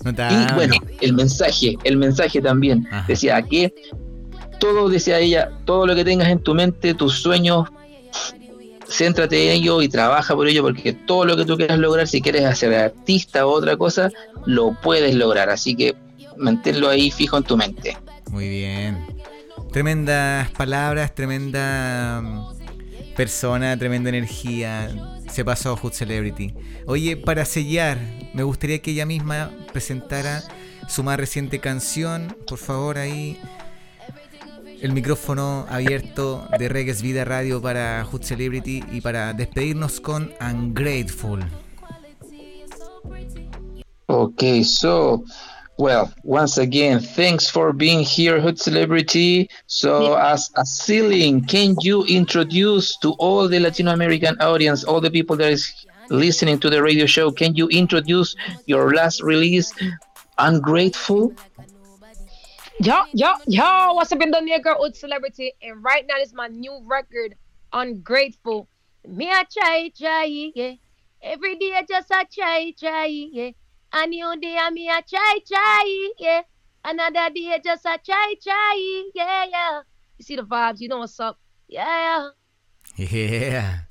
Y bueno, el mensaje, el mensaje también decía que todo, decía ella, todo lo que tengas en tu mente, tus sueños, céntrate en ello y trabaja por ello porque todo lo que tú quieras lograr, si quieres hacer artista o otra cosa, lo puedes lograr. Así que manténlo ahí fijo en tu mente. Muy bien. Tremendas palabras, tremenda mm, persona, tremenda energía. Se pasó Hood Celebrity. Oye, para sellar, me gustaría que ella misma presentara su más reciente canción. Por favor, ahí. El micrófono abierto de Reggae's Vida Radio para Hood Celebrity y para despedirnos con Ungrateful. Okay, so well, once again, thanks for being here, Hood Celebrity. So, as a ceiling, can you introduce to all the Latino American audience, all the people that is listening to the radio show, can you introduce your last release, Ungrateful? Yo, yo, yo, what's up in the nigga old celebrity? And right now is my new record, Ungrateful. Me I try, try, yeah. Every day I just I try, try, yeah. A new day I me I try, try, yeah. Another day I just I try, try, yeah, yeah. You see the vibes, you know what's up. Yeah. Yeah.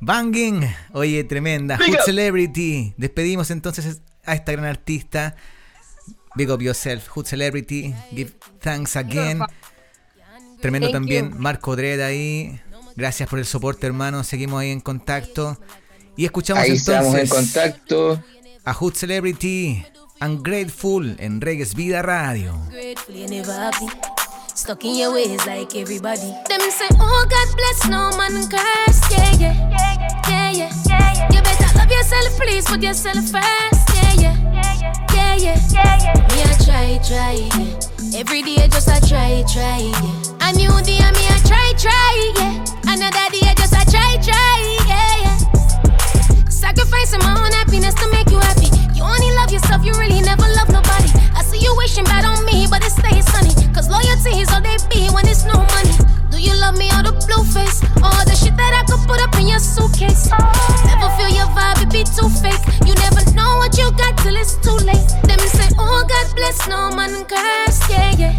Banging. Oye, tremenda. Big Hood up. Celebrity. Despedimos entonces a esta gran artista. Big up yourself, Hood Celebrity. Give thanks again. Tremendo Thank también you. Marco Dredd ahí. Gracias por el soporte, hermano. Seguimos ahí en contacto. Y escuchamos Ahí entonces estamos en contacto. a Hood Celebrity. Ungrateful en Reggae's Vida Radio. Stuck in your ways like everybody. Them say, Oh God bless, no man curse. Yeah, yeah, yeah, yeah. You better love yourself, please put yourself first. Yeah, yeah, yeah, yeah. Me I try, try. Yeah. Every day just I try, try. Yeah. A new day me I try, try. Yeah. Another day just I try, try. Yeah, yeah. Sacrificing my own happiness to make you happy. You only love yourself, you really never love nobody. I see you wishing bad on me, but it stays sunny. Cause loyalty is all they be when it's no money. Do you love me or the blue face? Or the shit that I could put up in your suitcase? Never feel your vibe, it be too fake. You never know what you got till it's too late. Them say, Oh God bless, no man curse. Yeah, yeah,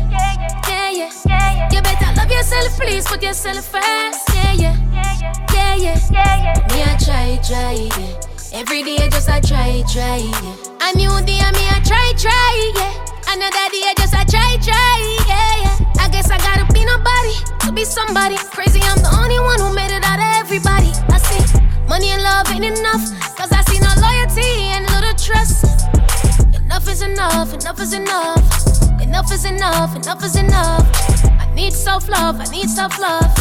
yeah, yeah. You better love yourself, please put yourself first. Yeah, yeah, yeah, yeah. Me I try, try, yeah. Every day I just I try, try, yeah. A new day me I try, try, yeah. Another day I just I try, try, yeah, yeah. Guess I gotta be nobody to be somebody. Crazy, I'm the only one who made it out of everybody. I see money and love ain't enough, cause I see no loyalty and little trust. Enough is enough, enough is enough. Enough is enough, enough is enough. I need self love, I need self love.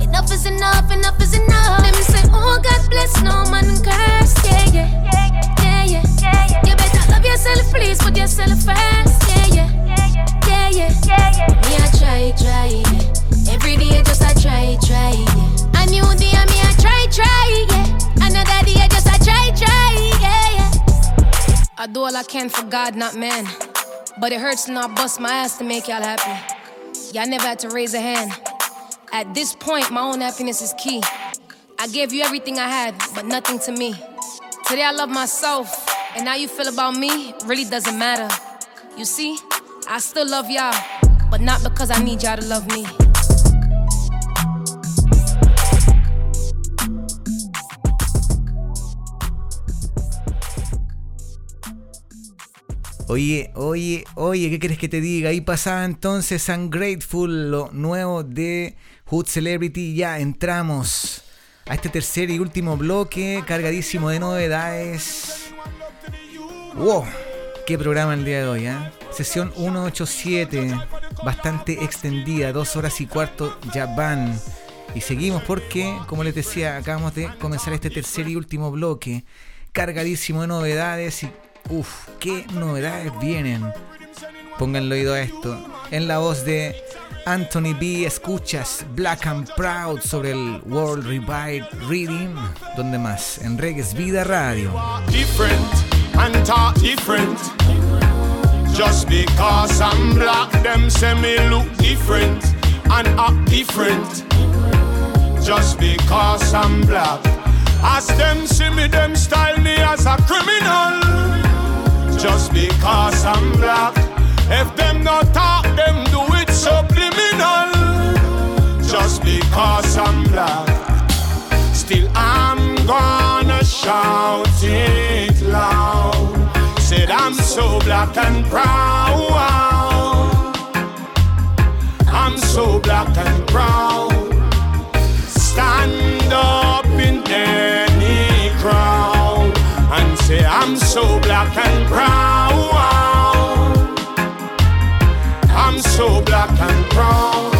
Enough is enough, enough is enough. Let me say, Oh God bless, no man curse. Yeah, yeah, yeah, yeah. yeah. You better love yourself, please put yourself first. Yeah, yeah, yeah, yeah. yeah. Me I try, try, yeah. Every day just I try, try, yeah. A new day me I try, try, yeah. Another day just I try, try, yeah, yeah. I do all I can for God, not man. But it hurts to not bust my ass to make y'all happy. Y'all never had to raise a hand. At this point, my own happiness is key. I gave you everything I had, but nothing to me. Today I love myself, and how you feel about me really doesn't matter. You see, I still love y'all, but not because I need y'all to love me. Oye, oye, oye, ¿qué quieres que te diga? Ahí pasaba entonces Ungrateful, lo nuevo de Hood Celebrity. Ya entramos a este tercer y último bloque, cargadísimo de novedades. ¡Wow! ¿Qué programa el día de hoy, eh? Sesión 187, bastante extendida, dos horas y cuarto ya van. Y seguimos porque, como les decía, acabamos de comenzar este tercer y último bloque, cargadísimo de novedades y Uf, qué novedades vienen. Pónganle oído a esto. En la voz de Anthony B. Escuchas Black and Proud sobre el World Revive Reading. ¿Dónde más? En Reggae's Vida Radio. different and talk different. Just because I'm black, them say me look different and act different. Just because I'm black, as them see me, them style me as a criminal. Just because I'm black, if them not talk, them do it subliminal. Just because I'm black. Still, I'm gonna shout it loud. Said I'm so black and proud. I'm so black and proud. Say I'm so black and proud. I'm so black and proud.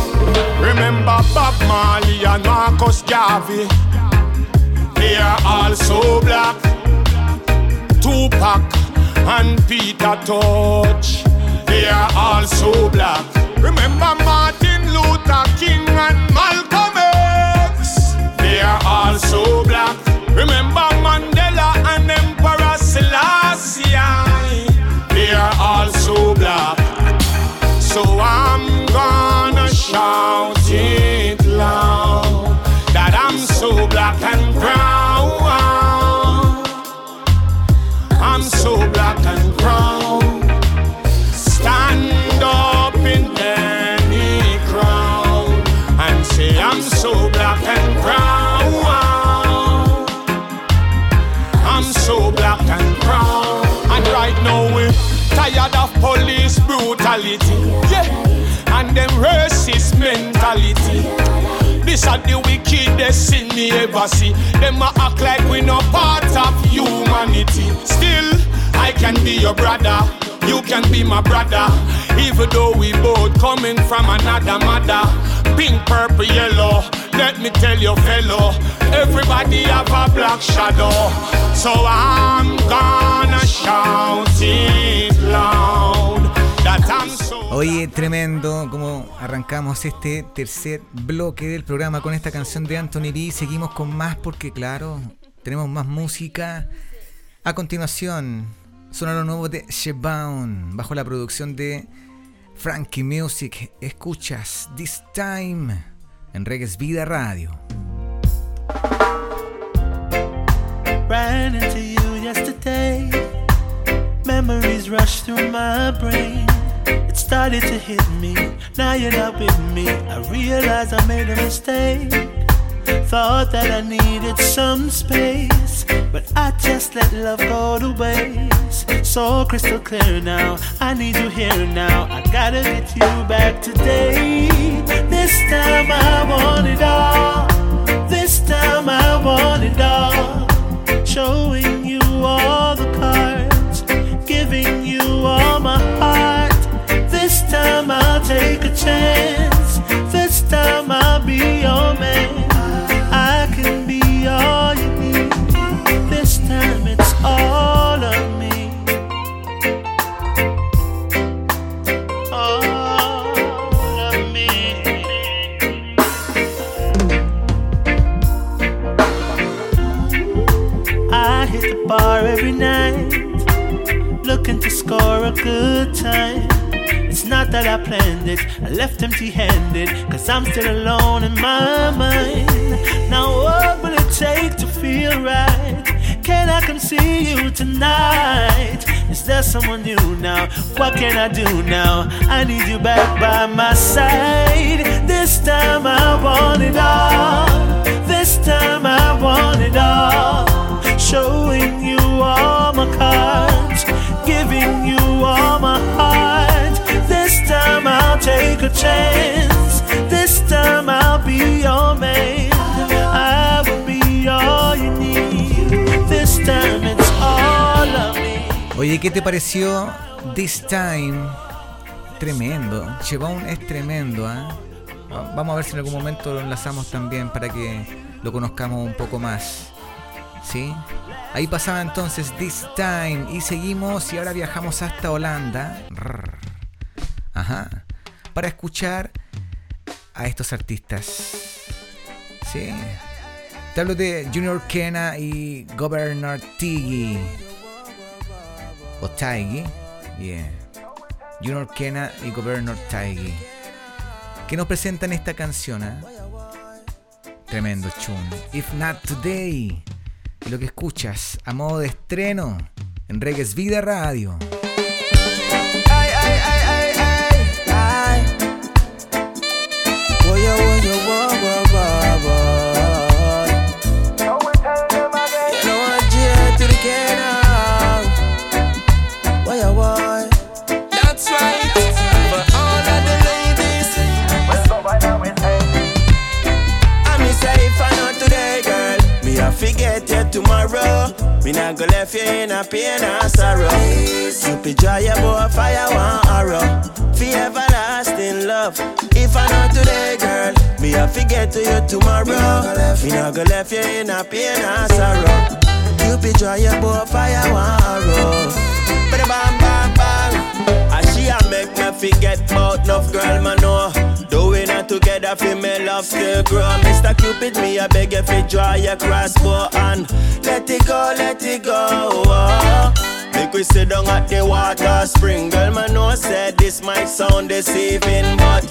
Remember Bob Marley and Marcus Garvey. They are all so black. Tupac and Peter Touch. They are all so black. Remember Martin Luther King and Malcolm X. They are all so black. They are black. So I'm gonna shout. Brutality. Yeah, and them racist mentality. This are the wickedest sin me ever see. Them a act like we no part of humanity. Still, I can be your brother. You can be my brother. Even though we both coming from another mother. Pink, purple, yellow. Let me tell you, fellow. Everybody have a black shadow. So I'm gonna shout it Oye, tremendo como arrancamos este tercer bloque del programa con esta canción de Anthony B. Seguimos con más porque, claro, tenemos más música. A continuación, suena lo nuevo de Shebound, bajo la producción de Frankie Music. Escuchas This Time en Reggae's Vida Radio. Ran into you yesterday. Memories rush through my brain. It started to hit me. Now you're not with me. I realize I made a mistake. Thought that I needed some space, but I just let love go to waste. So crystal clear now, I need you here now. I gotta get you back today. This time I want it all. This time I want it all. Showing chance. This time I'll be your man. I can be all you need. This time it's all of me. All of me. I hit the bar every night, looking to score a good time. Not that I planned it, I left empty handed, cause I'm still alone in my mind. Now, what will it take to feel right? Can I come see you tonight? Is there someone new now? What can I do now? I need you back by my side. This time I want it all. This time I want it all. Showing you all my cards, Oye, ¿qué te pareció This Time? Tremendo. Chevon es tremendo, ¿ah? Vamos a ver si en algún momento lo enlazamos también para que lo conozcamos un poco más. ¿Sí? Ahí pasaba entonces This Time y seguimos y ahora viajamos hasta Holanda. Ajá. Para escuchar a estos artistas. Sí. Te hablo de Junior Kena y Governor Tiggy. O Tiggy. Yeah. Junior Kena y Governor Tiggy. Que nos presentan esta canción. ¿ah? Tremendo chun. If Not Today. Lo que escuchas a modo de estreno en Reggae's Vida Radio. Me not go left you in a pain and sorrow. Cupid draw your bow fire one arrow. For everlasting love. If I not today, girl, me I forget to you tomorrow. Me not go left you in a pain and sorrow. Cupid draw your bow fire one arrow. Bada bang bang bang. And she a make me forget about enough girl man know. It together for me love still grow. Mr. Cupid, me I beg you fi draw your crossbow and let it go, let it go. Oh. Make we sit down at the water spring. Girl, man know said this might sound deceiving, but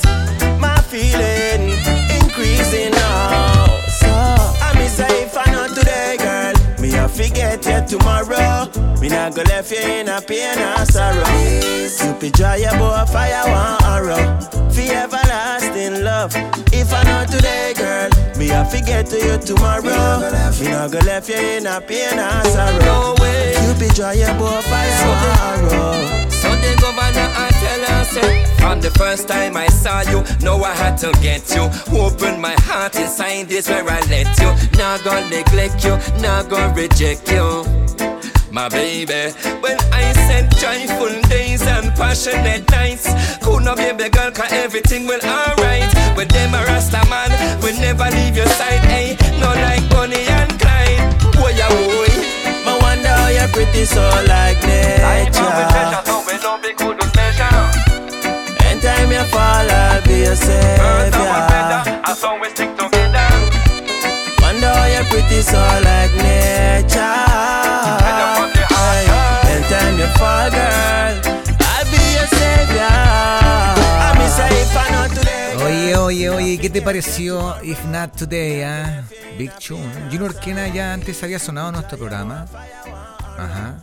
my feeling increasing now. So I me say if I not today, girl, me I forget you tomorrow. Me not go left you in a pain and sorrow. Your bow of fire one arrow. For everlasting love. If I not today, girl, me I forget to you tomorrow. Me not go left you in a pain and sorrow. No way. be dry about fire. So the governor I tell her say From the first time I saw you Know I had to get you Open my heart inside this where I let you Not gonna neglect you Not gonna reject you my baby. When I said joyful days and passionate nights, could not baby girl, cause everything will alright. With them a Rasta man, we never leave your side, hey, no like Bonnie and Clyde. Boy, yeah, boy. I wonder how you're pretty so like nature. I'll be today. Oye, oye, oye, ¿qué te pareció If Not Today? ah? Big Tune. Junior Kena ya antes había sonado en nuestro programa. Ajá.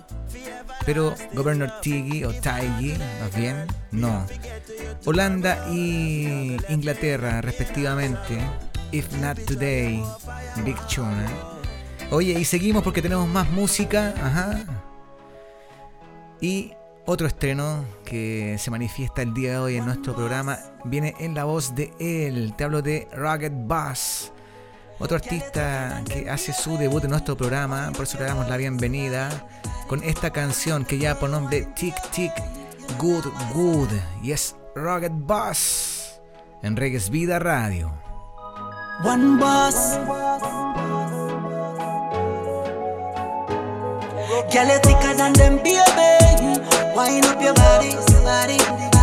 Pero Governor Tiggy o Tiggy, más bien, no. Holanda y Inglaterra, respectivamente. If Not Today, Big Tune. eh. Oye, y seguimos porque tenemos más música. Ajá. Y otro estreno que se manifiesta el día de hoy en nuestro programa viene en la voz de él. Te hablo de Rugged Bass. Otro artista que hace su debut en nuestro programa, por eso le damos la bienvenida con esta canción que lleva por nombre Tic Tic Good Good y es Rugged Bass en Reggae's Vida Radio. One boss. Girl, you thicker than them, baby. Wine up your body, body.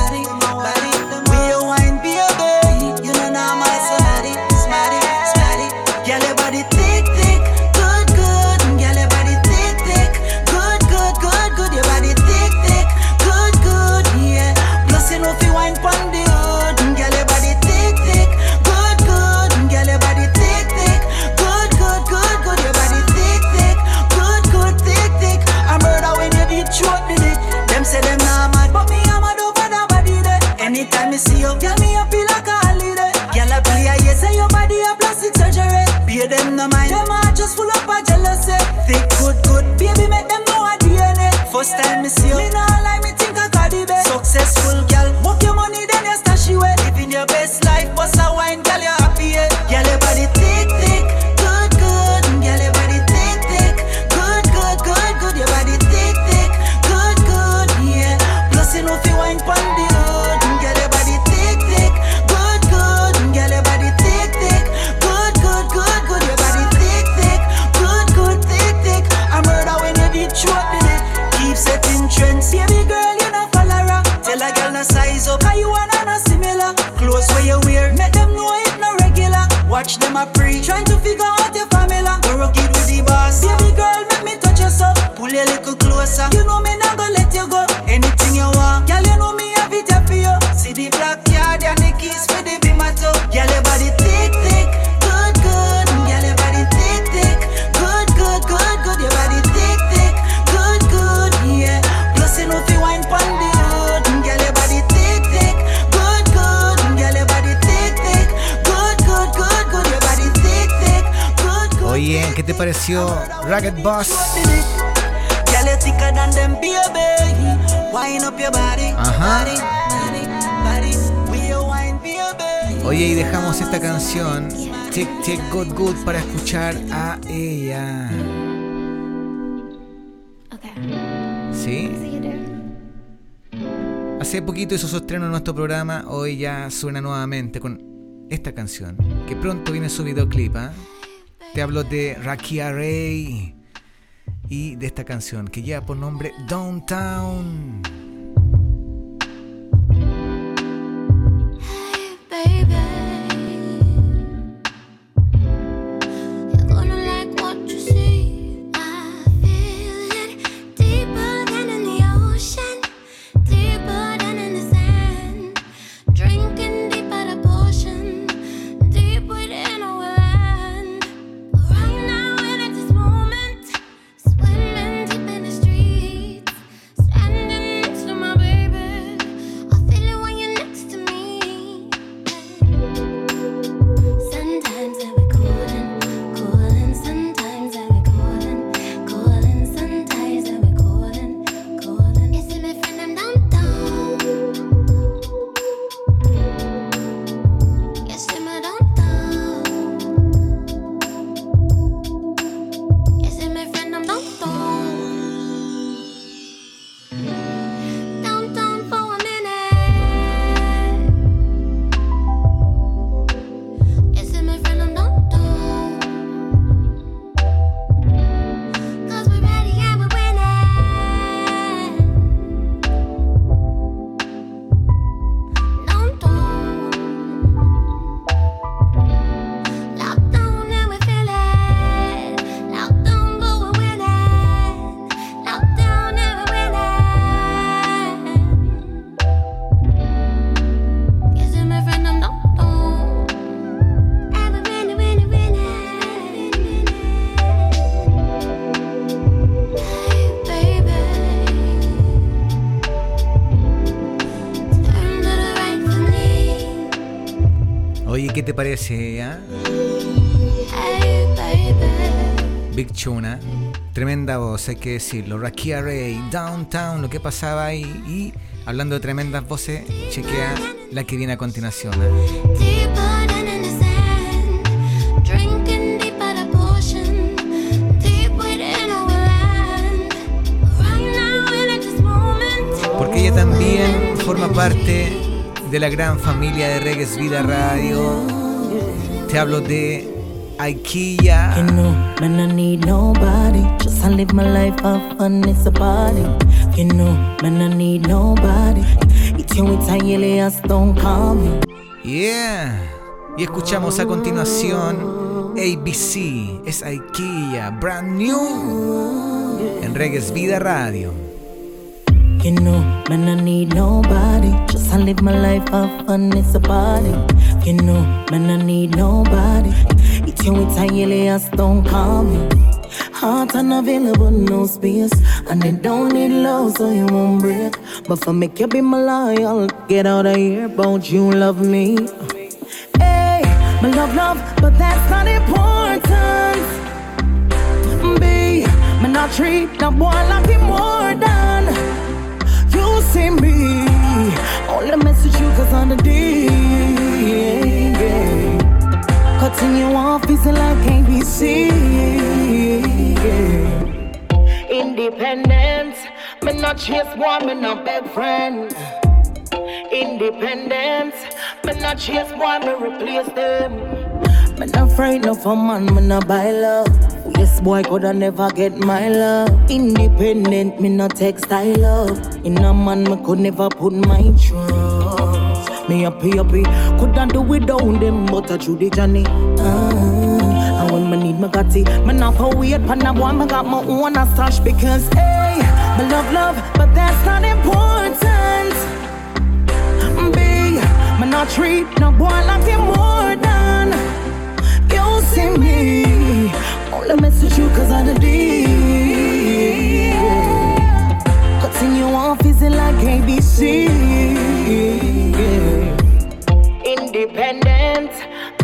Me see you, girl, me happy like a holiday. Girl, I play a yes, say your body a plastic surgery. Pay them no mind, them heart just full up of jealousy. Thick, good, good, baby, make them know a DNA. First time me see you, me nah lie, me think I Cardi B. Successful Watch them a pre, trying to figure out your formula. Go rocket with the boss, baby girl, make me touch your up. Pull a little closer, you know me ¿qué te pareció Rugged Boss? Ajá. Oye, y dejamos esta canción Tic Tic Good Good para escuchar a ella. ¿Sí? Hace poquito hizo su estreno en nuestro programa, hoy ya suena nuevamente con esta canción, que pronto viene su videoclip. ¿ah? Te hablo de Rakia Ray y de esta canción que lleva por nombre Downtown. Ah? Big Chuna, tremenda voz, hay que decirlo. Rakia Ray, Downtown, lo que pasaba ahí. Y hablando de tremendas voces, chequea la que viene a continuación. Porque ella también forma parte de la gran familia de Reggae's Vida Radio. Te hablo de Aikia. You know, man, I need nobody. Just I live my life off fun, it's a party. You know, man, I need nobody. It's you, it's Elias, don't call me. Yeah. Y escuchamos a continuación ABC. Es Aikia, brand new. En Reggae's Vida Radio. You know, man, I need nobody. Just I live my life off fun, it's a party. You know, man, I need nobody. It's you, it's Elias, don't call me. Heart unavailable, no space. And they don't need love, so you won't break. But for make you be my loyal, get out of here, about you love me. Hey, my love, love, but that's not important. B, me not treat no boy like him more than you see me. Only message you cause on the D. Cutting you off is like ABC. Independence, me not chase one, me not beg friend. Independence, me not chase one, me replace them. Me not afraid no for man, me not buy love. Yes, boy, coulda never get my love. Independent, me not textile love. In a man, me could never put my trust. Me happy, happy, coulda do without them, but I through the journey. Ah, and when me need my gatti, me not for pan a boy, me got my own stash because hey, me love love, but that's not important. B, me not treat no boy like him more than you see me. Only message you cause of the D. You off is like ABC. Independent,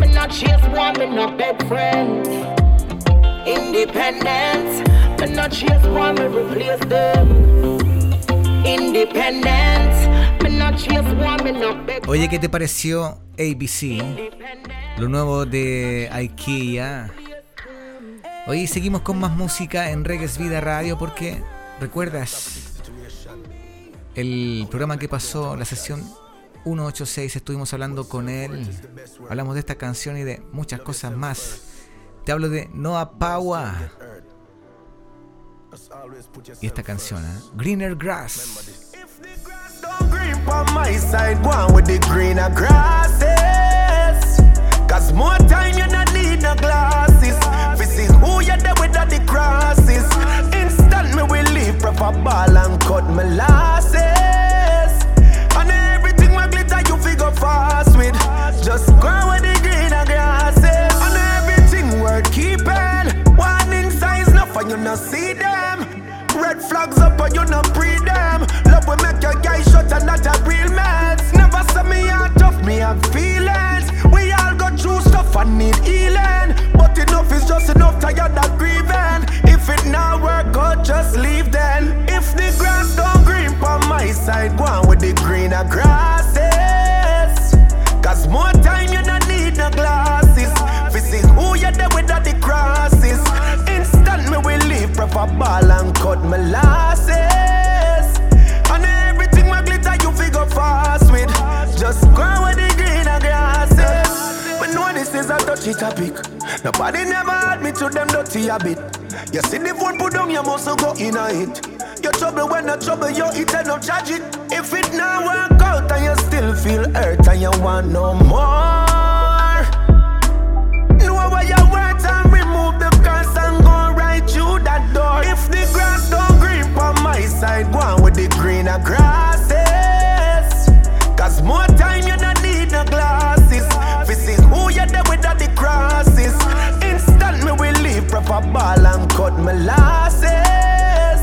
me not chase one, me not beg friend. Independent, me not chase one, me replace them. Oye, ¿qué te pareció ABC? Lo nuevo de IKEA. Hoy seguimos con más música en Reggae's Vida Radio porque, ¿recuerdas? El programa que pasó, la sesión 186, estuvimos hablando con él. Hablamos de esta canción y de muchas cosas más. Te hablo de Noah Paua. Y esta canción, ¿eh? Greener Grass. Cause more time you not need no glasses. We see who you there with the crosses. Instant me will leave proper ball and cut my losses. Fast with. Just go with the greener grasses. Eh? And everything worth keeping. Warning signs, enough and you not see them. Red flags up and you not pre them. Love will make your guy shut and not a real mess. Never say me heart tough, me have feelings. We all go through stuff and need healing. But enough is just enough, tired of grieving. If it not work out, just leave then. If the grass don't green on my side, go on with the greener grasses. Proper ball and cut my losses. And everything my glitter you figure fast with. Just go with the greener grasses. But know this is a touchy topic. Nobody never had me to them dirty habit. You see the phone put down, you must go in a hit. Your trouble when the trouble you eat and no charge it. If it now work out and you still feel hurt and you want no more. Know where you want and with the greener grasses. Cause more time you don't need no glasses. This is who you there the crosses. Instant me will leave proper ball and cut my losses.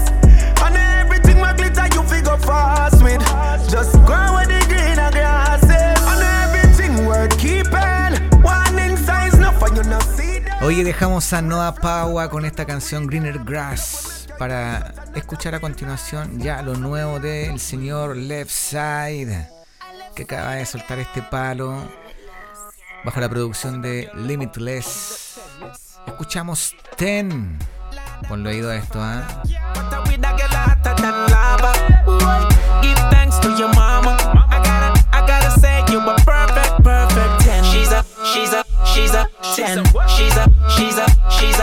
And everything my glitter you figure fast with. Just with the greener grasses. And everything worth keeping. Warning signs, no for you no see. Oye, dejamos a Noah Paua con esta canción Greener Grass para escuchar a continuación ya lo nuevo del señor Left Side que acaba de soltar este palo bajo la producción de Limitless. Escuchamos Ten. Ponlo oído esto, ¿ah? She's a, she's a, she's a ten. She's a, she's a, she's.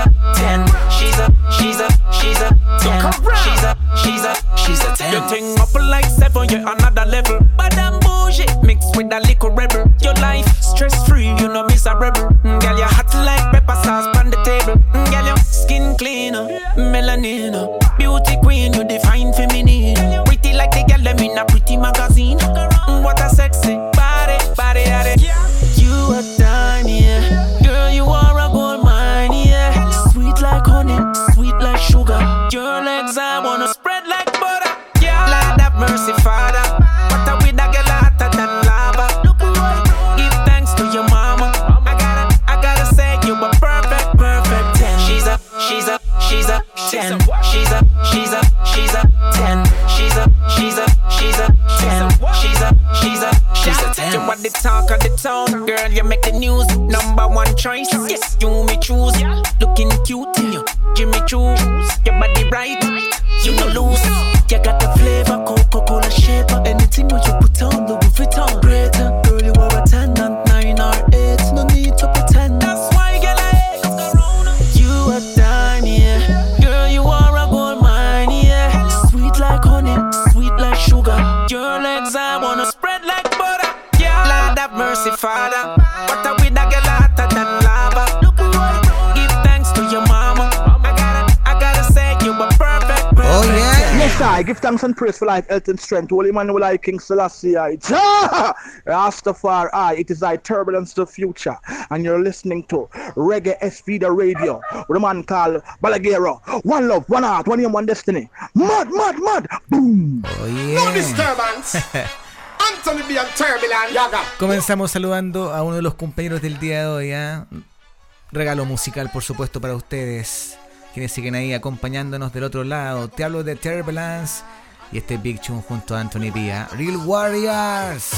She's a, she's a, she's a ten. She's a, she's a, she's a ten. Your thing up like seven, you're another level. But that bullshit mixed with a little rebel. Your life stress free, you know miss a rebel. Mm, Girl, you hot like pepper sauce on the table. Mm, Girl, your skin cleaner, melanina. Beauty queen, you define feminine. Pretty like the girl them in a pretty magazine. A ten. You are the talk of the town, girl. You make the news, number one choice. Yes, you me choose. Looking cute in you, Jimmy choose. Your body right, you no lose. You got the flavor, Coca-Cola shaper. Anything you put on, Louis give thanks and praise for life, health, and strength. Holy Emmanuel, I King Selassie, I Jah! Rastafari, I. It is I, Turbulence to the Future, and you're listening to Reggae SV the Radio with a man called Balagero. One love, one heart, one aim, one destiny. Mad, mad, mad. Boom. Oh No disturbance. Anthony B. and Turbulent Yaga. Comenzamos saludando a uno de los compañeros del día de hoy. ¿ah? Regalo musical, por supuesto, para ustedes. Quienes siguen ahí acompañándonos del otro lado. Te hablo de Turbulence y este Big Tune junto a Anthony Villa. Real Warriors.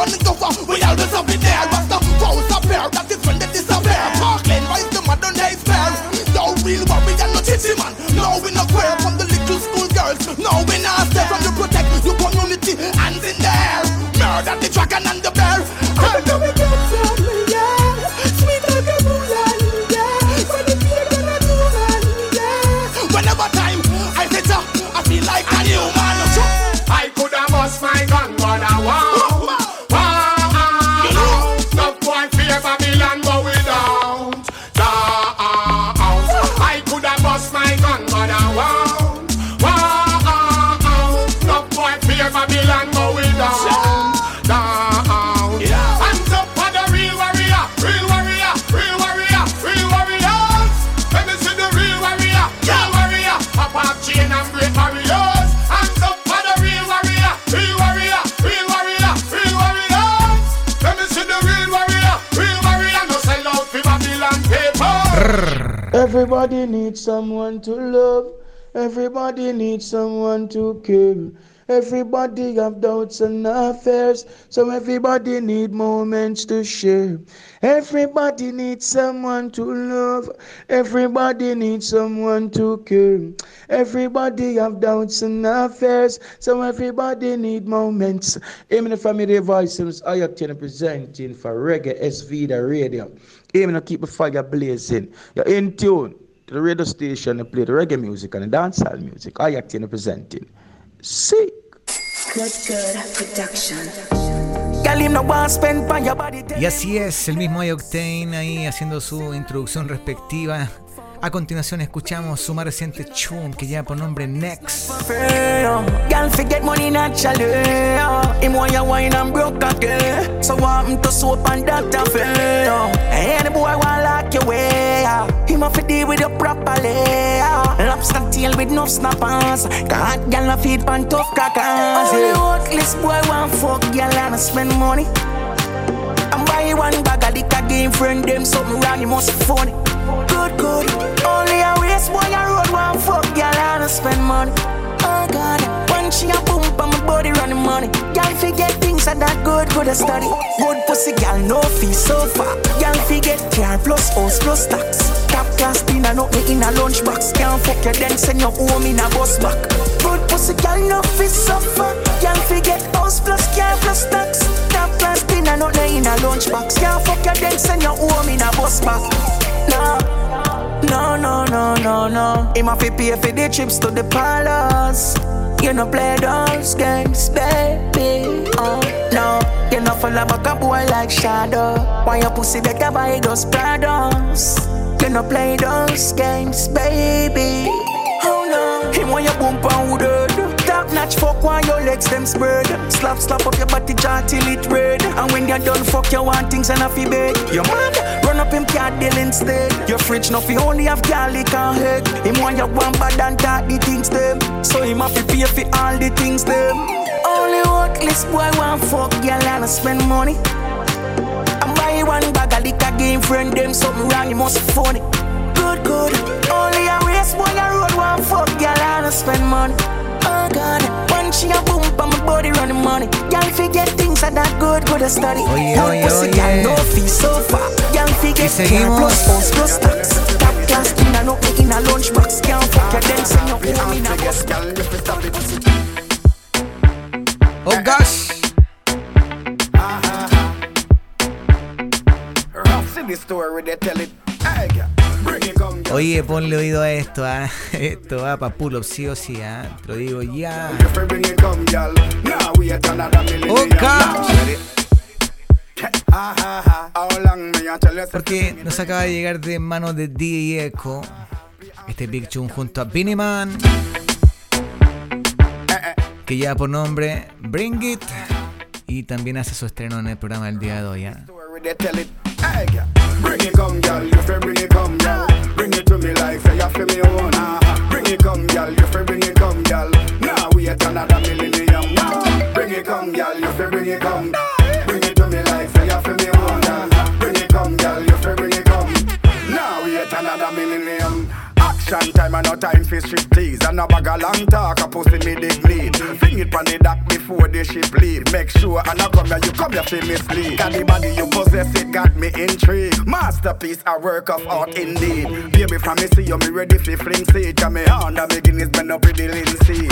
Them a flip running cover, we always up in there. But the foes appear, that is when they disappear. Parkland, rise the modern day fair. No real warrior, no chitty man. No we no queer from the little school girls. No we not stay from you protect your community. Hands in the air, murder the dragon and the bear. Everybody needs someone to love. Everybody needs someone to care. Everybody have doubts and affairs, so everybody need moments to share. Everybody needs someone to love. Everybody needs someone to care. Everybody have doubts and affairs, so everybody need moments. Amen. Family voices, I are presenting for Reggae SV the radio. Amen. Keep the fire blazing. You're in tune to the radio station and play the reggae music and the dancehall music. I acting presenting. Sick. Good, good production. Y así es, el mismo Octane ahí haciendo su introducción respectiva. A continuación escuchamos su más reciente tune que lleva por nombre Next. Him want deal with you properly Lobster tail with no snappers. A feed pan tough crackers Only worthless boy fuck girl and spend money. And buy one bag of liquor game friend them something wrong. You must funny boy a road one fuck girl and spend money Oh God, when she a boom on my body running money. Y'all forget things are that good, good a study. Good pussy, girl, no fee so far. Y'all forget car plus house plus tax. Top class dinner, not me in a lunchbox. Can't fuck you, then send you home in a bus back. Good pussy, girl, no fee so far. Y'all forget house plus car plus tax. Top class dinner, not me in a lunchbox. Can't fuck you, then send you home in a bus back. No. No, no, no, no, no. Him have pay for the trips to the palace. You no play those games, baby. Oh, no. You no follow back a boy like Shadow. Why your pussy better buy those Prados? You no play those games, baby. Oh no. Him want your bump and notch fuck while your legs them spread. Slap, slap up your body jaw till it red. And when you're done, fuck you want things and a fi beg. You mad? Run up him car deal instead. Your fridge no fi only have garlic and egg. Him want you one bad and talk the things them. So him have to pay for all the things them. Only worthless boy want fuck girl and spend money. And buy one bag of liquor game friend them something wrong you must be funny. Good good. Only a waste boy a road want fuck girl and spend money. Oh God, when she a boom on my body running money. Y'all forget things are that good, good a study. Oye, Good oye, pussy, oye. girl, no fee so far. Y'all forget car plus house plus tax. Top class dinner, no me in a lunchbox. Can't fuck you, then send you home in a bus. Oh gosh. Ah, ah, ah. Rough city story, they tell it. Hey, girl, Oye, ponle oído a esto, ah. Esto va pa' pull up sí o sí, ah. Te lo digo ya. You? Porque nos acaba de llegar de manos de DJ Echo. Este Big Tune junto a Beanie Man. Que lleva por nombre Bring It. Y también hace su estreno en el programa del día de hoy. ah. Feel me own. Ah, bring it, come, girl. You fi bring it, come, girl. Now we at another millennium. Now, bring it, come, girl. You fi bring it, come. Bring it to me like you feel me own. Ah, bring it, come, girl. You fi bring it, come. Now we at another millennium. Action time and no time for striptease And no bag a long talk, a pussy me dig bleed Fling it pon the dock before the ship leave. Make sure and I come here, you come here for mislead. Got the body you possess, it got me intrigued. Masterpiece, a work of art indeed. Baby, from me see you, me ready for fling seed. Come me on, the beginnings, bend up with the linseed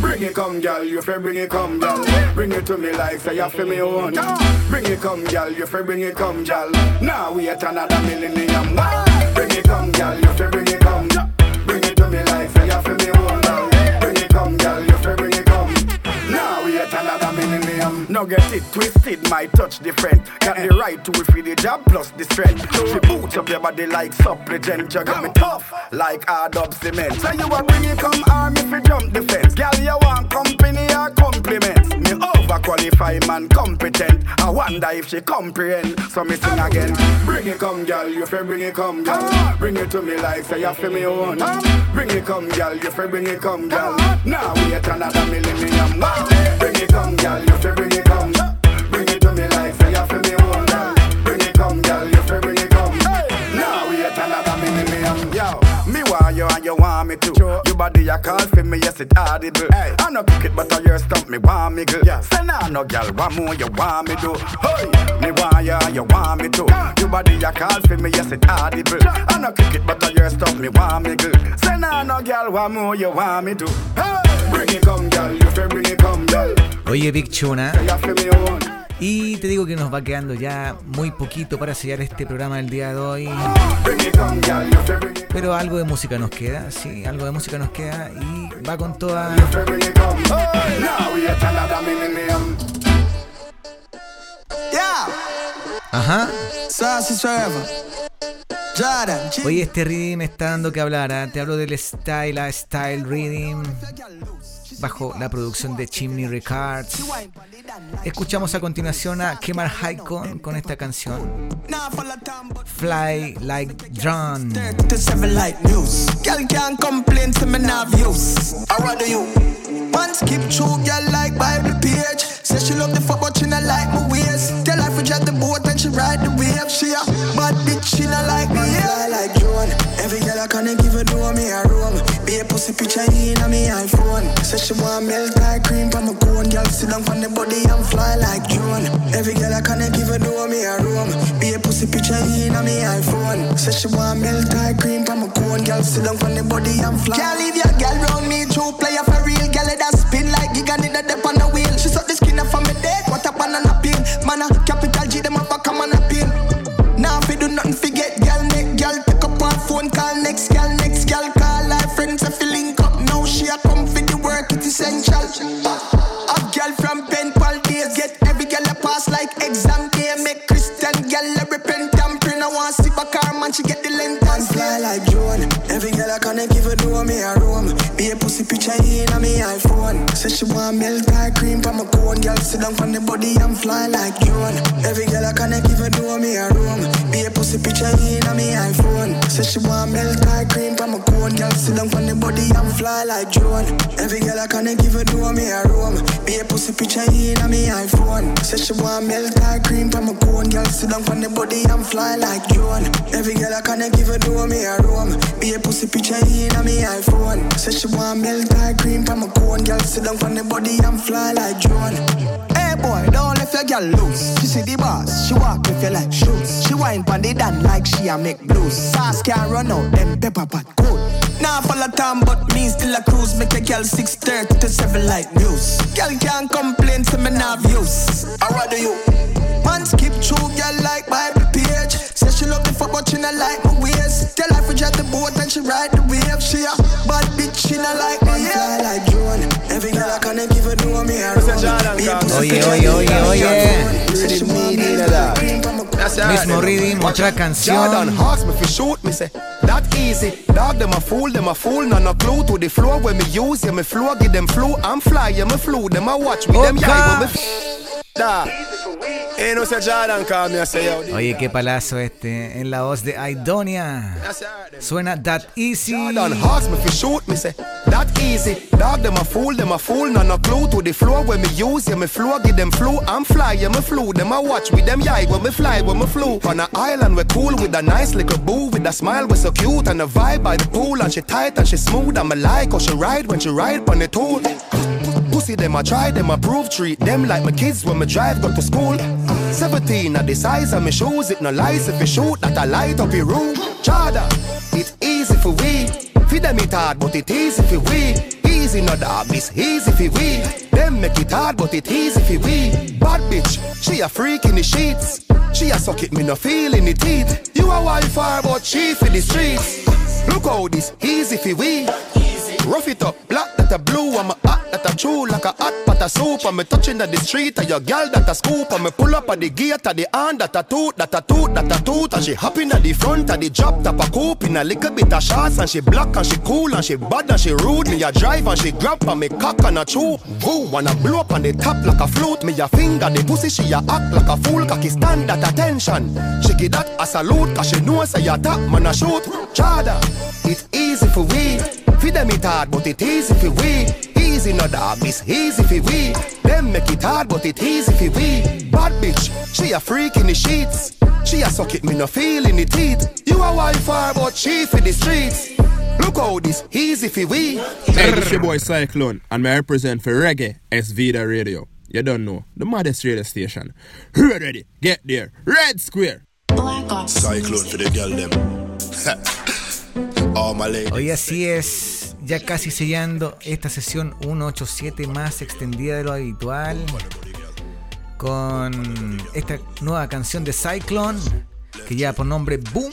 Bring it come, girl, you fi bring it come, girl. Bring it to me like say you feel me own. Bring it come, girl, you fi bring it come, girl. Now we at another millennium. Bring it come, girl, you fi bring it me like Now get it twisted, my touch different. Got the right tool for the job plus the strength. She boot up your body like supplicant. You got me tough like hard up cement. So you a bring it come army fi jump the fence. Girl, you want company or compliments? Me overqualified man, competent. I wonder if she comprehend. So me sing again. Bring it come, girl, you fi bring it come, girl. Bring it to me like say you fi me own. Bring it come, girl, you fi bring it come, girl. Now we at another millennium. Bring it come, girl, you fi bring it you want me too. Your body a call for me, yes it audible. Hey, I no cook it, but I your stump me want me girl. Yeah. Say nah, no girl, what more you want me do? Hey, me want you and you want me too. Your body a call for me, yes it audible. I no cook it, but I your stump me want me girl. Say nah, no girl, what more you want me do? Hey, bring it come, girl, you fi bring it come, girl. Oye, Big Tune, Y te digo que nos va quedando ya muy poquito para sellar este programa del día de hoy. Pero algo de música nos queda, sí, algo de música nos queda y va con toda... Ajá. Oye, este rhythm está dando que hablar. ¿ah? Te hablo del Style a Style Rhythm bajo la producción de Chimney Records. Escuchamos a continuación a Kemar Haikon con esta canción Fly Like Drone. Sit down on the body and fly like drone. Every girl I can't give a do me a room. Be a pussy picture in on me iPhone. Say she want milk like cream from a cone. Girl sit down on the body and fly. Can't leave your girl round me. True player for real. Girl let that spin like giga need a dip a pussy picture in on me iPhone. Say she want milk or cream from a cone. Girl sit down on the body and fly like drone. Every girl I connect give a do me a room. Be a pussy picture in on me iPhone. Say she want milk or cream from a cone. Girl sit down on the body and fly like drone. Every girl I connect give a do me a room. Be a pussy picture in on me iPhone. Say she want milk or cream from a cone. Girl sit down on the body and fly like drone. Every girl I connect give a do me a room. Be a pussy picture in on me iPhone. Say she want milk or cream from a cone. Girl sit down on the body and fly like drone. Hey boy, don't let your girl loose. She see the boss, she walk with you like shoes. She wine pon the dan like she a make blues. Sauce can't run out, them pepper pot cold. Now follow time, but me still a cruise. Make a girl 6:30 to 7 like news. Girl can't complain to me now views. I rather you. Man skip through, girl like Bible. Say she love the fuck, but she not like my ways. Tell her if we drive the boat and she ride the wave. She a bad bitch, she not like me. Yeah. Fly like drone. Every girl I can give her do me a Oye, oye, yeah, oye. yeah, rhythm, otra canción. Jordan ask me for shoot me say that easy. Dog them a fool, them a fool, no no clue to the floor when me use yeah me flow give them flu. I'm fly yeah me flew them a watch me them yeah when me. f- Da. Eh, no sé Jordan call me I say yo. Oye, qué palazo este en la voz de Aidonia. Suena That Easy. Jordan ask me for shoot me say that easy. Dog them a fool, them a fool, no no clue to the floor when me use yeah me flow give them flu. I'm fly yeah me flew them a watch with them yeah when me fly when flew. On a island we're cool with a nice little boo with a smile we're so cute and a vibe by the pool and she tight and she smooth and me like how she ride when she ride on the tool. Pussy them I try them I prove treat them like my kids when me drive go to school. 17 at the size of my shoes it no lies if you shoot that I light up your room. Chada, it's easy for we. Feed them it hard but it easy for we. Easy no dog, it's easy for we. Them make it hard but it easy for we. Bad bitch, she a freak in the sheets. She a suck it, me no feel in the teeth. You a wildfire but she for the streets. Look how this easy for we. Rough it up, black that a blue, I'm a hot that a true like a hot pot of soup. I'm a touching at the street, and your girl that a scoop. I'm a pull up at the gate, at the hand that a toot, that a toot, that a toot. And she hopping at the front of the drop top a coupe in a little bit of shots. And she black and she cool and she bad and she rude. Me a drive and she grab and me cock and a chew. Woo, wanna blow up on the top like a flute. Me a finger the pussy, she a act like a fool. Cocky stand at attention. She give that a salute, cause she know say a top man a shoot. Chada, it's easy for we. Feed them it hard, but it easy for we. Easy no dog, it's easy for we. Them make it hard, but it easy for we. Bad bitch, she a freak in the sheets. She a suck it, me no feel in the teeth. You a wildfire, but she for the streets. Look how this easy for we. Hey, this your boy Cyclone, and I represent for Reggae S Vida Radio. You don't know, the maddest radio station. Ready, get there, Red Square. Black Ops. Cyclone for the girl them. All my oh, ladies. Hoy así es, ya casi sellando esta sesión 187 más extendida de lo habitual. con esta nueva canción de Cyclone que lleva por nombre Boom.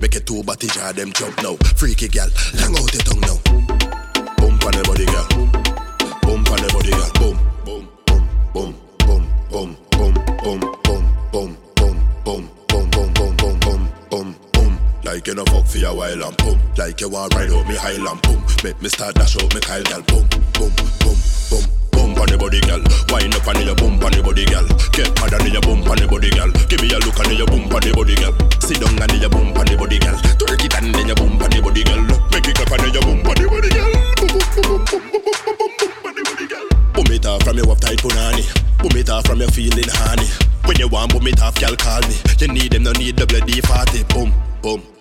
Make it two body jar them jump now. Freaky gal, long out your tongue now. Boom on the body girl. Boom on the body girl. Boom, boom, boom, boom, boom, boom, boom, boom, boom, boom, boom, boom, Like you know fuck for a while and boom. Like you want ride out me highland boom. Make me start dash out me Kyle gal boom, boom, boom, boom. Boom on the body gal, wind up on your boom on the body gal. Get mad on your boom on the body gal. Give me a look on your boom on the body gal. Sit down on your boom on the body gal. Twerk it and then your boom on the body gal. Make it clap on your boom on the body gal. Boom it off from your up tight punani. Boom it off from your feeling honey. When you want boom it off, gal call me. You need them, no need double D forty. Boom,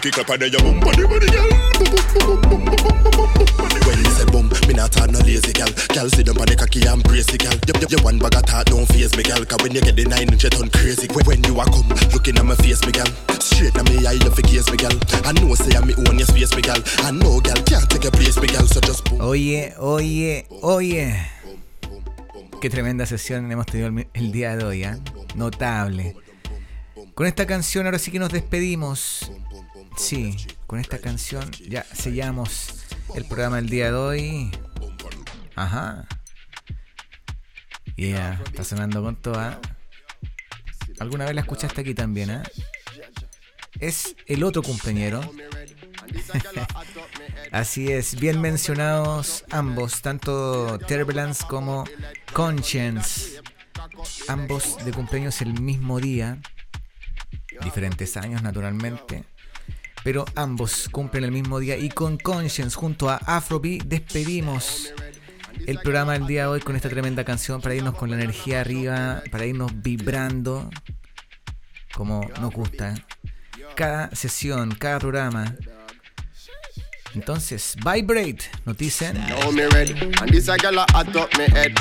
It your boom body. When me say boom, me not talk no lazy gal. Gal sit down on the cocky and brace the gal. You, you, you one bag of talk don't face me gal. Cause when you get the nine inch you turn crazy. When, when you a come, looking at my face me gal. Straight at me eye you fi gaze me gal. I know say I'm me own your space me gal. I know gal can't take a place me gal. So just boom. Oye, oye, oye. Qué tremenda sesión hemos tenido el, el día de hoy, ¿ah? Notable. Con esta canción ahora sí que nos despedimos. Sí, con esta canción ya sellamos el programa del día de hoy. Ajá. Yeah, está sonando con toda. ¿Alguna vez la escuchaste aquí también, eh? Es el otro cumpleañero. Así es, bien mencionados ambos, tanto Turbulence como Conscience. Ambos de cumpleaños el mismo día, diferentes años naturalmente, pero ambos cumplen el mismo día y con Conscience junto a Afrobeat despedimos el programa del día de hoy con esta tremenda canción para irnos con la energía arriba, para irnos vibrando como nos gusta. Cada sesión, cada programa entonces, Vibrate, nos dicen. Now me red, and this a gyal a me head.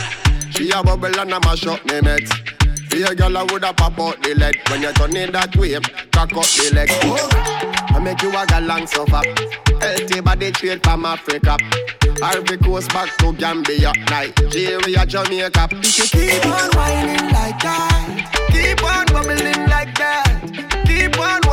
She a bubble and a mash up me met. Fear gyal a woulda pop out the lead when you turn it that way, cock up the leg. I make you a galang suffer. Healthy body straight from Africa. Ivory Coast back to Gambia, night, Nigeria, Jamaica. If you keep on whining like that, keep on bubbling like that, keep on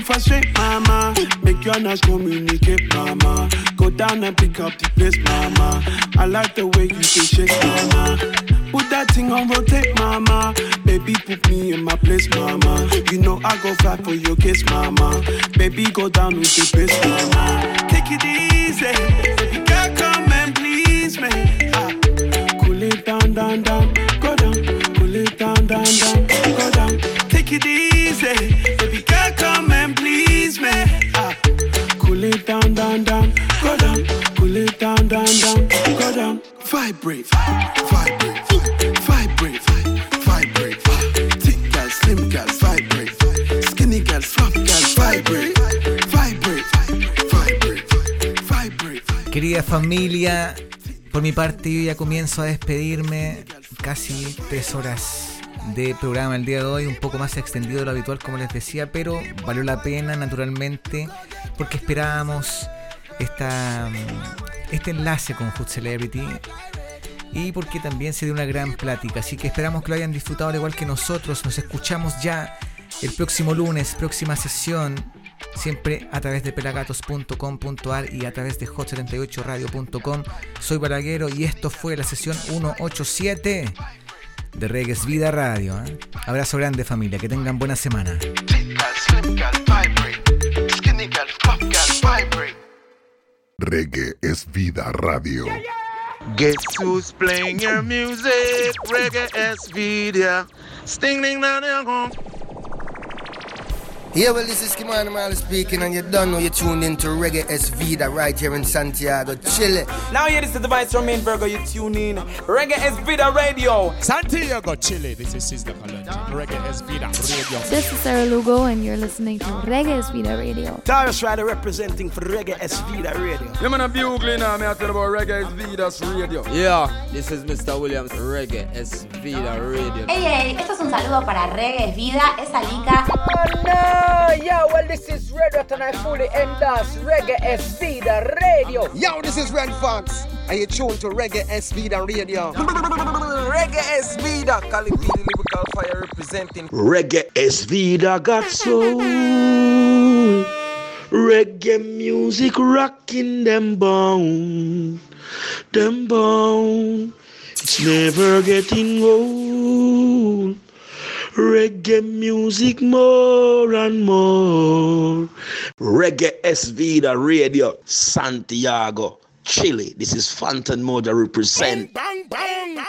make me frustrate, mama. Make you not communicate, mama. Go down and pick up the pace, mama. I like the way you shake, mama. Put that thing on rotate, mama. Baby, put me in my place, mama. You know I go fly for your kiss, mama. Baby, go down with the pace, mama. Take it easy. Baby, girl, come and please me. Ah. Cool it down, down, down. Go down. Cool it down, down, down. Go down. Take it easy. Down. Querida familia, por mi parte yo ya comienzo a despedirme. Casi tres horas de programa el día de hoy, un poco más extendido de lo habitual como les decía, pero valió la pena naturalmente porque esperábamos este enlace con Hood Celebrity y porque también se dio una gran plática. Así que esperamos que lo hayan disfrutado al igual que nosotros. Nos escuchamos ya el próximo lunes, próxima sesión, siempre a través de pelagatos.com.ar y a través de hot78radio.com. Soy Balaguero y esto fue la sesión 187 de Reggae es Vida Radio. ¿eh? Abrazo grande familia, que tengan buena semana. Reggae es vida radio. Guess who's playing your music? Reggae es vida. Sting ding dong. Yeah, well, this is Kimani Marley speaking, and you don't know you're tuned into Reggae S Vida right here in Santiago, Chile. Now, here is the device from Main Virgo. You tune in Reggae S Vida Radio. Santiago, Chile. This is Sister Kalonji. Reggae S Vida Radio. This is Sarah Lugo, and you're listening to Reggae es Vida Radio. Tyrus Ryder representing for Reggae S Vida Radio. Yeah, man, a bugle now. Me I tell about Reggae S Vida's Radio. Yeah, this is Mr. Williams, Reggae S Vida Radio. Hey, hey, esto es un saludo para Reggae es Vida, es Alika. Oh, no. Yeah, well, this is Red Hot and I fully endorse Reggae S Vida Radio. Yo, this is Red Fox. Are you tuned to Reggae S Vida Radio? Reggae S Vida, Cali P, the lyrical fire representing. Reggae S Vida got soul. Reggae music rocking them bone. Them bone. It's never getting old. Reggae music more and more. Reggae S Vida Radio, Santiago, Chile. This is Phantom Moja represent. Bang, bang, bang.